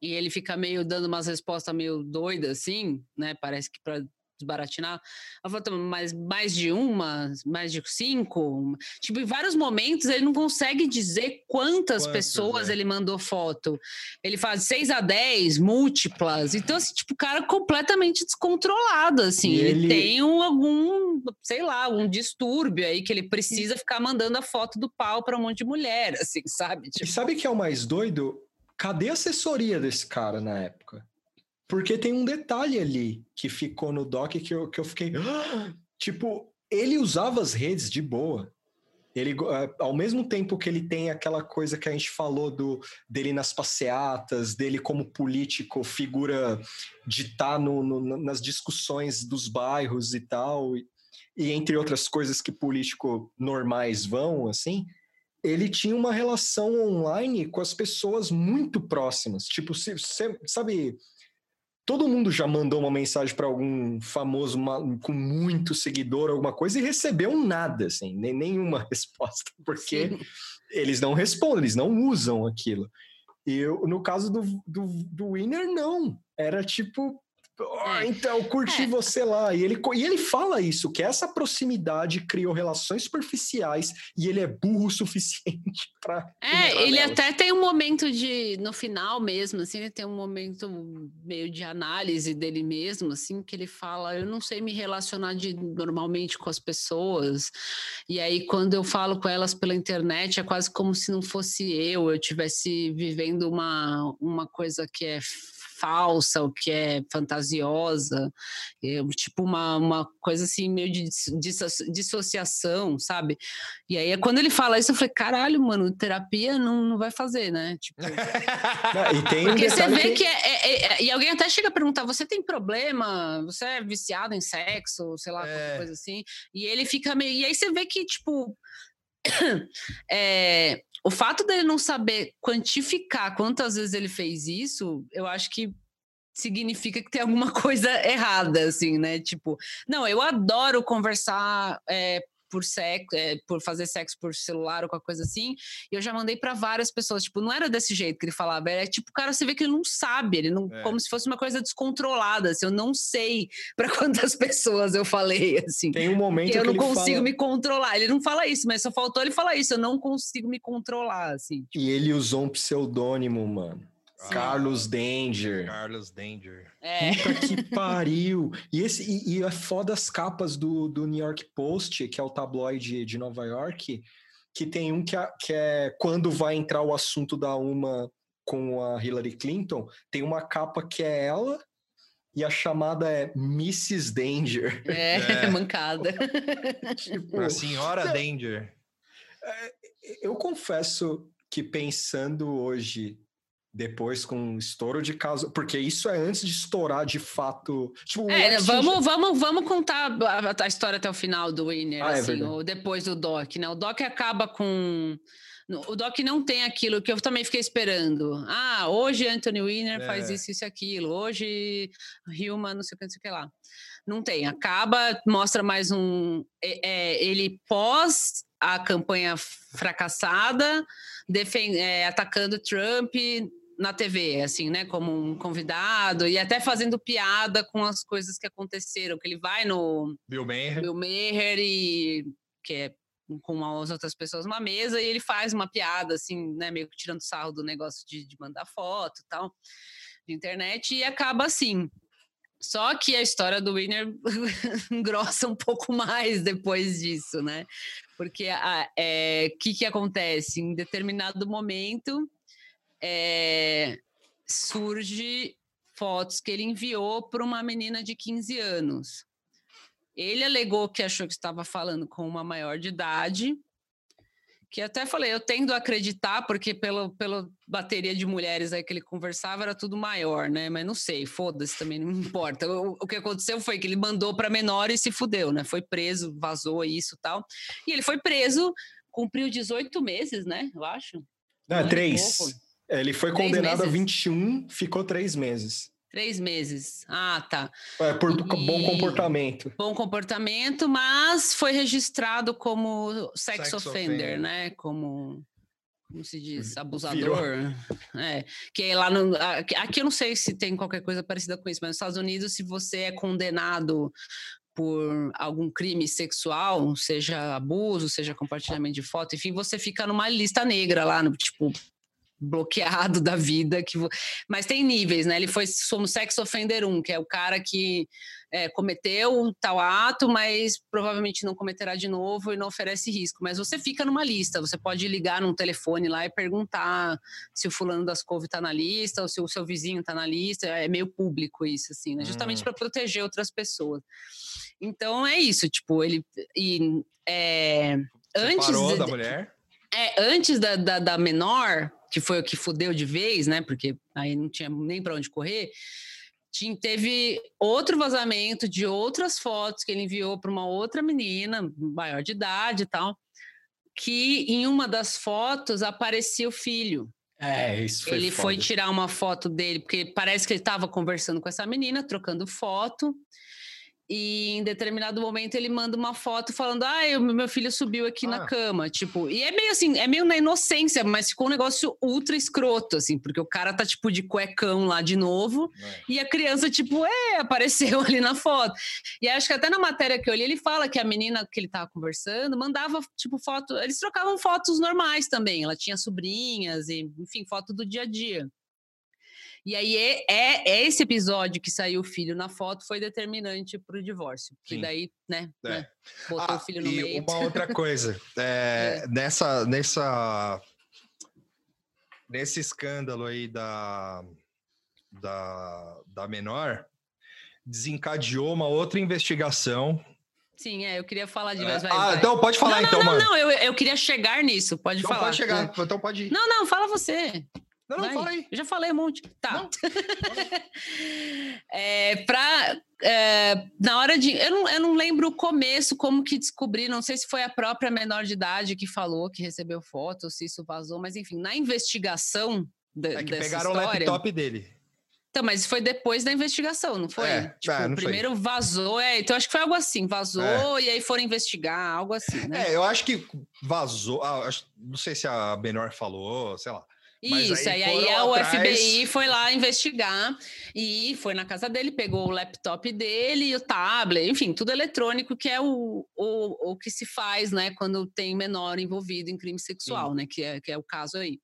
E ele fica meio dando umas respostas meio doidas, assim, né? Parece que para desbaratinar. Ela falou, mas mais de uma, mais de cinco. Tipo, em vários momentos ele não consegue dizer quantas, pessoas é? ele mandou foto. Ele faz seis a dez, múltiplas. Então, assim, tipo, o cara completamente descontrolado, assim. Ele... ele... tem um, algum, sei lá, um distúrbio aí que ele precisa ficar mandando a foto do pau para um monte de mulher, assim, sabe? Tipo... E sabe que é o mais doido? Cadê a assessoria desse cara na época? Porque tem um detalhe ali que ficou no doc que eu, que eu fiquei. tipo, ele usava as redes de boa. Ele, eh, ao mesmo tempo que ele tem aquela coisa que a gente falou do dele nas passeatas, dele como político, figura de estar tá no, no, nas discussões dos bairros e tal, e, e entre outras coisas que político normais vão, assim, ele tinha uma relação online com as pessoas muito próximas. Tipo, se, se, sabe, Todo mundo já mandou uma mensagem para algum famoso uma, com muito seguidor, alguma coisa, e recebeu nada, assim, nem, nenhuma resposta, porque Sim. eles não respondem, eles não usam aquilo. E eu, no caso do, do, do Winner, não. Era tipo, Oh, então, curti é. você lá. E ele, e ele fala isso, que essa proximidade criou relações superficiais e ele é burro o suficiente para. É, ele nelas. até tem um momento de. No final mesmo, assim, ele tem um momento meio de análise dele mesmo, assim, que ele fala: Eu não sei me relacionar de, normalmente com as pessoas. E aí, quando eu falo com elas pela internet, é quase como se não fosse eu, eu estivesse vivendo uma, uma coisa que é falsa, o que é fantasiosa, é, tipo uma, uma coisa assim meio de dissociação, sabe? E aí quando ele fala isso, eu falei, caralho, mano, terapia não, não vai fazer, né? Tipo... e tem Porque você vê que, que é, é, é, e alguém até chega a perguntar, você tem problema? Você é viciado em sexo, sei lá, qualquer é. coisa assim? E ele fica meio, e aí você vê que tipo é, o fato dele não saber quantificar quantas vezes ele fez isso, eu acho que significa que tem alguma coisa errada, assim, né? Tipo, não, eu adoro conversar é, por sexo, é, por fazer sexo por celular ou qualquer coisa assim. E eu já mandei para várias pessoas, tipo, não era desse jeito que ele falava, era tipo, o cara você vê que ele não sabe, ele não, é. como se fosse uma coisa descontrolada, assim, eu não sei para quantas pessoas eu falei, assim. Tem um momento que eu não consigo fala... me controlar. Ele não fala isso, mas só faltou ele falar isso, eu não consigo me controlar, assim. Tipo. E ele usou um pseudônimo, mano. Carlos Danger. Carlos Danger. É. Puta que pariu. E, esse, e, e é foda as capas do, do New York Post, que é o tabloide de Nova York, que tem um que, é, que é quando vai entrar o assunto da uma com a Hillary Clinton, tem uma capa que é ela e a chamada é Mrs. Danger. É, é. mancada. tipo, a senhora Danger. É, eu confesso que pensando hoje depois com um estouro de caso, porque isso é antes de estourar de fato. Tipo, é, vamos, vamos, vamos contar a, a, história até o final do Winner, ah, é assim, é ou depois do Doc, né? O Doc acaba com. O Doc não tem aquilo que eu também fiquei esperando. Ah, hoje Anthony Winner é. faz isso, isso e aquilo. Hoje Hilma, não sei o que, não sei o que lá. Não tem. Acaba, mostra mais um. É, é ele pós a campanha fracassada, defend, é, atacando Trump na TV, assim, né, como um convidado e até fazendo piada com as coisas que aconteceram, que ele vai no Bill Maher, Bill Maher e que é com as outras pessoas numa mesa e ele faz uma piada assim, né, meio que tirando sarro do negócio de, de mandar foto e tal de internet e acaba assim. Só que a história do Winner engrossa um pouco mais depois disso, né? Porque o é, que, que acontece? Em determinado momento, é, surge fotos que ele enviou para uma menina de 15 anos. Ele alegou que achou que estava falando com uma maior de idade, que até falei, eu tendo a acreditar, porque pela, pela bateria de mulheres aí que ele conversava era tudo maior, né? Mas não sei, foda-se também, não importa. O, o, que aconteceu foi que ele mandou para menor e se fudeu, né? Foi preso, vazou isso tal. E ele foi preso, cumpriu 18 meses, né? Eu acho. Não, é três. Ele foi condenado a 21, ficou três meses. Três meses. Ah, tá. É, por e... bom comportamento. Bom comportamento, mas foi registrado como sex, sex offender, offender, né? Como como se diz, abusador. Virou. É, que lá no, aqui eu não sei se tem qualquer coisa parecida com isso, mas nos Estados Unidos, se você é condenado por algum crime sexual, seja abuso, seja compartilhamento de foto, enfim, você fica numa lista negra lá, no, tipo, bloqueado da vida que mas tem níveis né? Ele foi somos sex offender 1 que é o cara que é, cometeu tal ato mas provavelmente não cometerá de novo e não oferece risco. Mas você fica numa lista você pode ligar num telefone lá e perguntar se o fulano das couve está na lista ou se o seu vizinho está na lista. É meio público isso assim né? justamente hum. para proteger outras pessoas. Então é isso tipo ele e é, antes de, da mulher é, antes da, da, da menor que foi o que fudeu de vez, né? Porque aí não tinha nem para onde correr. Tinha, teve outro vazamento de outras fotos que ele enviou para uma outra menina, maior de idade e tal, que em uma das fotos aparecia o filho. É, isso foi Ele foda. foi tirar uma foto dele, porque parece que ele estava conversando com essa menina, trocando foto e em determinado momento ele manda uma foto falando: Ah, meu filho subiu aqui ah. na cama. Tipo, e é meio assim, é meio na inocência, mas ficou um negócio ultra escroto, assim, porque o cara tá, tipo, de cuecão lá de novo, é. e a criança, tipo, é, apareceu ali na foto. E acho que até na matéria que eu li, ele fala que a menina que ele tava conversando mandava, tipo, foto. Eles trocavam fotos normais também. Ela tinha sobrinhas, e, enfim, foto do dia a dia. E aí é, é, é, esse episódio que saiu o filho na foto foi determinante para o divórcio. Que daí, né, é. né, botou ah, o filho no e meio. Uma outra coisa, é, é. nessa, nessa, nesse escândalo aí da, da, da menor, desencadeou uma outra investigação Sim, é, eu queria falar de é. vai, Ah, vai. então pode falar não, então, não, mano. Não, não, eu, eu queria chegar nisso, pode então falar. Pode chegar, então pode ir. Não, não, fala você. Não, não, fala aí. Eu já falei um monte. Tá. é, pra, é, na hora de. Eu não, eu não lembro o começo, como que descobri, não sei se foi a própria menor de idade que falou que recebeu foto, se isso vazou, mas enfim, na investigação da, é que pegaram história, o laptop dele. Então, mas foi depois da investigação, não foi? É, tipo, é, não primeiro foi. vazou, é, então acho que foi algo assim, vazou é. e aí foram investigar, algo assim, né? É, eu acho que vazou, ah, acho, não sei se a menor falou, sei lá. Isso, aí, aí o atrás... FBI foi lá investigar e foi na casa dele, pegou o laptop dele, o tablet, enfim, tudo eletrônico, que é o, o, o que se faz, né, quando tem menor envolvido em crime sexual, Sim. né, que é, que é o caso aí.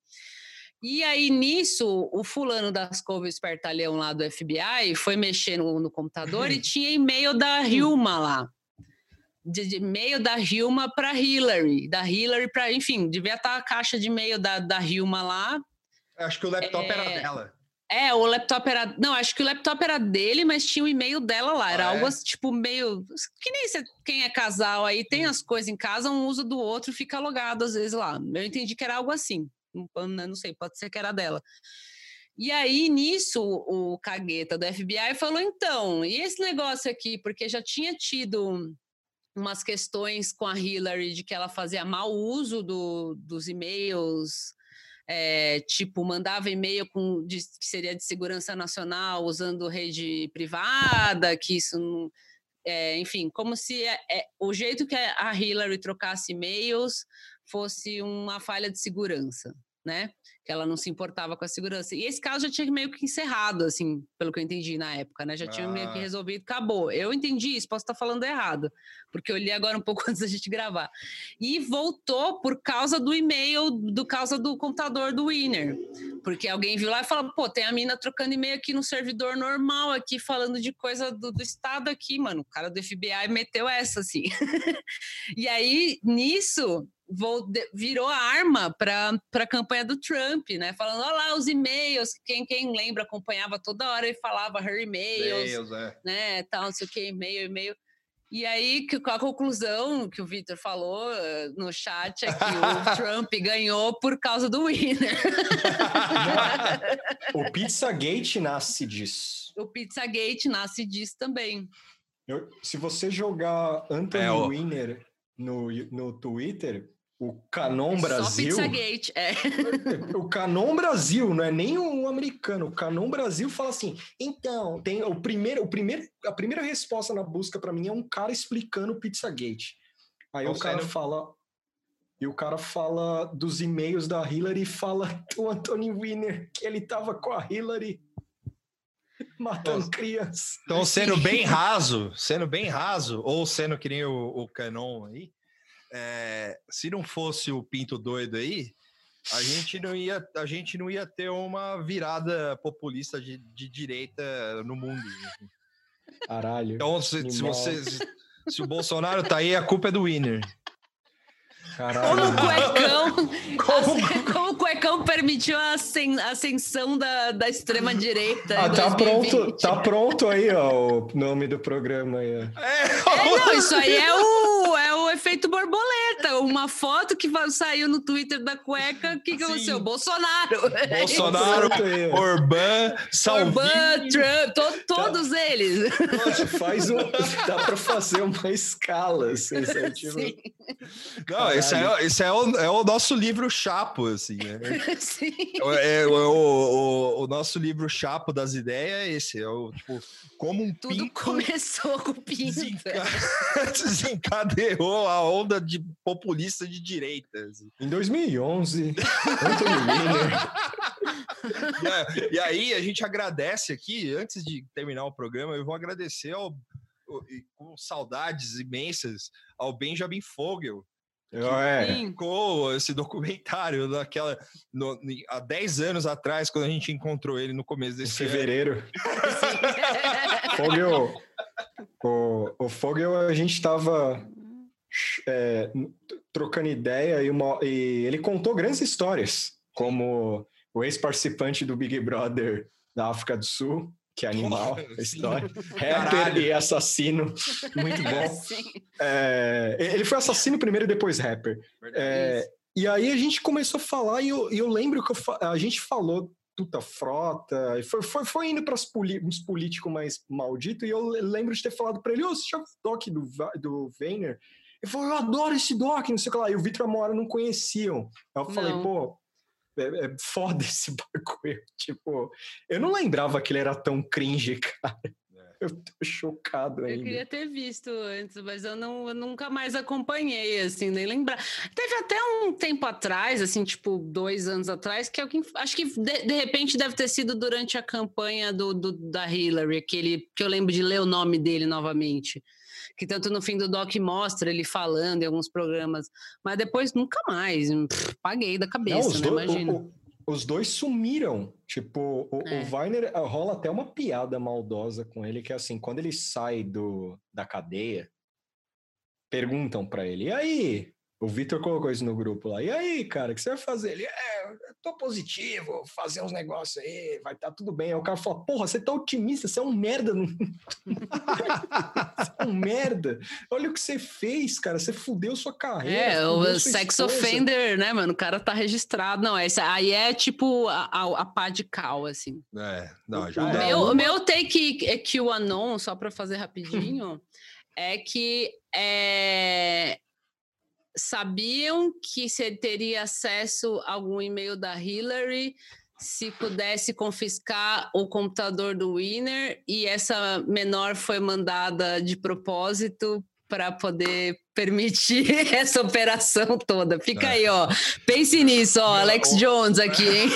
E aí, nisso, o fulano das couve espertalhão lá do FBI foi mexer no, no computador e tinha e-mail da Hilma lá de, de e-mail da Hilma para Hillary, da Hillary para, enfim, devia estar tá a caixa de e-mail da, da Hilma lá. Acho que o laptop é, era dela. É, o laptop era. Não, acho que o laptop era dele, mas tinha o e-mail dela lá. Era ah, algo é? assim, tipo meio. Que nem você, quem é casal aí tem hum. as coisas em casa, um usa do outro fica logado às vezes lá. Eu entendi que era algo assim. Não, não sei, pode ser que era dela. E aí, nisso, o cagueta do FBI falou: então, e esse negócio aqui? Porque já tinha tido umas questões com a Hillary de que ela fazia mau uso do, dos e-mails, é, tipo, mandava e-mail com, de, que seria de segurança nacional usando rede privada, que isso não. É, enfim, como se é, o jeito que a Hillary trocasse e-mails fosse uma falha de segurança, né? Que ela não se importava com a segurança. E esse caso já tinha meio que encerrado, assim, pelo que eu entendi na época, né? Já ah. tinha meio que ah. resolvido, acabou. Eu entendi isso, posso estar falando errado, porque eu li agora um pouco antes da gente gravar. E voltou por causa do e-mail, do causa do computador do Winner. Porque alguém viu lá e falou, pô, tem a mina trocando e-mail aqui no servidor normal, aqui, falando de coisa do, do Estado aqui, mano. O cara do FBI meteu essa, assim. e aí, nisso, virou arma para a campanha do Trump, né? Falando, olha lá os e-mails, quem, quem lembra acompanhava toda hora e falava her e-mails, é. né? Tal, não sei o que, e-mail, e-mail. E aí, a conclusão que o Victor falou eh, no chat é que o Trump ganhou por causa do winner. o Pizzagate nasce disso. O Pizzagate nasce disso também. Eu, se você jogar Anthony é. Winner no, no Twitter, o Canon é Brasil. Só Pizzagate, é. O Canon Brasil, não é nem o americano. O Canon Brasil fala assim: então, tem o primeiro, o primeiro, a primeira resposta na busca para mim é um cara explicando o Pizzagate. Aí o cara fala. E o cara fala dos e-mails da Hillary e fala do Anthony Winner, que ele tava com a Hillary matando então, crianças. Então, sendo bem raso, sendo bem raso, ou sendo que nem o, o Canon aí, é, se não fosse o Pinto doido aí, a gente não ia, a gente não ia ter uma virada populista de, de direita no mundo. Caralho. Então, se, se, você, se, se o Bolsonaro tá aí, a culpa é do Winner. Caralho. Como o cuecão, como... como o cuecão permitiu a ascensão da, da extrema direita. Ah, tá pronto, tá pronto aí, ó, o nome do programa aí. É, é não, isso aí é o, é o efeito borboleta. Uma foto que saiu no Twitter da cueca, o que, que aconteceu? Bolsonaro. Bolsonaro, Orbán, Salvini. Orbán, Trump, to, todos tá. eles. Nossa, faz um, dá para fazer uma escala, assim, tipo... Não, esse é, esse é, o, é o nosso livro chapo, assim. Né? Sim. É, é o, o, o, nosso livro chapo das ideias é esse. É o, tipo, como um Tudo pinto começou com o pinto. Desenca... desencadeou a onda de populista de direita. Assim. Em 2011, e, e aí a gente agradece aqui, antes de terminar o programa, eu vou agradecer ao com saudades imensas ao Benjamin Fogel, é. Ficou esse documentário daquela no, há 10 anos atrás, quando a gente encontrou ele no começo desse em fevereiro. Fogel, o, o Fogel, a gente estava é, trocando ideia e, uma, e ele contou grandes histórias, como o ex-participante do Big Brother da África do Sul, que animal a história. Rapper e assassino, muito bom. É, ele foi assassino primeiro e depois rapper. É, e aí a gente começou a falar e eu, eu lembro que eu, a gente falou puta frota, foi, foi, foi indo para uns políticos mais malditos e eu lembro de ter falado para ele, ô, oh, você já viu o doc do, do Vayner? Ele falou, eu adoro esse doc, não sei o que lá. E o Vitor e a Moara não conheciam. Eu não. falei, pô, é, é foda esse bagulho. Tipo, eu não lembrava que ele era tão cringe, cara. É. Eu tô chocado ainda. Eu queria ter visto antes, mas eu, não, eu nunca mais acompanhei, assim, nem lembrar. Teve até um tempo atrás, assim, tipo, dois anos atrás, que alguém, acho que de, de repente deve ter sido durante a campanha do, do, da Hillary, aquele que eu lembro de ler o nome dele novamente que tanto no fim do doc mostra ele falando em alguns programas, mas depois nunca mais, pff, paguei da cabeça, Não, né? Dois, Imagina. O, o, os dois sumiram. Tipo, o, é. o Weiner eh, rola até uma piada maldosa com ele, que é assim, quando ele sai do, da cadeia, perguntam para ele, e aí, o Vitor colocou isso no grupo lá. E aí, cara, o que você vai fazer? Ele, é, eu tô positivo, fazer uns negócios aí, vai estar tá tudo bem. Aí o cara fala, porra, você tá otimista, você é um merda. você é um merda. Olha o que você fez, cara, você fudeu sua carreira. É, o sex esposa. offender, né, mano? O cara tá registrado. Não, essa aí é tipo a, a, a pá de cal, assim. É, não, já o é. Meu, o meu take é que o Anon, só pra fazer rapidinho, é que é sabiam que você teria acesso a algum e-mail da Hillary se pudesse confiscar o computador do Winner e essa menor foi mandada de propósito para poder permitir essa operação toda. Fica é. aí, ó. Pense nisso, ó. Alex Jones aqui, hein?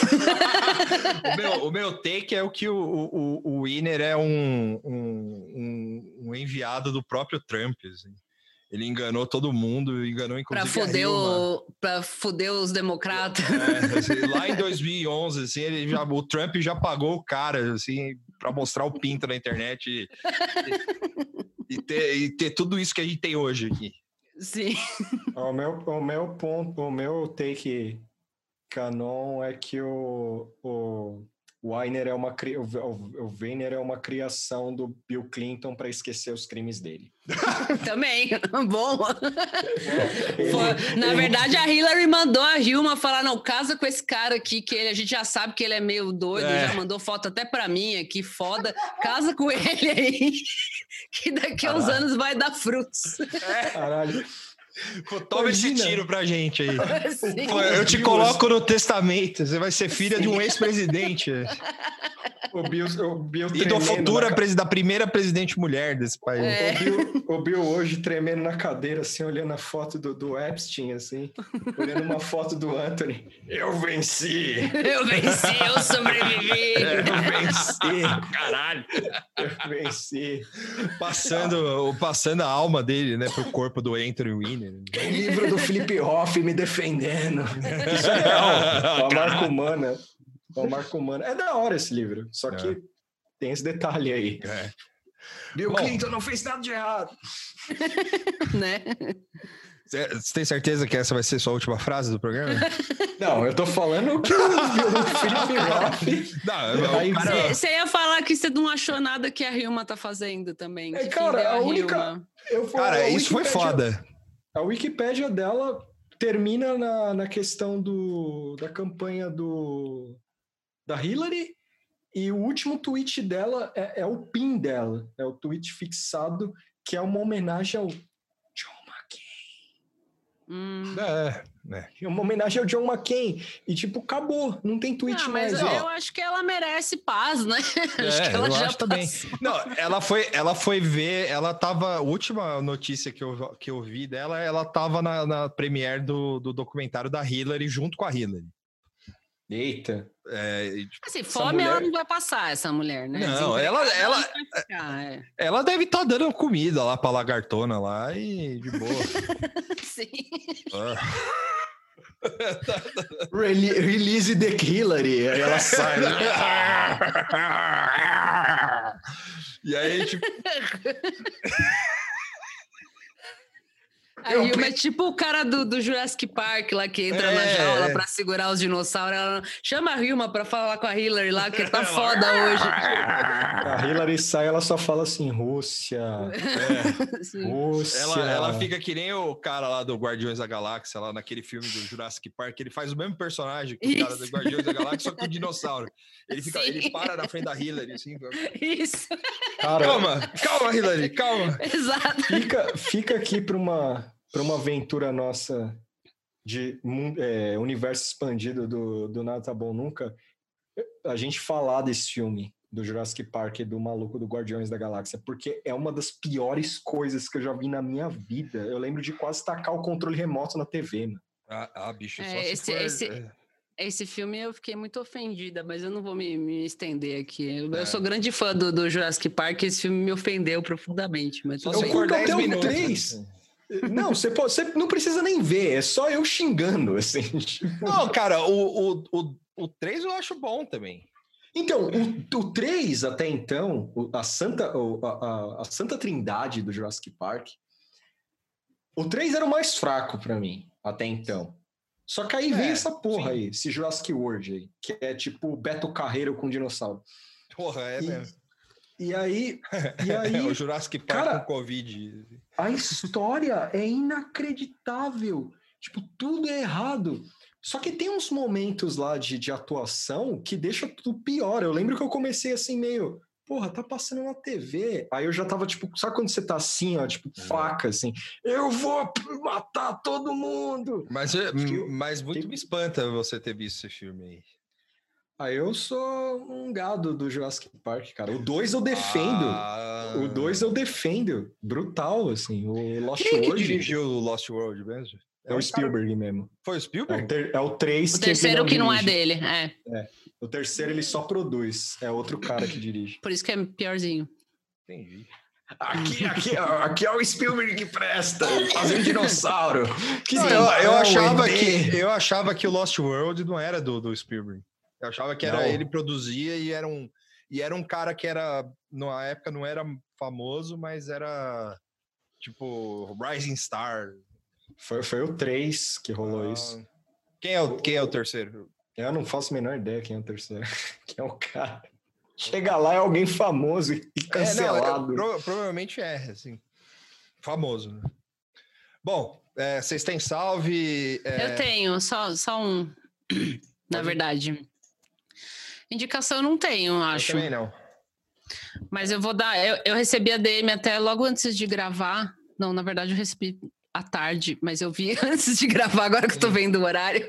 o, meu, o meu take é o que o, o, o Winner é um, um, um enviado do próprio Trump. Assim. Ele enganou todo mundo, enganou inclusive pra foder, o, pra foder os democratas. É, assim, lá em 2011, assim, ele já, o Trump já pagou o cara, assim, para mostrar o pinto na internet e, e, ter, e ter tudo isso que a gente tem hoje aqui. Sim. O meu, o meu ponto, o meu take canon é que o, o Weiner é uma o, o Weiner é uma criação do Bill Clinton para esquecer os crimes dele. Também. Bom. Foi- na verdade, a Hillary mandou a Hilma falar: não, casa com esse cara aqui, que ele, a gente já sabe que ele é meio doido, É. já mandou foto até pra mim aqui, foda. Casa com ele aí, que daqui a uns anos vai dar frutos. Caralho. Toma esse Imagina. tiro pra gente aí. Sim. Pô, eu te coloco no testamento. Você vai ser filha de um ex-presidente. O Bill, o Bill E do futura, na presi- da primeira presidente mulher desse país. É. O Bill, o Bill hoje tremendo na cadeira, assim, olhando a foto do, do Epstein, assim, olhando uma foto do Anthony. Eu venci! Eu venci, eu sobrevivi. Eu venci! Caralho. Eu venci! Passando, passando a alma dele, né, pro corpo do Anthony Winner. O livro do Felipe Hoff me defendendo. Isso é real. É uma marca humana. É uma marca humana. É da hora esse livro, só que É. tem esse detalhe aí. É. Bill Bom. Clinton não fez nada de errado. né? Você tem certeza que essa vai ser sua última frase do programa? Não, eu tô falando que o, Felipe o cara, Você ia falar que você não achou nada que a Hilma tá fazendo também. É, cara, deu a única-. Eu cara a isso foi foda. A Wikipédia dela termina na, na questão do, da campanha do, da Hillary e o último tweet dela é, é o pin dela, é o tweet fixado que é uma homenagem ao. Hum. É, né? É uma homenagem ao John McCain. E tipo, acabou, não tem tweet Ah, mas mais. eu, ó. eu acho que ela merece paz, né? acho É, que ela eu já acho também. Não, ela foi, ela foi ver, ela tava, a última notícia que eu, que eu vi dela, ela tava na, na premiere do, do documentário da Hillary junto com a Hillary. Eita. É, tipo, Assim, fome ela mulher- não vai passar, essa mulher, né? Não, Desempregada, ela- ela- não ficar, é. ela deve estar dando comida lá pra lagartona lá e de boa. Sim. Ah. Rele- release the Hillary. Aí ela sai. né? e aí, tipo, A Hilma é tipo o cara do, do Jurassic Park lá que entra na É, jaula é. pra segurar os dinossauros. Ela chama a Hilma pra falar com a Hillary lá, que tá foda hoje. A Hillary sai, ela só fala assim: Rússia, Sim. Rússia. ela, ela fica que nem o cara lá do Guardiões da Galáxia, lá naquele filme do Jurassic Park, ele faz o mesmo personagem que o cara do Isso. Guardiões da Galáxia, só com o dinossauro. Ele, fica, Sim. ele para na frente da Hillary, assim. Isso, Cara, Calma, calma, Hillary, calma. exato. Fica, fica aqui para uma, para uma aventura nossa de é, universo expandido do, do Nada Tá Bom Nunca, a gente falar desse filme do Jurassic Park e do maluco do Guardiões da Galáxia, porque é uma das piores coisas que eu já vi na minha vida. Eu lembro de quase tacar o controle remoto na TV, mano. Ah, ah bicho, é, esse, for... esse, esse filme eu fiquei muito ofendida, mas eu não vou me, me estender aqui. Eu, é. eu, sou grande fã do, do Jurassic Park, esse filme me ofendeu profundamente. Mas eu, eu curto até o 3. Não, você, pode, você não precisa nem ver, é só eu xingando, assim. Não, cara, o, o, o, o 3 eu acho bom também. Então, o, o 3 até então, a Santa, a, a- Santa Trindade do Jurassic Park, o 3 era o mais fraco pra mim, até então. Só que aí É, veio essa porra sim. aí, esse Jurassic World aí, que é tipo Beto Carreiro com dinossauro. Porra, é E- mesmo. E aí, e aí o Jurassic Park cara, com Covid. A história é inacreditável. Tipo, tudo é errado. Só que tem uns momentos lá de, de atuação que deixa tudo pior. Eu lembro que eu comecei assim, meio. Porra, tá passando na TV. Aí eu já tava, tipo, sabe quando você tá assim, ó, tipo, faca, assim, eu vou matar todo mundo. Mas, é- que- mas muito que- me espanta você ter visto esse filme aí. Aí eu sou um gado do Jurassic Park, cara. O 2 eu defendo. Ah. O 2 eu defendo. Brutal, assim. O Lost Quem é que World dirigiu o Lost World mesmo? é o um Spielberg mesmo. cara- Foi o É o, Spielberg? ter, é o 3 O terceiro que não é dele, é. O terceiro ele só produz. É outro cara que dirige. Por isso que é piorzinho. Entendi. Aqui, aqui, aqui é o Spielberg que presta. Fazendo dinossauro. Que Não, eu, eu legal, achava que, eu achava que o Lost World não era do, do Spielberg. Eu achava que era Não. ele produzia e era um e era um cara que era na época não era famoso, mas era tipo Rising Star. Foi, foi o 3 que rolou Ah, isso. Quem é, o, quem é o terceiro? Eu não faço a menor ideia quem é o terceiro. Quem é o cara? Chega lá, é alguém famoso e É, não, cancelado. é, pro- provavelmente é, assim. Famoso, né? Bom, é, vocês têm salve. é, Eu tenho, só, só um. Na verdade. Indicação eu não tenho, eu acho. também não. Mas eu vou dar. Eu, eu recebi a DM até logo antes de gravar. Não, na verdade, eu recebi à tarde, mas eu vi antes de gravar, agora que eu tô vendo o horário.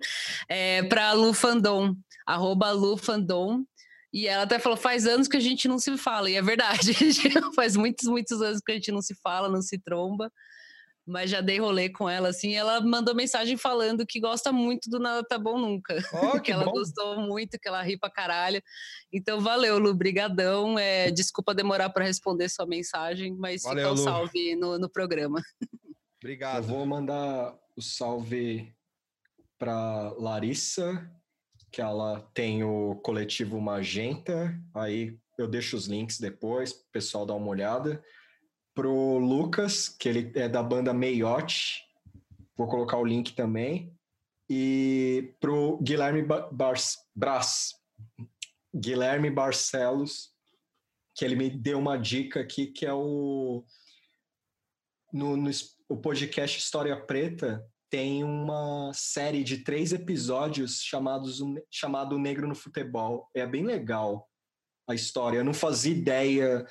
é, pra Lu Fandom, arroba Lu Fandom. E ela até falou: faz anos que a gente não se fala, e é verdade. faz muitos, muitos anos que a gente não se fala, não se tromba. Mas já dei rolê com ela, assim. e Ela mandou mensagem falando que gosta muito do Nada Tá Bom Nunca Ó, que que ela bom. gostou muito, que ela ri pra caralho. Então, valeu, Lu, brigadão. É, desculpa demorar para responder sua mensagem, mas Valeu, fica o Lu. salve no, no programa. Eu Obrigado. vou mandar o salve para Larissa, que ela tem o coletivo Magenta. Aí eu deixo os links depois, pro pessoal dar uma olhada. Pro Lucas, que ele é da banda Meiote. Vou colocar o link também. E pro Guilherme Ba- Bras, Guilherme Barcelos, que ele me deu uma dica aqui, que é o no, no o podcast História Preta tem uma série de três episódios chamados chamado Negro no Futebol. É bem legal a história. Eu não fazia ideia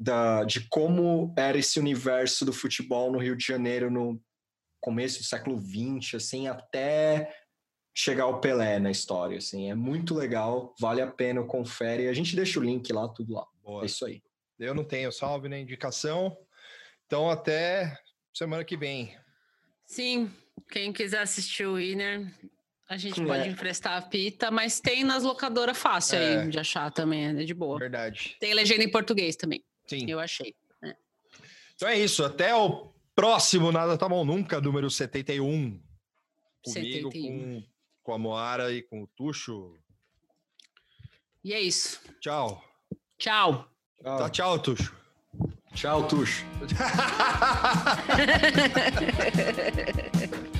da, de como era esse universo do futebol no Rio de Janeiro no começo do século XX, assim, até chegar o Pelé na história, assim. É muito legal, vale a pena, confere. A gente deixa o link lá, tudo lá. Boa. É isso aí. Eu não tenho salve nem indicação. Então, até semana que vem. Sim, quem quiser assistir o Winner, a gente É. pode emprestar a fita, mas tem nas locadoras fácil É. aí de achar também, é de boa. Verdade. Tem legenda em português também, Sim. eu achei. Então é isso. Até o próximo Nada Tá Bom Nunca, número 71. Comigo, 71. Com, com a Moara e com o Tuxo. E é isso. Tchau. Tchau. Tchau, Tá, tchau, Tuxo. tchau Tuxo.